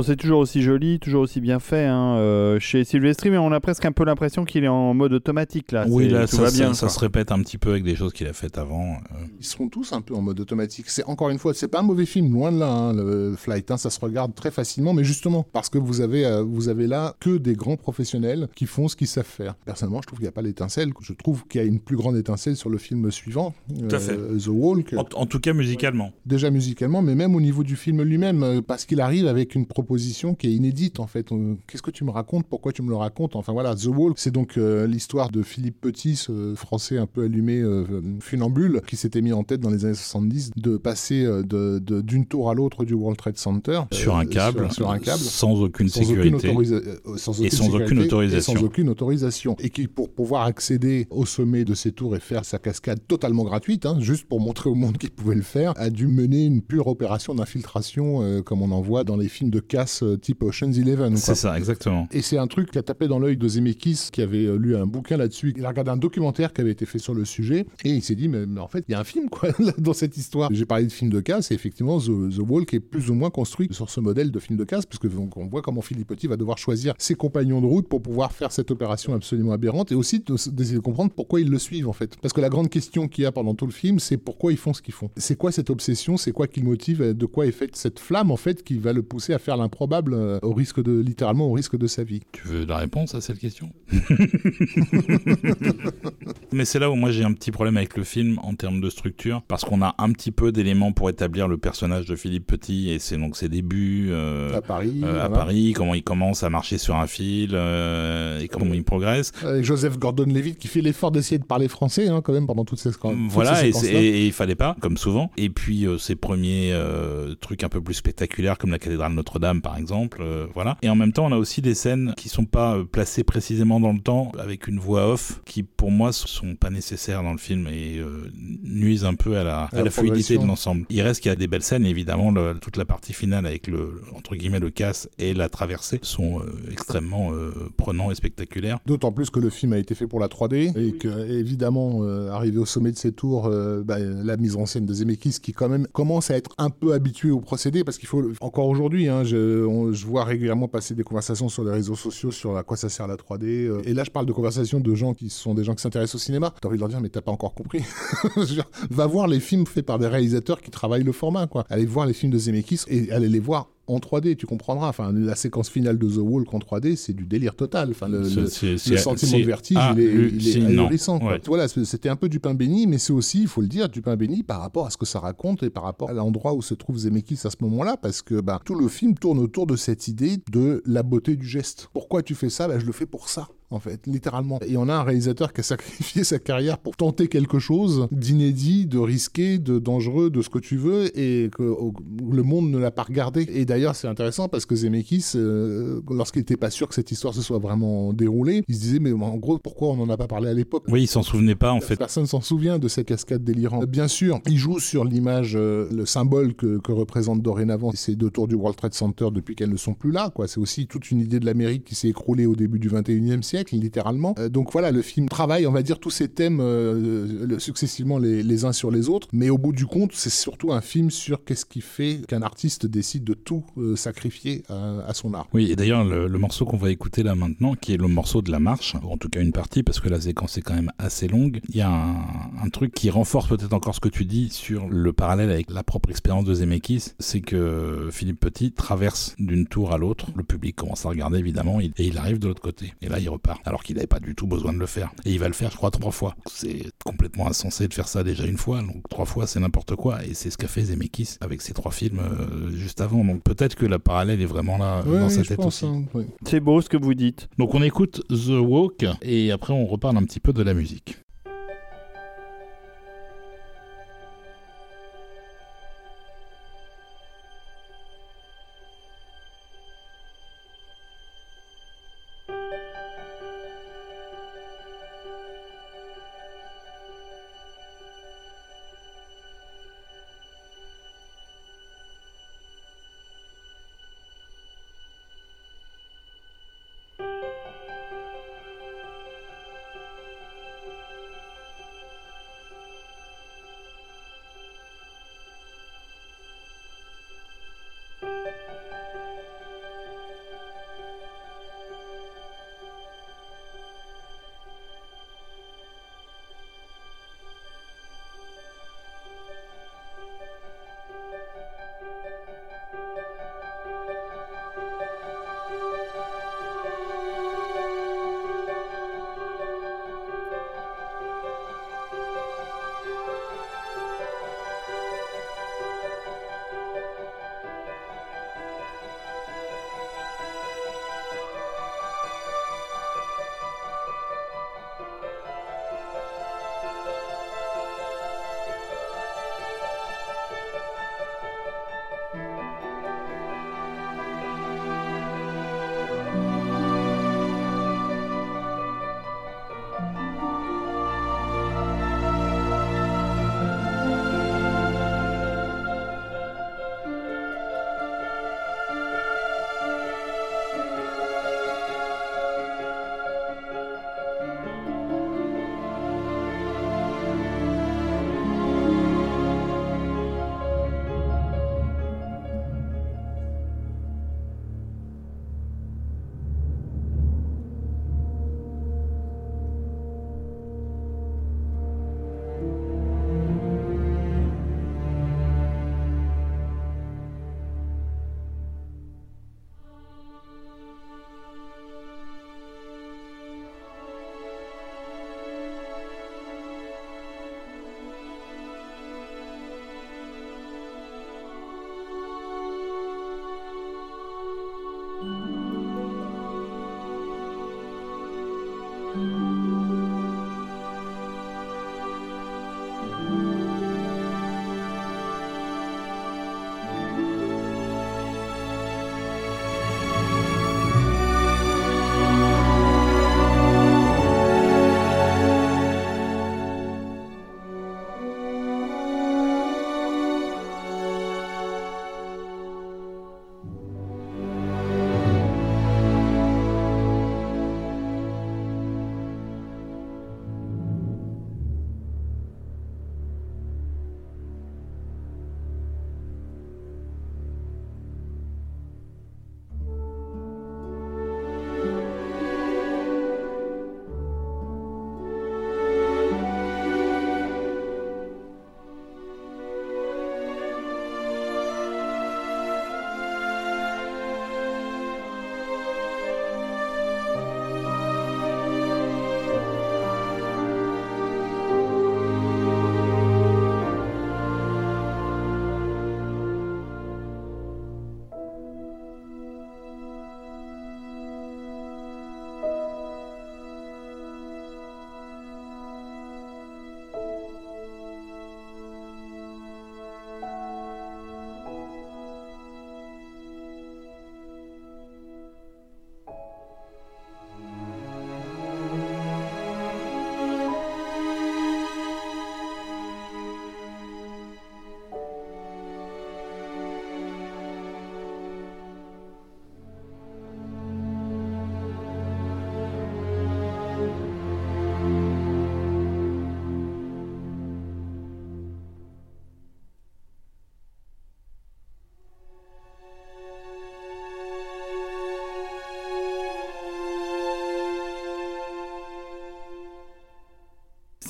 C'est toujours aussi joli, toujours aussi bien fait hein, euh, chez Silvestri, mais on a presque un peu l'impression qu'il est en mode automatique là. Oui, C'est- là, ça, va bien. ça se répète un petit peu avec des choses qu'il a faites avant. euh. Ils seront tous un peu en mode automatique. C'est encore une fois, c'est pas un mauvais film, loin de là. hein, le Flight, hein, ça se regarde très facilement, mais justement parce que vous avez, euh, vous avez là que des grands professionnels qui font ce qu'ils savent faire. Personnellement, je trouve qu'il n'y a pas l'étincelle. Je trouve qu'il y a une plus grande étincelle sur le film suivant, Tout à fait. euh, The Walk. En, en tout cas, musicalement. déjà musicalement, mais même au niveau du film lui-même, parce qu'il arrive avec une proposition qui est inédite en fait. Euh, Qu'est-ce que tu me racontes? Pourquoi tu me le racontes? Enfin voilà, The Wall, c'est donc euh, l'histoire de Philippe Petit, ce français un peu allumé, euh, funambule, qui s'était mis en tête dans les années 70 de passer de- de- d'une tour à l'autre du World Trade Center Sur un câble, sur, sur un câble. sans aucune Sans aucune, sécurité. autorisa- Et sans sécurité aucune autorisation. et sans aucune autorisation. Et qui, pour pouvoir accéder au sommet de ces tours et faire sa cascade totalement gratuite, hein, juste pour montrer au monde qu'il pouvait le faire, a dû mener une pure opération d'infiltration, euh, comme on en voit dans les films de euh, type Ocean's Eleven. C'est ça, exactement. Et c'est un truc qui a tapé dans l'œil de Zemeckis, qui avait euh, lu un bouquin là-dessus. Il a regardé un documentaire qui avait été fait sur le sujet, et il s'est dit, mais, mais en fait, il y a un film, quoi, (laughs) dans cette histoire. J'ai parlé de film de casse, et effectivement, The, The Wall, qui est plus ou moins construit sur ce modèle de film de casse, parce que donc, on voit comment Philippe Petit va devoir choisir ses compagnons de route pour pouvoir faire cette opération absolument aberrante, et aussi de- d'essayer de comprendre pourquoi ils le suivent, en fait. Parce que la grande question qu'il y a pendant tout le film, c'est pourquoi ils font ce qu'ils font. C'est quoi cette obsession? C'est quoi qui le motive? De quoi est faite cette flamme, en fait, qui va le pousser à faire l'improbable euh, au risque de, littéralement, au risque de sa vie Tu veux la réponse à cette question? (laughs) Mais c'est là où moi j'ai un petit problème avec le film en termes de structure, parce qu'on a un petit peu d'éléments pour établir le personnage de Philippe Petit et c'est donc ses débuts euh, à Paris. euh, à voilà. Paris, comment il commence à marcher sur un fil euh, et comment il progresse. Avec Joseph Gordon-Levitt qui fait l'effort d'essayer de parler français hein, quand même pendant toutes ces, toutes ces Voilà, et, et- et il fallait pas, comme souvent. Et puis euh, ses premiers euh, trucs un peu plus spectaculaires, comme la cathédrale Notre-Dame, par exemple. euh, voilà. Et en même temps, on a aussi des scènes qui sont pas euh, placées précisément dans le temps, avec une voix off, qui pour moi sont pas nécessaires dans le film et euh, nuisent un peu à la, à la la fluidité de l'ensemble. Il reste qu'il y a des belles scènes, évidemment, le- toute la partie finale avec le entre guillemets le casse et la traversée sont euh, extrêmement euh, prenants et spectaculaires. D'autant plus que le film a été fait pour la 3D et que évidemment euh, arrivé au sommet de ces tours, euh, bah, la mise en scène de Zemeckis qui quand même commence à être un peu habitué au procédé parce qu'il faut encore aujourd'hui, hein, je, on- je vois régulièrement passer des conversations sur les réseaux sociaux sur à quoi ça sert la 3D. euh, et là je parle de conversations de gens qui sont des gens qui s'intéressent au cinéma. T'as envie de leur dire mais t'as pas encore compris. (laughs) Va voir les films faits par des réalisateurs qui travaillent le format quoi. Allez voir les films de Zemeckis et allez les voir en 3D, tu comprendras. Enfin, la séquence finale de The Walk en 3D, c'est du délire total. Enfin, le, sentiment de vertige, il est, il. Ouais. Voilà, c'était un peu du pain béni, mais c'est aussi, il faut le dire, du pain béni par rapport à ce que ça raconte et par rapport à l'endroit où se trouve Zemeckis à ce moment-là, parce que bah, tout le film tourne autour de cette idée de la beauté du geste. Pourquoi tu fais ça? Bah, Je le fais pour ça. En fait, littéralement. Et on a un réalisateur qui a sacrifié sa carrière pour tenter quelque chose d'inédit, de risqué, de dangereux, de ce que tu veux, et que le monde ne l'a pas regardé. Et d'ailleurs, c'est intéressant parce que Zemeckis, euh, lorsqu'il n'était pas sûr que cette histoire se soit vraiment déroulée, il se disait, mais en gros, pourquoi on n'en a pas parlé à l'époque? Oui, il s'en souvenait pas en fait. Personne s'en souvient de cette cascade délirante. Bien sûr, il joue sur l'image, euh, le symbole que, que représente dorénavant ces deux tours du World Trade Center depuis qu'elles ne sont plus là. quoi. C'est aussi toute une idée de l'Amérique qui s'est écroulée au début du 21e siècle, littéralement. Euh, donc voilà, le film travaille, on va dire, tous ces thèmes euh, le- successivement les, uns sur les autres. Mais au bout du compte, c'est surtout un film sur qu'est-ce qui fait qu'un artiste décide de tout euh, sacrifier à, son art. Oui, et d'ailleurs, le, morceau qu'on va écouter là maintenant, qui est le morceau de la marche, ou en tout cas une partie, parce que la séquence est quand même assez longue, il y a un, un truc qui renforce peut-être encore ce que tu dis sur le parallèle avec la propre expérience de Zemeckis, c'est que Philippe Petit traverse d'une tour à l'autre, le public commence à regarder évidemment, et il arrive de l'autre côté. Et là, il repart, alors qu'il n'avait pas du tout besoin de le faire. Et il va le faire, je crois, trois fois. C'est complètement insensé de faire ça déjà une fois, donc trois fois, c'est n'importe quoi. Et c'est ce qu'a fait Zemeckis avec ses trois films euh, juste avant. Donc peut-être que la parallèle est vraiment là Ouais, dans sa tête pense, aussi. hein, oui. C'est beau ce que vous dites. Donc on écoute The Walk et après on reparle un petit peu de la musique.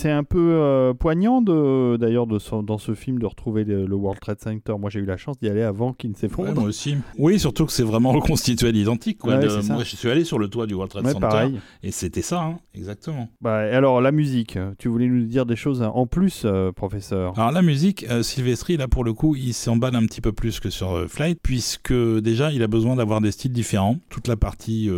C'est un peu euh, poignant de, d'ailleurs de, dans ce film de retrouver le, World Trade Center. Moi j'ai eu la chance d'y aller avant qu'il ne s'effondre. moi aussi. Oui, surtout que c'est vraiment reconstitué à l'identique. moi je suis allé sur le toit du World Trade Center et c'était ça, hein, exactement. Bah, alors la musique, tu voulais nous dire des choses en plus, euh, professeur Alors la musique, euh, Sylvestri, là pour le coup, il s'emballe un petit peu plus que sur Flight, puisque déjà il a besoin d'avoir des styles différents. Toute la partie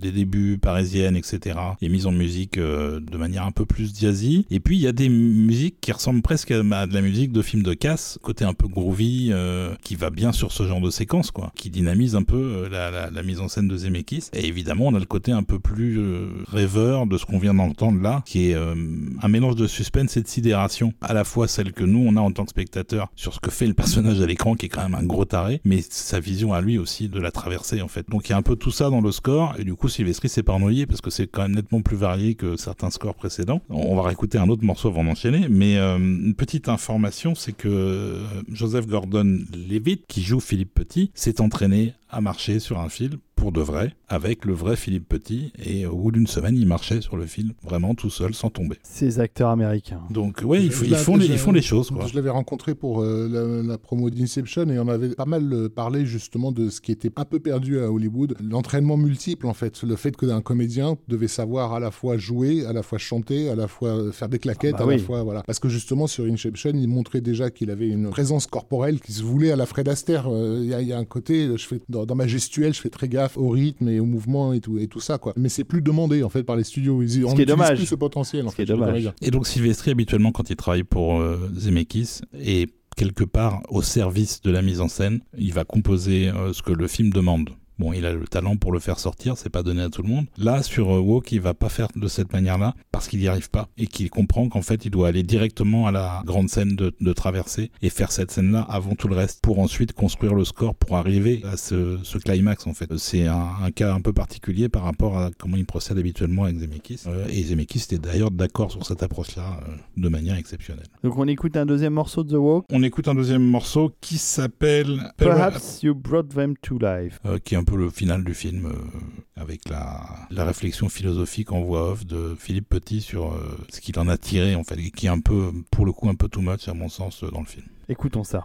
des débuts parisiennes, etc., est mise en musique de manière un peu plus jazzy. Et puis il y a des musiques qui ressemblent presque à de la musique de film de casse, côté un peu groovy, euh, qui va bien sur ce genre de séquence, quoi, qui dynamise un peu euh, la, mise en scène de Zemeckis. Et évidemment, on a le côté un peu plus euh, rêveur de ce qu'on vient d'entendre là, qui est un mélange de suspense et de sidération, à la fois celle que nous on a en tant que spectateur sur ce que fait le personnage à l'écran, qui est quand même un gros taré, mais sa vision à lui aussi de la traversée en fait. Donc il y a un peu tout ça dans le score, et du coup Sylvestri s'est pas parce que c'est quand même nettement plus varié que certains scores précédents. On va réécouter un autre morceau avant d'enchaîner, mais euh, une petite information, c'est que euh, Joseph Gordon-Levitt, qui joue Philippe Petit, s'est entraîné à marcher sur un fil pour de vrai, avec le vrai Philippe Petit, et au bout d'une semaine, il marchait sur le film, vraiment tout seul, sans tomber. Ces acteurs américains. Donc, oui, ils, font, les, ils font les choses. Quoi. Je l'avais rencontré pour euh, la, promo d'Inception, et on avait pas mal euh, parlé justement de ce qui était un peu perdu à Hollywood, l'entraînement multiple, en fait, le fait qu'un comédien devait savoir à la fois jouer, à la fois chanter, à la fois faire des claquettes, ah bah à la fois, voilà. Parce que justement, sur Inception, il montrait déjà qu'il avait une présence corporelle qui se voulait à la Fred Astaire. Euh, il y, a un côté, je fais, dans, dans ma gestuelle, je fais très gaffe au rythme et au mouvement et tout, et tout ça, quoi. Mais c'est plus demandé, en fait, par les studios. Ils, ce qui est dommage. plus ce potentiel, en ce fait. Qui est dommage. Et donc, Sylvestri, habituellement, quand il travaille pour euh, Zemeckis, et quelque part au service de la mise en scène, il va composer euh, ce que le film demande. Bon, il a le talent pour le faire sortir, c'est pas donné à tout le monde. Là, sur euh, Walk, il va pas faire de cette manière-là parce qu'il n'y arrive pas et qu'il comprend qu'en fait, il doit aller directement à la grande scène de, de traversée et faire cette scène-là avant tout le reste pour ensuite construire le score pour arriver à ce, ce climax en fait. C'est un, un, cas un peu particulier par rapport à comment il procède habituellement avec Zemeckis. Euh, et Zemeckis était d'ailleurs d'accord sur cette approche-là euh, de manière exceptionnelle. Donc on écoute un deuxième morceau de The Walk. On écoute un deuxième morceau qui s'appelle Perhaps You Brought Them to Life, qui est un peu le final du film euh, avec la, la, réflexion philosophique en voix off de Philippe Petit sur euh, ce qu'il en a tiré en fait, et qui est un peu, pour le coup, un peu too much à mon sens dans le film. Écoutons ça.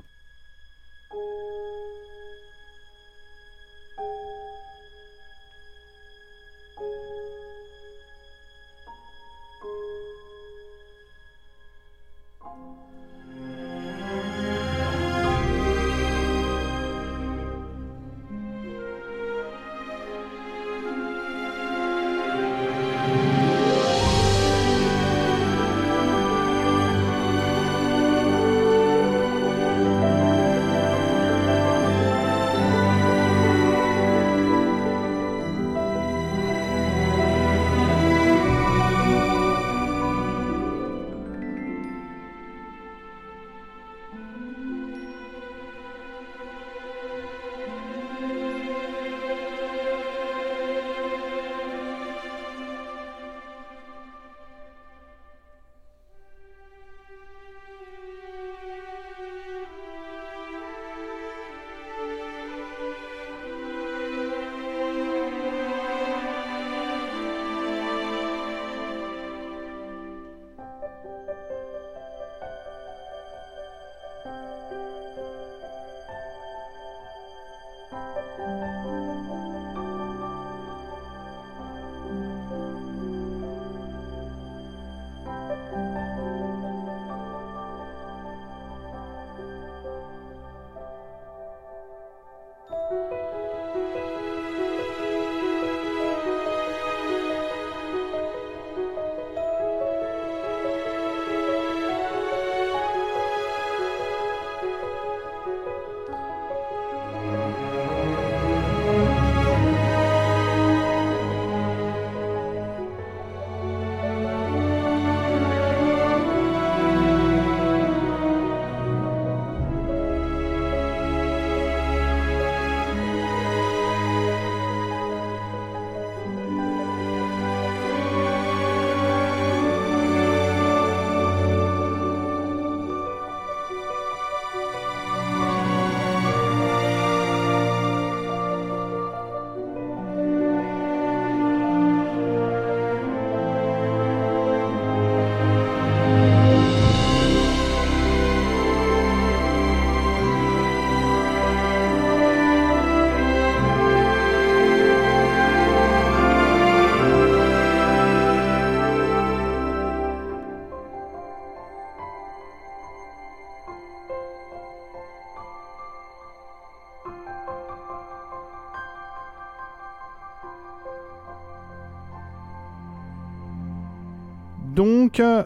Donc.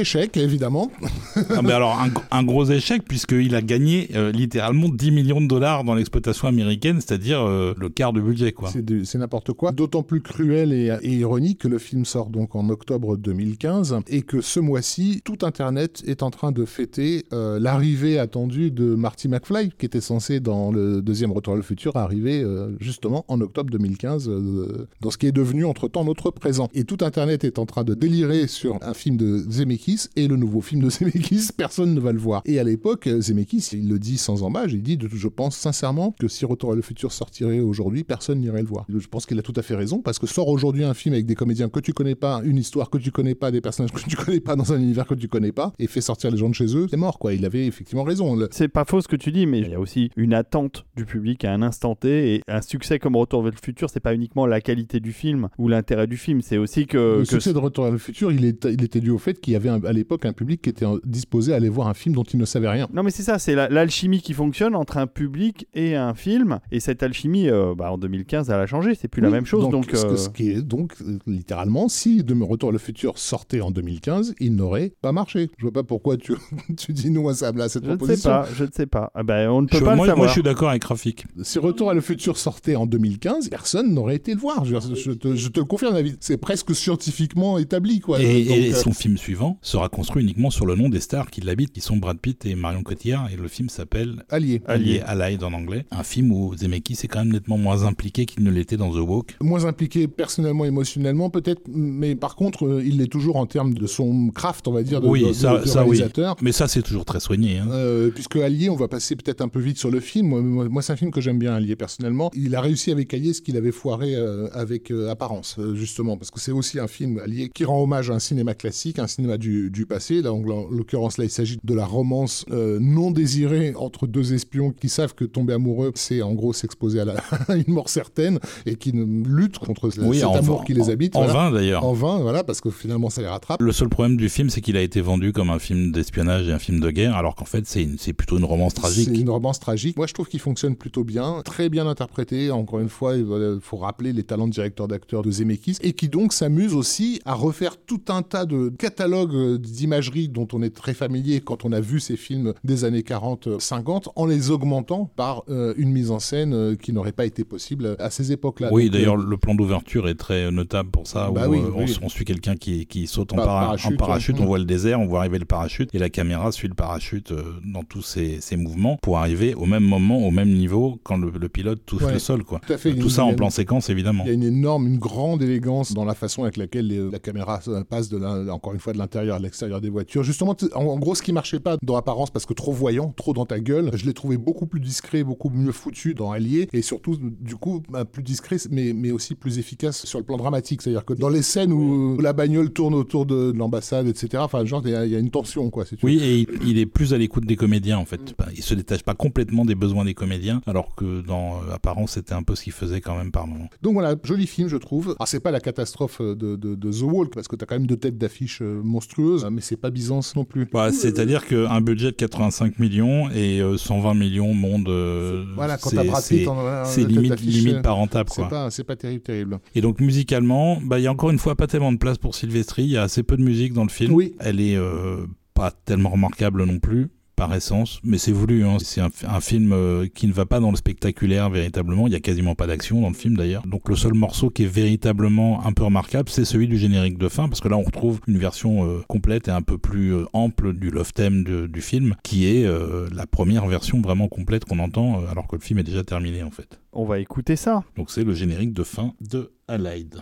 Échec, évidemment. Ah, mais alors, un, un gros échec, puisqu'il a gagné euh, littéralement 10 millions de dollars dans l'exploitation américaine, c'est-à-dire euh, le quart de budget, quoi. C'est du- n'importe quoi. D'autant plus cruel et, et ironique que le film sort donc en octobre 2015 et que ce mois-ci, tout Internet est en train de fêter euh, l'arrivée attendue de Marty McFly, qui était censé dans le deuxième Retour à le futur arriver justement en octobre 2015 euh, dans ce qui est devenu entre-temps notre présent. Et tout Internet est en train de délirer sur un film de Zemeckis et le nouveau film de (laughs) Zemeckis, personne ne va le voir. Et à l'époque, Zemeckis, il le dit sans embâche, il dit je pense sincèrement que si Retour à le futur sortirait aujourd'hui, personne n'irait le voir. Je pense qu'il a tout à fait raison parce que sort aujourd'hui un film avec des comédiens que tu connais pas, une histoire que tu connais pas, des personnages que tu connais pas dans un univers que tu connais pas et fait sortir les gens de chez eux, c'est mort quoi. Il avait effectivement raison. Le- C'est pas faux ce que tu dis, mais il y a aussi une attente du public à un instant T. Et un succès comme Retour vers le futur, c'est pas uniquement la qualité du film ou l'intérêt du film, c'est aussi que. le que- succès de Retour à le futur, il, est- il était dû au fait qu'il y avait un- à l'époque un public qui était disposé à aller voir un film dont il ne savait rien. Non mais c'est ça, c'est la- l'alchimie qui fonctionne entre un public et un film. Et cette alchimie, euh, bah, en 2015, elle a changé. C'est plus la même chose. Donc, euh, ce qui est donc euh, littéralement, si de Retour à le futur sortait en 2015, il n'aurait pas marché. Je vois pas pourquoi tu, (laughs) tu dis non à ça, à cette je ne sais proposition. pas, je ne sais pas. Ah ben, on ne peut Je- pas moi, le moi, savoir. je suis d'accord avec Rafik. Si Retour à le futur sortait en 2015, personne n'aurait été le voir. Je, te, je te le confirme, David. C'est presque scientifiquement établi, quoi. Et, Donc, et euh, son film suivant sera construit uniquement sur le nom des stars qui l'habitent, qui sont Brad Pitt et Marion Cotillard, et le film s'appelle allié. Allié, Allied en anglais. Un film où Zemeckis est quand même nettement moins impliqué qu'il ne l'était dans The Walk. Moins impliqué personnellement, émotionnellement, peut-être, mais par contre, euh, il l'est toujours en termes de son craft, on va dire, de, Oui, de- de- ça- de ça, oui. réalisateur. Mais ça, c'est toujours très soigné. hein. Euh, puisque Allié, on va passer peut-être un peu vite sur le film. Moi, moi- moi, c'est un film que j'aime bien, Allié, personnellement. Il a réussi avec Allié ce qu'il avait foiré euh, avec euh, Apparence, justement, parce que c'est aussi un film, Allié, qui rend hommage à un cinéma classique, un cinéma du, du passé. Là, en, en l'occurrence, là, il s'agit de la romance euh, non désirée entre deux espions qui savent que tomber amoureux, c'est en gros s'exposer à, la- (laughs) une mort certaine et qui luttent contre cet en amour vain- qui les habite. En voilà. vain d'ailleurs. En vain, voilà, parce que finalement, ça les rattrape. Le seul problème du film, c'est qu'il a été vendu comme un film d'espionnage et un film de guerre, alors qu'en fait, c'est plutôt une romance tragique. C'est une romance tragique. Moi, je trouve qu'il fonctionne plutôt bien, très bien interprété. Encore une fois, il faut rappeler les talents de directeur d'acteur de Zemeckis et qui donc s'amuse aussi à refaire tout un tas de catalogues d'imagerie dont on est très familier quand on a vu ces films des années 40-50 en les augmentant par euh, une mise en scène euh, qui n'aurait pas été possible à ces époques-là. Oui, d'ailleurs, euh, le plan d'ouverture est très notable pour ça. Bah où, oui, euh, on, oui. on suit quelqu'un qui, qui saute en, Par- para- parachute, en parachute, ouais. on voit le désert, on voit arriver le parachute, et la caméra suit le parachute euh, dans tous ses, ses mouvements pour arriver au même moment, au même niveau, quand le, le pilote touche Ouais, le sol. Quoi. tout à fait. Ça en plan séquence, évidemment. Il y a une énorme, une grande élégance dans la façon avec laquelle les- la caméra euh, passe de encore une fois de l'intérieur à l'extérieur des voitures. Justement, en, en gros, ce qui marchait pas dans l'apparence parce que trop voyant, trop dans ta gueule, je l'ai trouvé beaucoup plus discret, beaucoup mieux foutu dans Allié et surtout, du coup, bah, plus discret, mais, mais aussi plus efficace sur le plan dramatique. C'est-à-dire que dans les scènes où la bagnole tourne autour de, de l'ambassade, etc., enfin, genre, il y, a- il y a une tension, quoi. si tu veux. Oui, et il, il est plus à l'écoute des comédiens en fait. Bah, Il se détache pas complètement des besoins des comédiens, alors que dans euh, Apparence, c'était un peu ce qu'il faisait quand même par moment. Donc voilà, joli film, je trouve. Alors, c'est pas la catastrophe de, de- de The Walk, parce que t'as quand même deux têtes d'affiche euh, monstrueuses, mais c'est pas Byzance non plus. Bah, C'est-à-dire qu'un budget de 85 millions et euh, 120 millions monde. euh, Voilà, quand t'as Brad Pitt c'est- tête limite, limite pas rentable. C'est pas, terrible, terrible. Et donc musicalement, bah, il y a encore une fois pas tellement de place pour Sylvestri. Il y a assez peu de musique dans le film. Oui. Elle est euh, pas tellement remarquable non plus par essence, mais c'est voulu. Hein. C'est un, un film euh, qui ne va pas dans le spectaculaire véritablement. Il y a quasiment pas d'action dans le film d'ailleurs. Donc le seul morceau qui est véritablement un peu remarquable, c'est celui du générique de fin, parce que là on retrouve une version euh, complète et un peu plus euh, ample du love theme de- du film, qui est euh, la première version vraiment complète qu'on entend, alors que le film est déjà terminé en fait. On va écouter ça. Donc c'est le générique de fin de Allied.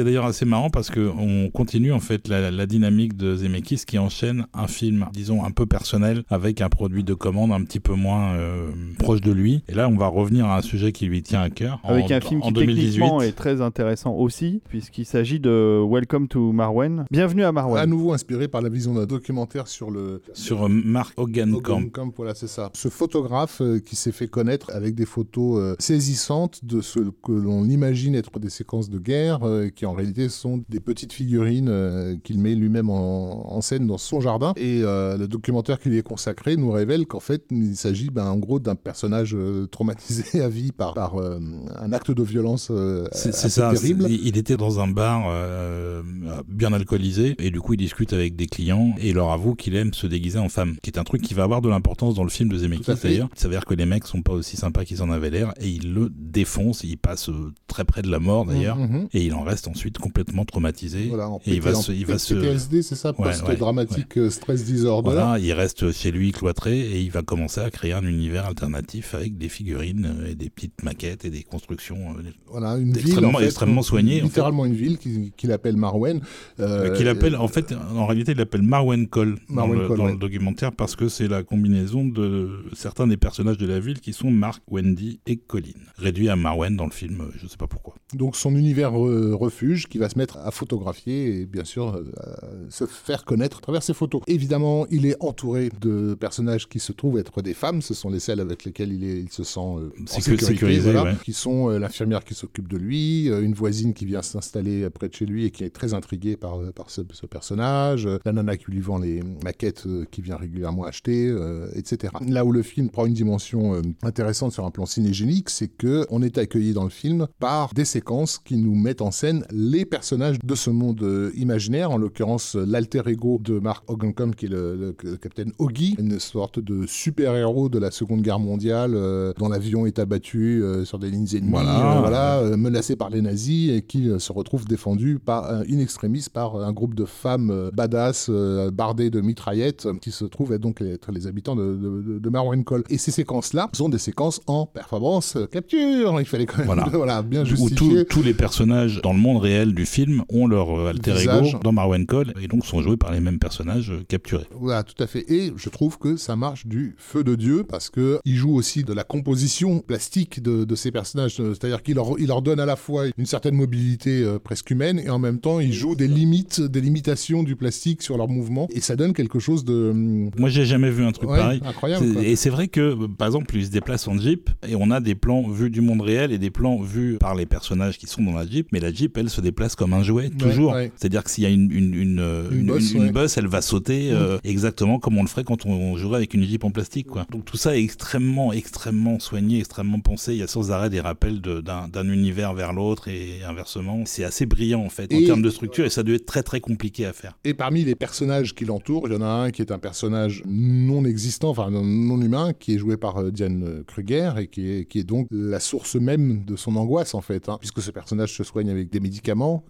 C'est d'ailleurs assez marrant parce que on continue en fait la, la dynamique de Zemeckis qui enchaîne un film, disons un peu personnel, avec un produit de commande un petit peu moins euh, proche de lui. Et là, on va revenir à un sujet qui lui tient à cœur. Avec en, un film en qui 2018. techniquement est très intéressant aussi, puisqu'il s'agit de Welcome to Marwen. Bienvenue à Marwen. À nouveau inspiré par la vision d'un documentaire sur le sur Mark Hogankamp. Camp, voilà, c'est ça. Ce photographe euh, qui s'est fait connaître avec des photos euh, saisissantes de ce que l'on imagine être des séquences de guerre, euh, qui en réalité sont des petites figurines euh, qu'il met lui-même en, en scène dans son jardin. Et euh, le documentaire qui lui est consacré nous révèle qu'en fait, il s'agit ben, en gros d'un personnage euh, traumatisé (laughs) à vie par, par un acte de violence C'est ça. terrible. Il était dans un bar euh, bien alcoolisé et du coup il discute avec des clients et il leur avoue qu'il aime se déguiser en femme, qui est un truc qui va avoir de l'importance dans le film de Zemeckis d'ailleurs. Il s'avère que les mecs sont pas aussi sympas qu'ils en avaient l'air et il le défonce. Il passe très près de la mort d'ailleurs Mhm. et il en reste ensuite complètement traumatisé. Voilà, en Et il va se- il va se- PTSD, c'est ça, Ouais, post-dramatique euh, stress disorder. Voilà, il reste chez lui cloîtré et il va commencer à créer un univers alternatif avec des figurines et des petites maquettes et des constructions. euh, Voilà, une ville Extrêmement- en fait, extrêmement soignée, en fait. Littéralement une ville qu'il appelle Marwen. euh, qu'il appelle, en fait, en réalité, il l'appelle Marwen Cole dans, Marwen le, Cole, dans ouais. le documentaire parce que c'est la combinaison de certains des personnages de la ville qui sont Mark, Wendy et Colin. Réduit à Marwen dans le film, je sais pas pourquoi. Donc son univers euh, refuge qui va se mettre à photographier et bien sûr euh, à se faire connaître à travers ses photos. Évidemment, il est entouré de personnages qui se trouvent être des femmes. Ce sont les celles avec lesquelles il, est, il se sent euh, en Sécu- sécurité, sécurisé, voilà, ouais. qui sont euh, l'infirmière qui s'occupe de lui, une voisine qui vient s'installer près de chez lui et qui est très intriguée par, par ce, ce personnage, la nana qui lui vend les maquettes qu'il vient régulièrement acheter, etc. Là où le film prend une dimension intéressante sur un plan cinégénique, c'est que on est accueilli dans le film par des séquences qui nous mettent en scène les personnages de ce monde euh, imaginaire, en l'occurrence euh, l'alter ego de Mark Hogancombe qui est le, le- le capitaine Oggy, une sorte de super-héros de la Seconde Guerre mondiale euh, dont l'avion est abattu euh, sur des lignes ennemies, Voilà. euh, voilà, menacé par les nazis et qui se retrouve défendu par un in extremis par un groupe de femmes badass euh, bardées de mitraillettes qui se trouvent être donc être les habitants de, de, de, de Marwencol. Et ces séquences-là sont des séquences en performance capture. Il fallait quand même Voilà. (laughs) voilà, bien Où justifier. tous- tous les personnages dans le monde réel du film ont leur euh, alter ego dans Marwen Cole et donc sont joués par les mêmes personnages euh, capturés. Voilà, tout à fait. Et je trouve que ça marche du feu de Dieu parce que il joue aussi de la composition plastique de, de ces personnages. Euh, C'est-à-dire qu'il leur, il leur donne à la fois une certaine mobilité presque humaine et en même temps il joue des limites, des limitations du plastique sur leurs mouvements et ça donne quelque chose de hum, Moi, j'ai jamais vu un truc ouais, pareil. incroyable. Quoi. Et c'est vrai que, par exemple, il se déplace en Jeep et on a des plans vus du monde réel et des plans vus par les personnages qui sont dans la Jeep, mais la Jeep, elle, se déplace comme un jouet, toujours. ouais. C'est-à-dire que s'il y a une, une, une, euh, Une une- bosse, une ouais. bosse, elle va sauter euh, exactement comme on le ferait quand on jouerait avec une Jeep en plastique. Quoi. Donc tout ça est extrêmement, extrêmement soigné, extrêmement pensé. Il y a sans arrêt des rappels de- d'un d'un univers vers l'autre et inversement. C'est assez brillant, en fait, en termes de structure et ça doit être très, très compliqué à faire. Et parmi les personnages qui l'entourent, il y en a un qui est un personnage non existant, enfin non, non humain, qui est joué par euh, Diane Kruger et qui est, qui est donc la source même de son angoisse en fait, hein, puisque ce personnage se soigne avec des médicaments.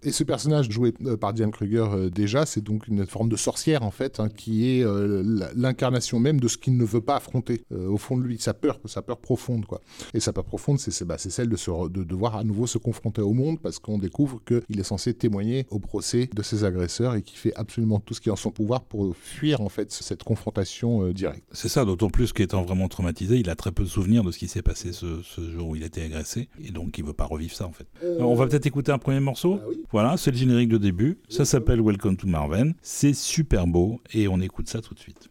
Et ce personnage joué euh, par Diane Kruger euh, déjà, c'est donc une forme de sorcière en fait, hein, qui est euh, l'incarnation même de ce qu'il ne veut pas affronter au fond de lui, sa peur, sa peur profonde quoi. Et sa peur profonde, c'est bah, celle de, se de devoir à nouveau se confronter au monde parce qu'on découvre qu'il est censé témoigner au procès de ses agresseurs et qu'il fait absolument tout ce qui est en son pouvoir pour fuir en fait cette confrontation euh, directe. C'est ça, d'autant plus qu'étant vraiment traumatisé, il a très peu de souvenirs de ce qui s'est passé ce, ce jour où il a été agressé, et donc il veut pas revivre ça en fait. On va peut-être écouter un premier morceau. Ah oui. Voilà, c'est le générique de début. Ça s'appelle Welcome to Marven. C'est super beau, et on écoute ça tout de suite.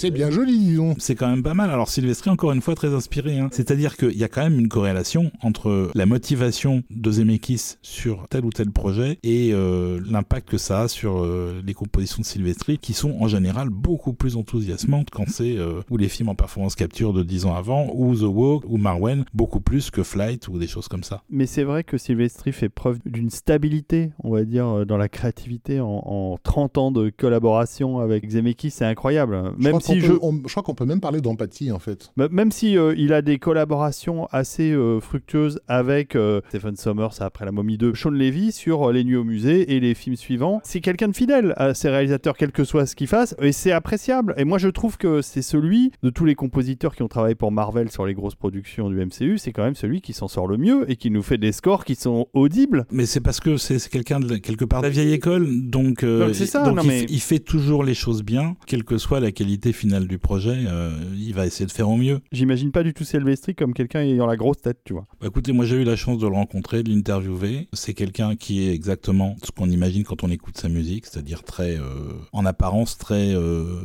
C'est bien joli, disons. C'est quand même pas mal. Alors Sylvestri, encore une fois, très inspiré. Hein. C'est-à-dire qu'il y a quand même une corrélation entre la motivation de Zemeckis sur tel ou tel projet et euh, l'impact que ça a sur euh, les compositions de Sylvestri, qui sont en général beaucoup plus enthousiasmantes quand c'est euh, ou les films en performance capture de 10 ans avant, ou The Walk, ou Marwen, beaucoup plus que Flight ou des choses comme ça. Mais c'est vrai que Sylvestri fait preuve d'une stabilité, on va dire, dans la créativité en, 30 ans de collaboration avec Zemeckis, c'est incroyable. Même si je... je crois qu'on peut même parler d'empathie en fait. Même si il a des collaborations assez fructueuses avec Stephen Sommers après La Momie 2, Sean Levy sur Les Nuits au musée et les films suivants. C'est quelqu'un de fidèle à ses réalisateurs, quel que soit ce qu'il fasse, et c'est appréciable. Et moi, je trouve que c'est celui de tous les compositeurs qui ont travaillé pour Marvel sur les grosses productions du MCU, c'est quand même celui qui s'en sort le mieux et qui nous fait des scores qui sont audibles. Mais c'est parce que c'est quelqu'un de quelque part de la vieille école, donc, euh, ça. Donc il, fait toujours les choses bien, quelle que soit la qualité finale du projet, euh, il va essayer de faire au mieux. J'imagine pas du tout Sylvestri comme quelqu'un ayant la grosse tête, tu vois. Bah, écoutez, moi j'ai eu la chance de le rencontrer, de l'interviewer. C'est quelqu'un qui est exactement ce qu'on imagine quand on écoute sa musique, c'est-à-dire très, euh, en apparence, très euh,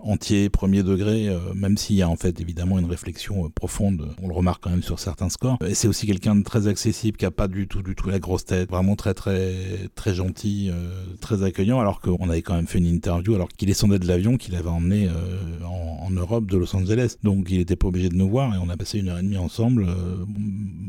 entier, premier degré, même s'il y a en fait évidemment une réflexion profonde. On le remarque quand même sur certains scores. Et c'est aussi quelqu'un de très accessible, qui a pas du tout, du tout la grosse tête, vraiment très, très, très gentil, très accueillant, alors qu'on avait quand même fait une interview alors qu'il descendait de l'avion qu'il avait emmené en, en, Europe de Los Angeles. Donc il n'était pas obligé de nous voir et on a passé une heure et demie ensemble.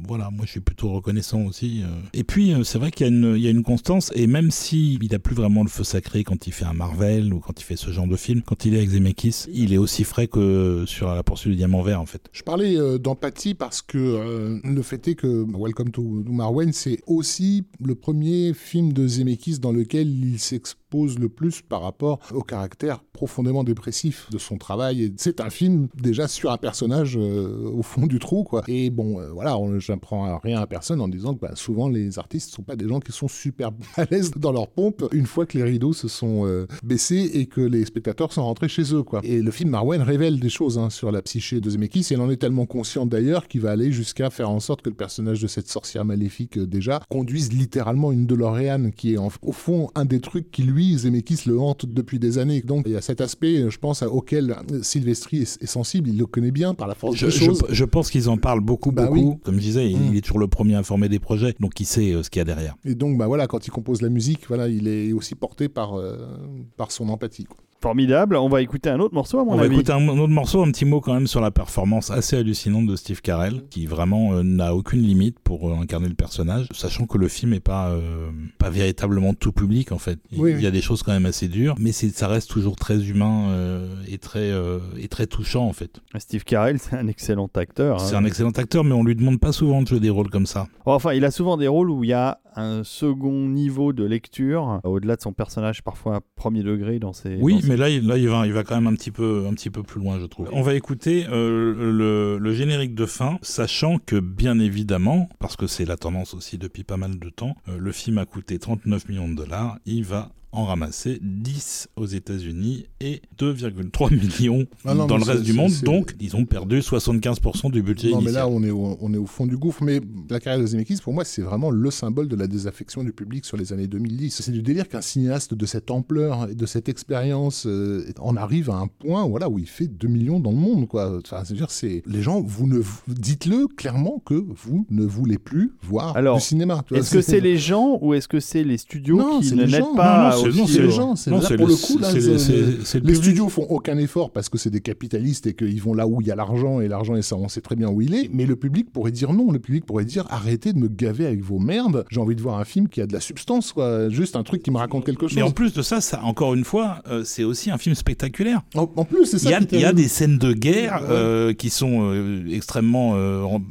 voilà, moi je suis plutôt reconnaissant aussi. Et puis c'est vrai qu'il y, a une constance et même si il n'a plus vraiment le feu sacré quand il fait un Marvel ou quand il fait ce genre de film, quand il est avec Zemeckis, il est aussi frais que sur la poursuite du diamant vert en fait. Je parlais euh, d'empathie parce que euh, le fait est que Welcome to Marwen, c'est aussi le premier film de Zemeckis dans lequel il s'exprime pose le plus par rapport au caractère profondément dépressif de son travail. C'est un film déjà sur un personnage euh, au fond du trou, quoi. Et bon, euh, voilà, j'apprends rien à personne en disant que bah, souvent les artistes sont pas des gens qui sont super (laughs) à l'aise dans leur pompe une fois que les rideaux se sont euh, baissés et que les spectateurs sont rentrés chez eux, quoi. Et le film Marwen révèle des choses hein, sur la psyché de Zemeckis et en est tellement conscient d'ailleurs qu'il va aller jusqu'à faire en sorte que le personnage de cette sorcière maléfique déjà conduise littéralement une DeLorean qui est au fond un des trucs qui lui Zemeckis le hante depuis des années. Donc il y a cet aspect, je pense, auquel Sylvestri est, sensible, il le connaît bien par la force je, des choses. Je, pense qu'ils en parlent beaucoup, bah beaucoup. Comme je disais, il, mm. est toujours le premier informé des projets, donc il sait euh, ce qu'il y a derrière. Et donc, bah voilà, quand il compose la musique, voilà, il est aussi porté par, euh, par son empathie. Formidable. On va écouter un autre morceau, à mon avis. On va écouter un, autre morceau, un petit mot quand même sur la performance assez hallucinante de Steve Carell, qui vraiment euh, n'a aucune limite pour euh, incarner le personnage, sachant que le film est pas euh, pas véritablement tout public en fait. Il, y a des choses quand même assez dures, mais ça reste toujours très humain et très et très touchant en fait. Steve Carell, c'est un excellent acteur. Hein. C'est un excellent acteur, mais on lui demande pas souvent de jouer des rôles comme ça. Enfin, il a souvent des rôles où il y a un second niveau de lecture, au-delà de son personnage parfois premier degré dans ses. Oui, mais là, là il, va, il va quand même un petit peu, un petit peu plus loin, je trouve. On va écouter euh, le, le, générique de fin, sachant que, bien évidemment, parce que c'est la tendance aussi depuis pas mal de temps, euh, le film a coûté 39 millions de dollars, il va en ramasser 10 aux États-Unis et 2,3 (laughs) millions ah dans le reste du monde. Donc, ils ont perdu 75% du budget non, mais là, on est, au, on est au fond du gouffre. Mais la carrière de Zemeckis, pour moi, c'est vraiment le symbole de la désaffection du public sur les années 2010. C'est du délire qu'un cinéaste de cette ampleur et de cette expérience euh, en arrive à un point voilà, où il fait 2 millions dans le monde. Quoi. Enfin, c'est-à-dire, c'est les gens, vous ne dites-le clairement que vous ne voulez plus voir du cinéma. Est-ce que (laughs) c'est les gens ou est-ce que c'est les studios qui ne n'aident pas c'est les gens. C'est pour le coup, les studios font aucun effort parce que c'est des capitalistes et qu'ils vont là où il y a l'argent et l'argent, et ça, on sait très bien où il est. Mais le public pourrait dire non. Le public pourrait dire arrêtez de me gaver avec vos merdes. J'ai envie de voir un film qui a de la substance, quoi. Juste un truc qui me raconte quelque chose. Mais en plus de ça, ça encore une fois, euh, c'est aussi un film spectaculaire. En, plus, c'est ça. Il y, a des scènes de guerre euh, qui sont euh, extrêmement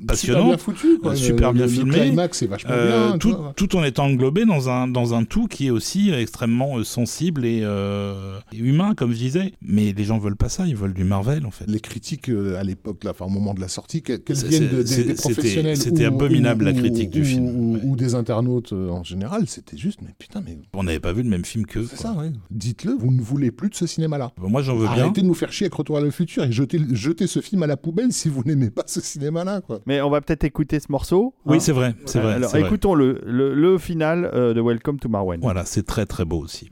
passionnantes, super bien foutues, super bien filmées. bien. Tout, tout, en étant englobé dans un dans un tout qui est aussi extrêmement sensible euh, et, humain, comme je disais. Mais les gens veulent pas ça, ils veulent du Marvel, en fait. Les critiques euh, à l'époque, enfin, au moment de la sortie, qu'elles viennent des, professionnels. C'était abominable, la critique du film. Ou, des internautes euh, en général, c'était juste, mais putain, mais. On n'avait pas vu le même film que. C'est ça, oui. Dites-le, vous ne voulez plus de ce cinéma-là. moi, j'en veux bien. Arrêtez de nous faire chier avec Retour à le futur et jetez, jetez ce film à la poubelle si vous n'aimez pas ce cinéma-là, quoi. Mais on va peut-être écouter ce morceau. Oui, hein. c'est vrai, c'est vrai. Alors, écoutons le, le, le, final de Welcome to Marwen. Voilà, c'est très très beau aussi.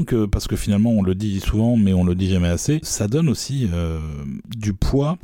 Donc parce que finalement on le dit souvent, mais on le dit jamais assez, ça donne aussi euh, du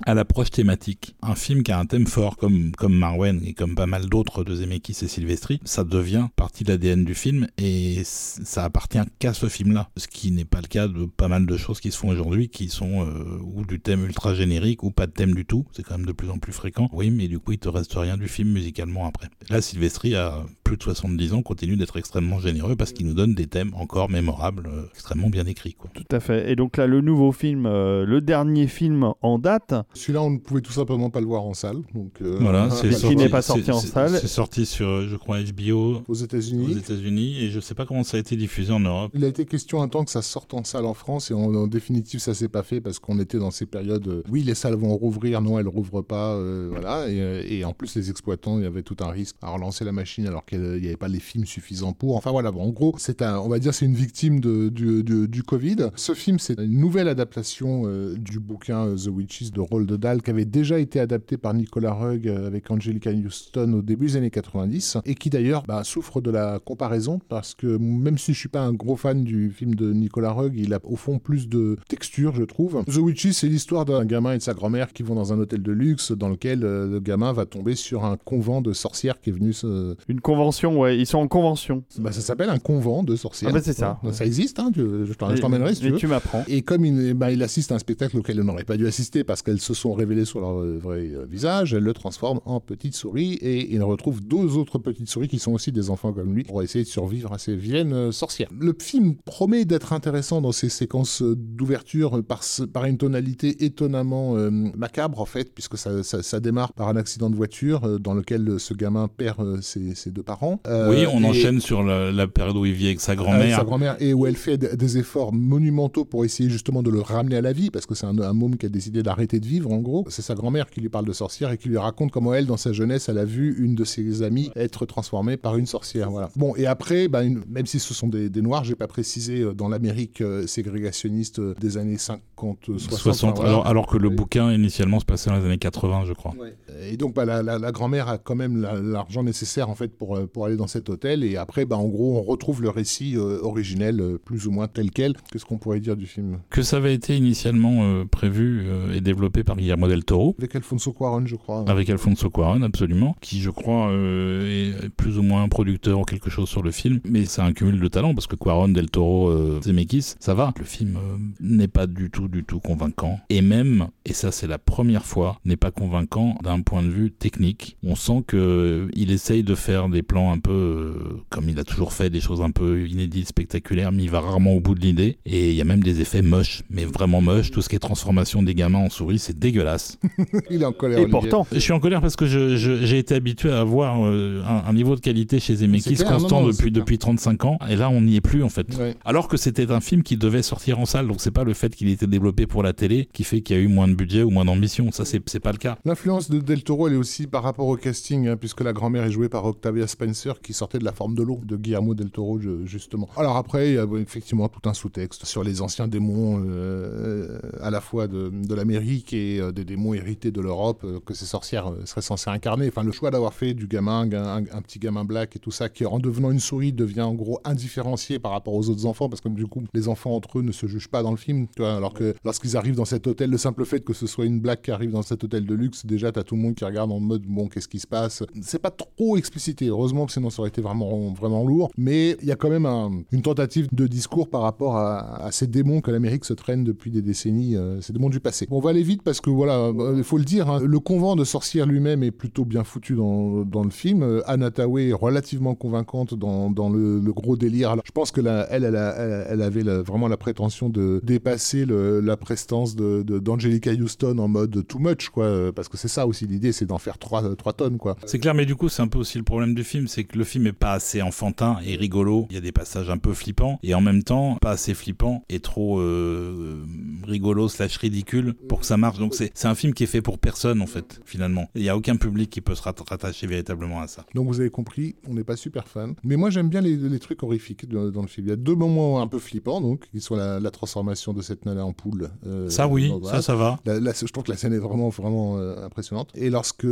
à l'approche thématique. Un film qui a un thème fort comme comme Marwen et comme pas mal d'autres de Zemeckis et Silvestri, ça devient partie de l'ADN du film et ça appartient qu'à ce film-là. Ce qui n'est pas le cas de pas mal de choses qui se font aujourd'hui, qui sont euh, ou du thème ultra générique ou pas de thème du tout. C'est quand même de plus en plus fréquent. Oui, mais du coup il te reste rien du film musicalement après. Là, Silvestri a plus de 70 ans, continue d'être extrêmement généreux parce qu'il nous donne des thèmes encore mémorables, euh, extrêmement bien écrits. Tout à fait. Et donc là, le nouveau film, euh, le dernier film en date. Celui-là, on ne pouvait tout simplement pas le voir en salle. Donc, euh, voilà, (laughs) c'est qui n'est pas sorti en salle. C'est sorti sur, je crois, HBO aux États-Unis. Aux États-Unis, et je ne sais pas comment ça a été diffusé en Europe. Il a été question un temps que ça sorte en salle en France, et en, définitive, ça s'est pas fait parce qu'on était dans ces périodes. oui, les salles vont rouvrir, non, elles rouvrent pas, voilà. Et, et, en plus, les exploitants, il y avait tout un risque à relancer la machine alors qu'il n'y avait pas les films suffisant pour. Enfin voilà, bon, en gros, c'est un, on va dire, c'est une victime de, du, du, Covid. Ce film, c'est une nouvelle adaptation euh, du bouquin euh, The Witches de Roald Dahl qui avait déjà été adapté par Nicolas Rugg euh, avec Angelica Houston au début des années 90 et qui d'ailleurs bah, souffre de la comparaison parce que même si je suis pas un gros fan du film de Nicolas Rugg, il a au fond plus de texture, je trouve. The Witches, c'est l'histoire d'un gamin et de sa grand-mère qui vont dans un hôtel de luxe dans lequel le gamin va tomber sur un convent de sorcières qui est venu se... Une convention, ouais. Ils sont convention. Bah, ça s'appelle un convent de sorcières. Ah bah c'est ça. Ça existe, hein, je t'emmènerai si tu veux. tu m'apprends. Et comme il, bah, il, assiste à un spectacle auquel il n'aurait pas dû assister parce qu'elles se sont révélées sur leur euh, vrai euh, visage, elle le transforme en petite souris et il retrouve deux autres petites souris qui sont aussi des enfants comme lui pour essayer de survivre à ces vilaines euh, sorcières. Le film promet d'être intéressant dans ses séquences d'ouverture par, par une tonalité étonnamment macabre en fait, puisque ça, ça, démarre par un accident de voiture dans lequel ce gamin perd ses, ses deux parents. oui, on enchaîne sur la, période où il vit avec sa grand-mère. sa grand-mère, et où elle fait des efforts monumentaux pour essayer justement de le ramener à la vie, parce que c'est un, un môme qui a décidé d'arrêter de vivre, en gros. C'est sa grand-mère qui lui parle de sorcière et qui lui raconte comment elle, dans sa jeunesse, elle a vu une de ses amies être transformée par une sorcière. Voilà. Bon, et après, bah, même si ce sont des, des Noirs, j'ai pas précisé, euh, dans l'Amérique euh, ségrégationniste euh, des années 50, 60. 60 alors, alors, que le bouquin, initialement, se passait dans les années 80, je crois. Et donc, bah, la, la grand-mère a quand même l'argent nécessaire, en fait, pour, pour aller dans cet hôtel. Et après, bah, en gros, on retrouve le récit euh, originel, euh, plus ou moins tel quel. Qu'est-ce qu'on pourrait dire du film? Que ça avait été initialement euh, prévu et développé par Guillermo del Toro. Avec Alfonso Cuaron, je crois. Avec Alfonso Cuaron, absolument. Qui, je crois, est plus ou moins un producteur ou quelque chose sur le film. Mais c'est un cumul de talents parce que Cuaron, del Toro, Zemeckis, ça va. Le film n'est pas du tout, du tout convaincant. Et même, et ça c'est la première fois, n'est pas convaincant d'un point de vue technique. On sent que il essaye de faire des plans un peu comme il a toujours fait des choses un peu inédites, spectaculaires, mais il va rarement au bout de l'idée. Et il y a même des effets moches, mais vraiment moches. Tout ce qui est transformation des gamins en souris, c'est dégueulasse. (laughs) il est en colère. Et pourtant, je suis en colère parce que j'ai été habitué à avoir euh, un, niveau de qualité chez Zemeckis constant depuis, depuis 35 ans. Et là, on n'y est plus, en fait. Alors que c'était un film qui devait sortir en salle. Donc, c'est pas le fait qu'il était développé pour la télé qui fait qu'il y a eu moins de budget ou moins d'ambition. Ça, c'est pas le cas. L'influence de Del Toro, elle est aussi par rapport au casting, hein, puisque la grand-mère est jouée par Octavia Spencer, qui sortait de la forme de l'eau de Guillermo del Toro, justement. Alors après, il y a effectivement tout un sous-texte sur les anciens démons euh, à la fois de, l'Amérique et euh, des démons hérités de l'Europe euh, que ces sorcières seraient censées incarner. Enfin, le choix d'avoir fait du gamin, un, petit gamin black et tout ça, qui en devenant une souris devient en gros indifférencié par rapport aux autres enfants, parce que du coup, les enfants entre eux ne se jugent pas dans le film, tu vois, alors que lorsqu'ils arrivent dans cet hôtel, le simple fait que ce soit une black qui arrive dans cet hôtel de luxe, déjà, t'as tout le monde qui regarde en mode, bon, qu'est-ce qui se passe? C'est pas trop explicité, heureusement, sinon ça aurait été vraiment, vraiment lourd, mais il y a quand même une tentative de discours par rapport à, ces démons que l'Amérique se traîne depuis des décennies, euh, ces démons du passé. on vite parce que voilà, euh, il faut le dire, hein, le convent de sorcières lui-même est plutôt bien foutu dans, dans le film. Euh, Anna est relativement convaincante dans, dans le, gros délire. Alors, je pense que elle, elle, avait vraiment la prétention de dépasser la prestance d'Angelica de, Houston en mode too much, quoi, parce que c'est ça aussi l'idée, c'est d'en faire 3, tonnes, quoi. C'est clair, mais du coup, c'est un peu aussi le problème du film, c'est que le film est pas assez enfantin et rigolo. Il y a des passages un peu flippants et en même temps pas assez flippants et trop euh, rigolo slash ridicule pour que ça marche. Donc c'est un film qui est fait pour personne en fait finalement. Il n'y a aucun public qui peut se rattacher véritablement à ça. Donc vous avez compris, on n'est pas super fan. Mais moi j'aime bien les, trucs horrifiques dans, le film. Il y a deux moments un peu flippants donc qui sont la, transformation de cette nana en poule. Euh, ça oui, ça ça va. je trouve que la scène est vraiment vraiment euh, impressionnante. Et lorsque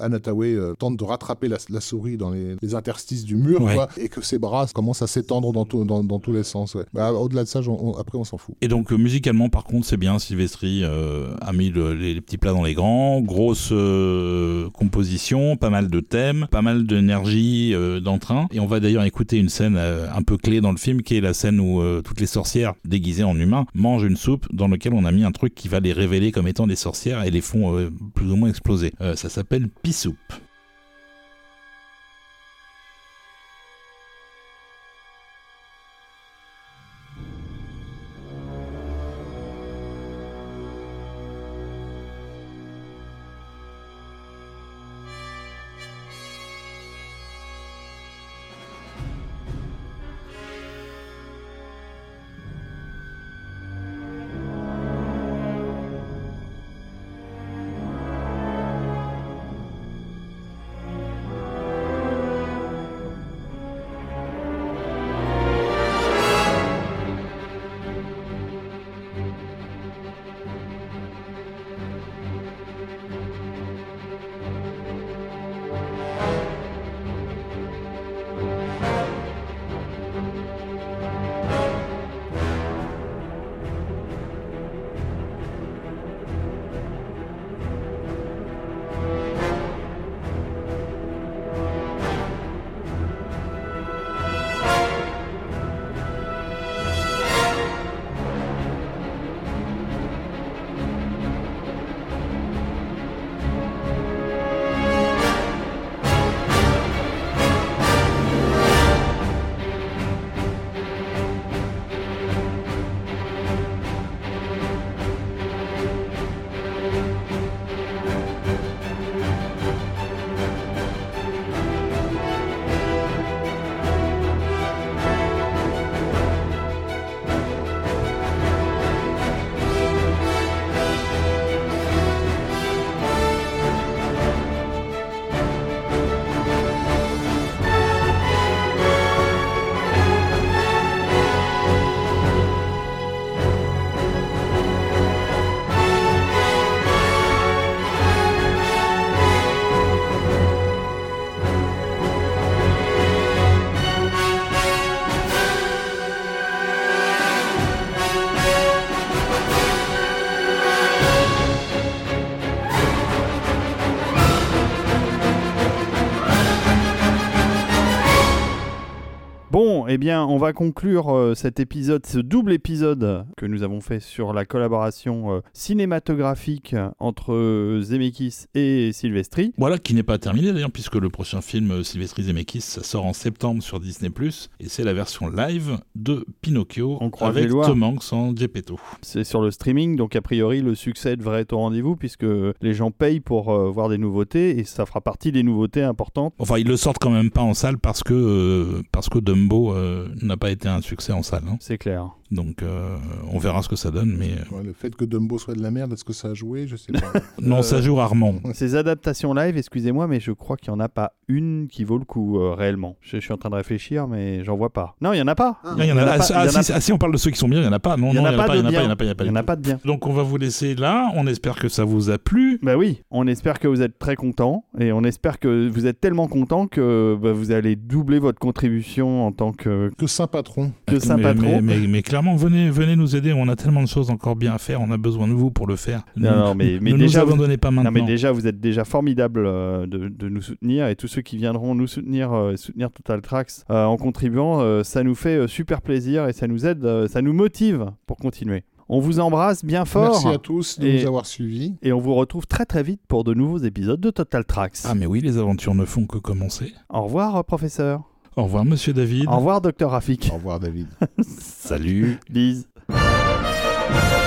Anataway tente de rattraper la, souris dans les, les interstices du mur, Ouais. quoi, et que ses bras commencent à s'étendre dans, dans, dans tous les sens. ouais. Bah, Au-delà de ça, on- après, on s'en fout. Et donc euh, musicalement par contre c'est bien, Sylvestri euh, a mis le- les, petits plats dans les grands, grosse euh, composition, pas mal de thèmes, pas mal d'énergie, euh, d'entrain. Et on va d'ailleurs écouter une scène euh, un peu clé dans le film qui est la scène où euh, toutes les sorcières déguisées en humains mangent une soupe dans laquelle on a mis un truc qui va les révéler comme étant des sorcières et les font euh, plus ou moins exploser. Euh, ça s'appelle Pissoup. Eh bien, on va conclure euh, cet épisode, ce double épisode que nous avons fait sur la collaboration euh, cinématographique entre euh, Zemeckis et Silvestri. Voilà, qui n'est pas terminé d'ailleurs, puisque le prochain film Sylvester Zemeckis, ça sort en septembre sur Disney+, et c'est la version live de Pinocchio On avec. Tom Hanks en Geppetto. C'est sur le streaming, donc a priori le succès devrait être au rendez-vous puisque les gens payent pour euh, voir des nouveautés et ça fera partie des nouveautés importantes. Enfin, ils le sortent quand même pas en salle parce que, euh, parce que Dumbo n'a pas été un succès en salle. hein. C'est clair. Donc, euh, on verra ce que ça donne, mais... euh, Ouais, le fait que Dumbo soit de la merde, est-ce que ça a joué Je sais pas. Non, Euh, ça joue rarement. Ces adaptations live, excusez-moi, mais je crois qu'il n'y en a pas une qui vaut le coup euh, réellement. Je, je suis en train de réfléchir, mais j'en vois pas. Non, il n'y en a pas. Ah, il y en a, pas- ah, y en a si, si, ah, si on parle de ceux qui sont bien, il n'y en a pas. Non, Il en n'y en a pas pas, il y en de a pas, il y en bien. a pas, il y en a pas. Il y en a pas de bien. Donc, on va vous laisser là. On espère que ça vous a plu. Bah oui, on espère que vous êtes très contents et on espère que vous êtes tellement contents que bah, vous allez doubler votre contribution en tant que, que saint patron. que saint mais, patron. mais, mais- mais clairement, venez, venez nous aider. On a tellement de choses encore bien à faire. On a besoin de vous pour le faire. Non, non, mais, mais ne déjà, nous vous, abandonnez pas non, maintenant. mais déjà, vous êtes déjà formidable euh, de, de nous soutenir et tous ceux qui viendront nous soutenir, euh, soutenir Total Tracks euh, en contribuant, euh, ça nous fait euh, super plaisir et ça nous aide, euh, ça nous motive pour continuer. On vous embrasse bien fort Merci à tous de Et- nous avoir suivis. et on vous retrouve très très vite pour de nouveaux épisodes de Total Tracks. Ah, mais oui, les aventures ne font que commencer. Au revoir, professeur. Au revoir, monsieur David. Au revoir, docteur Rafik. Au revoir David. (laughs) Salut. Bise. Thank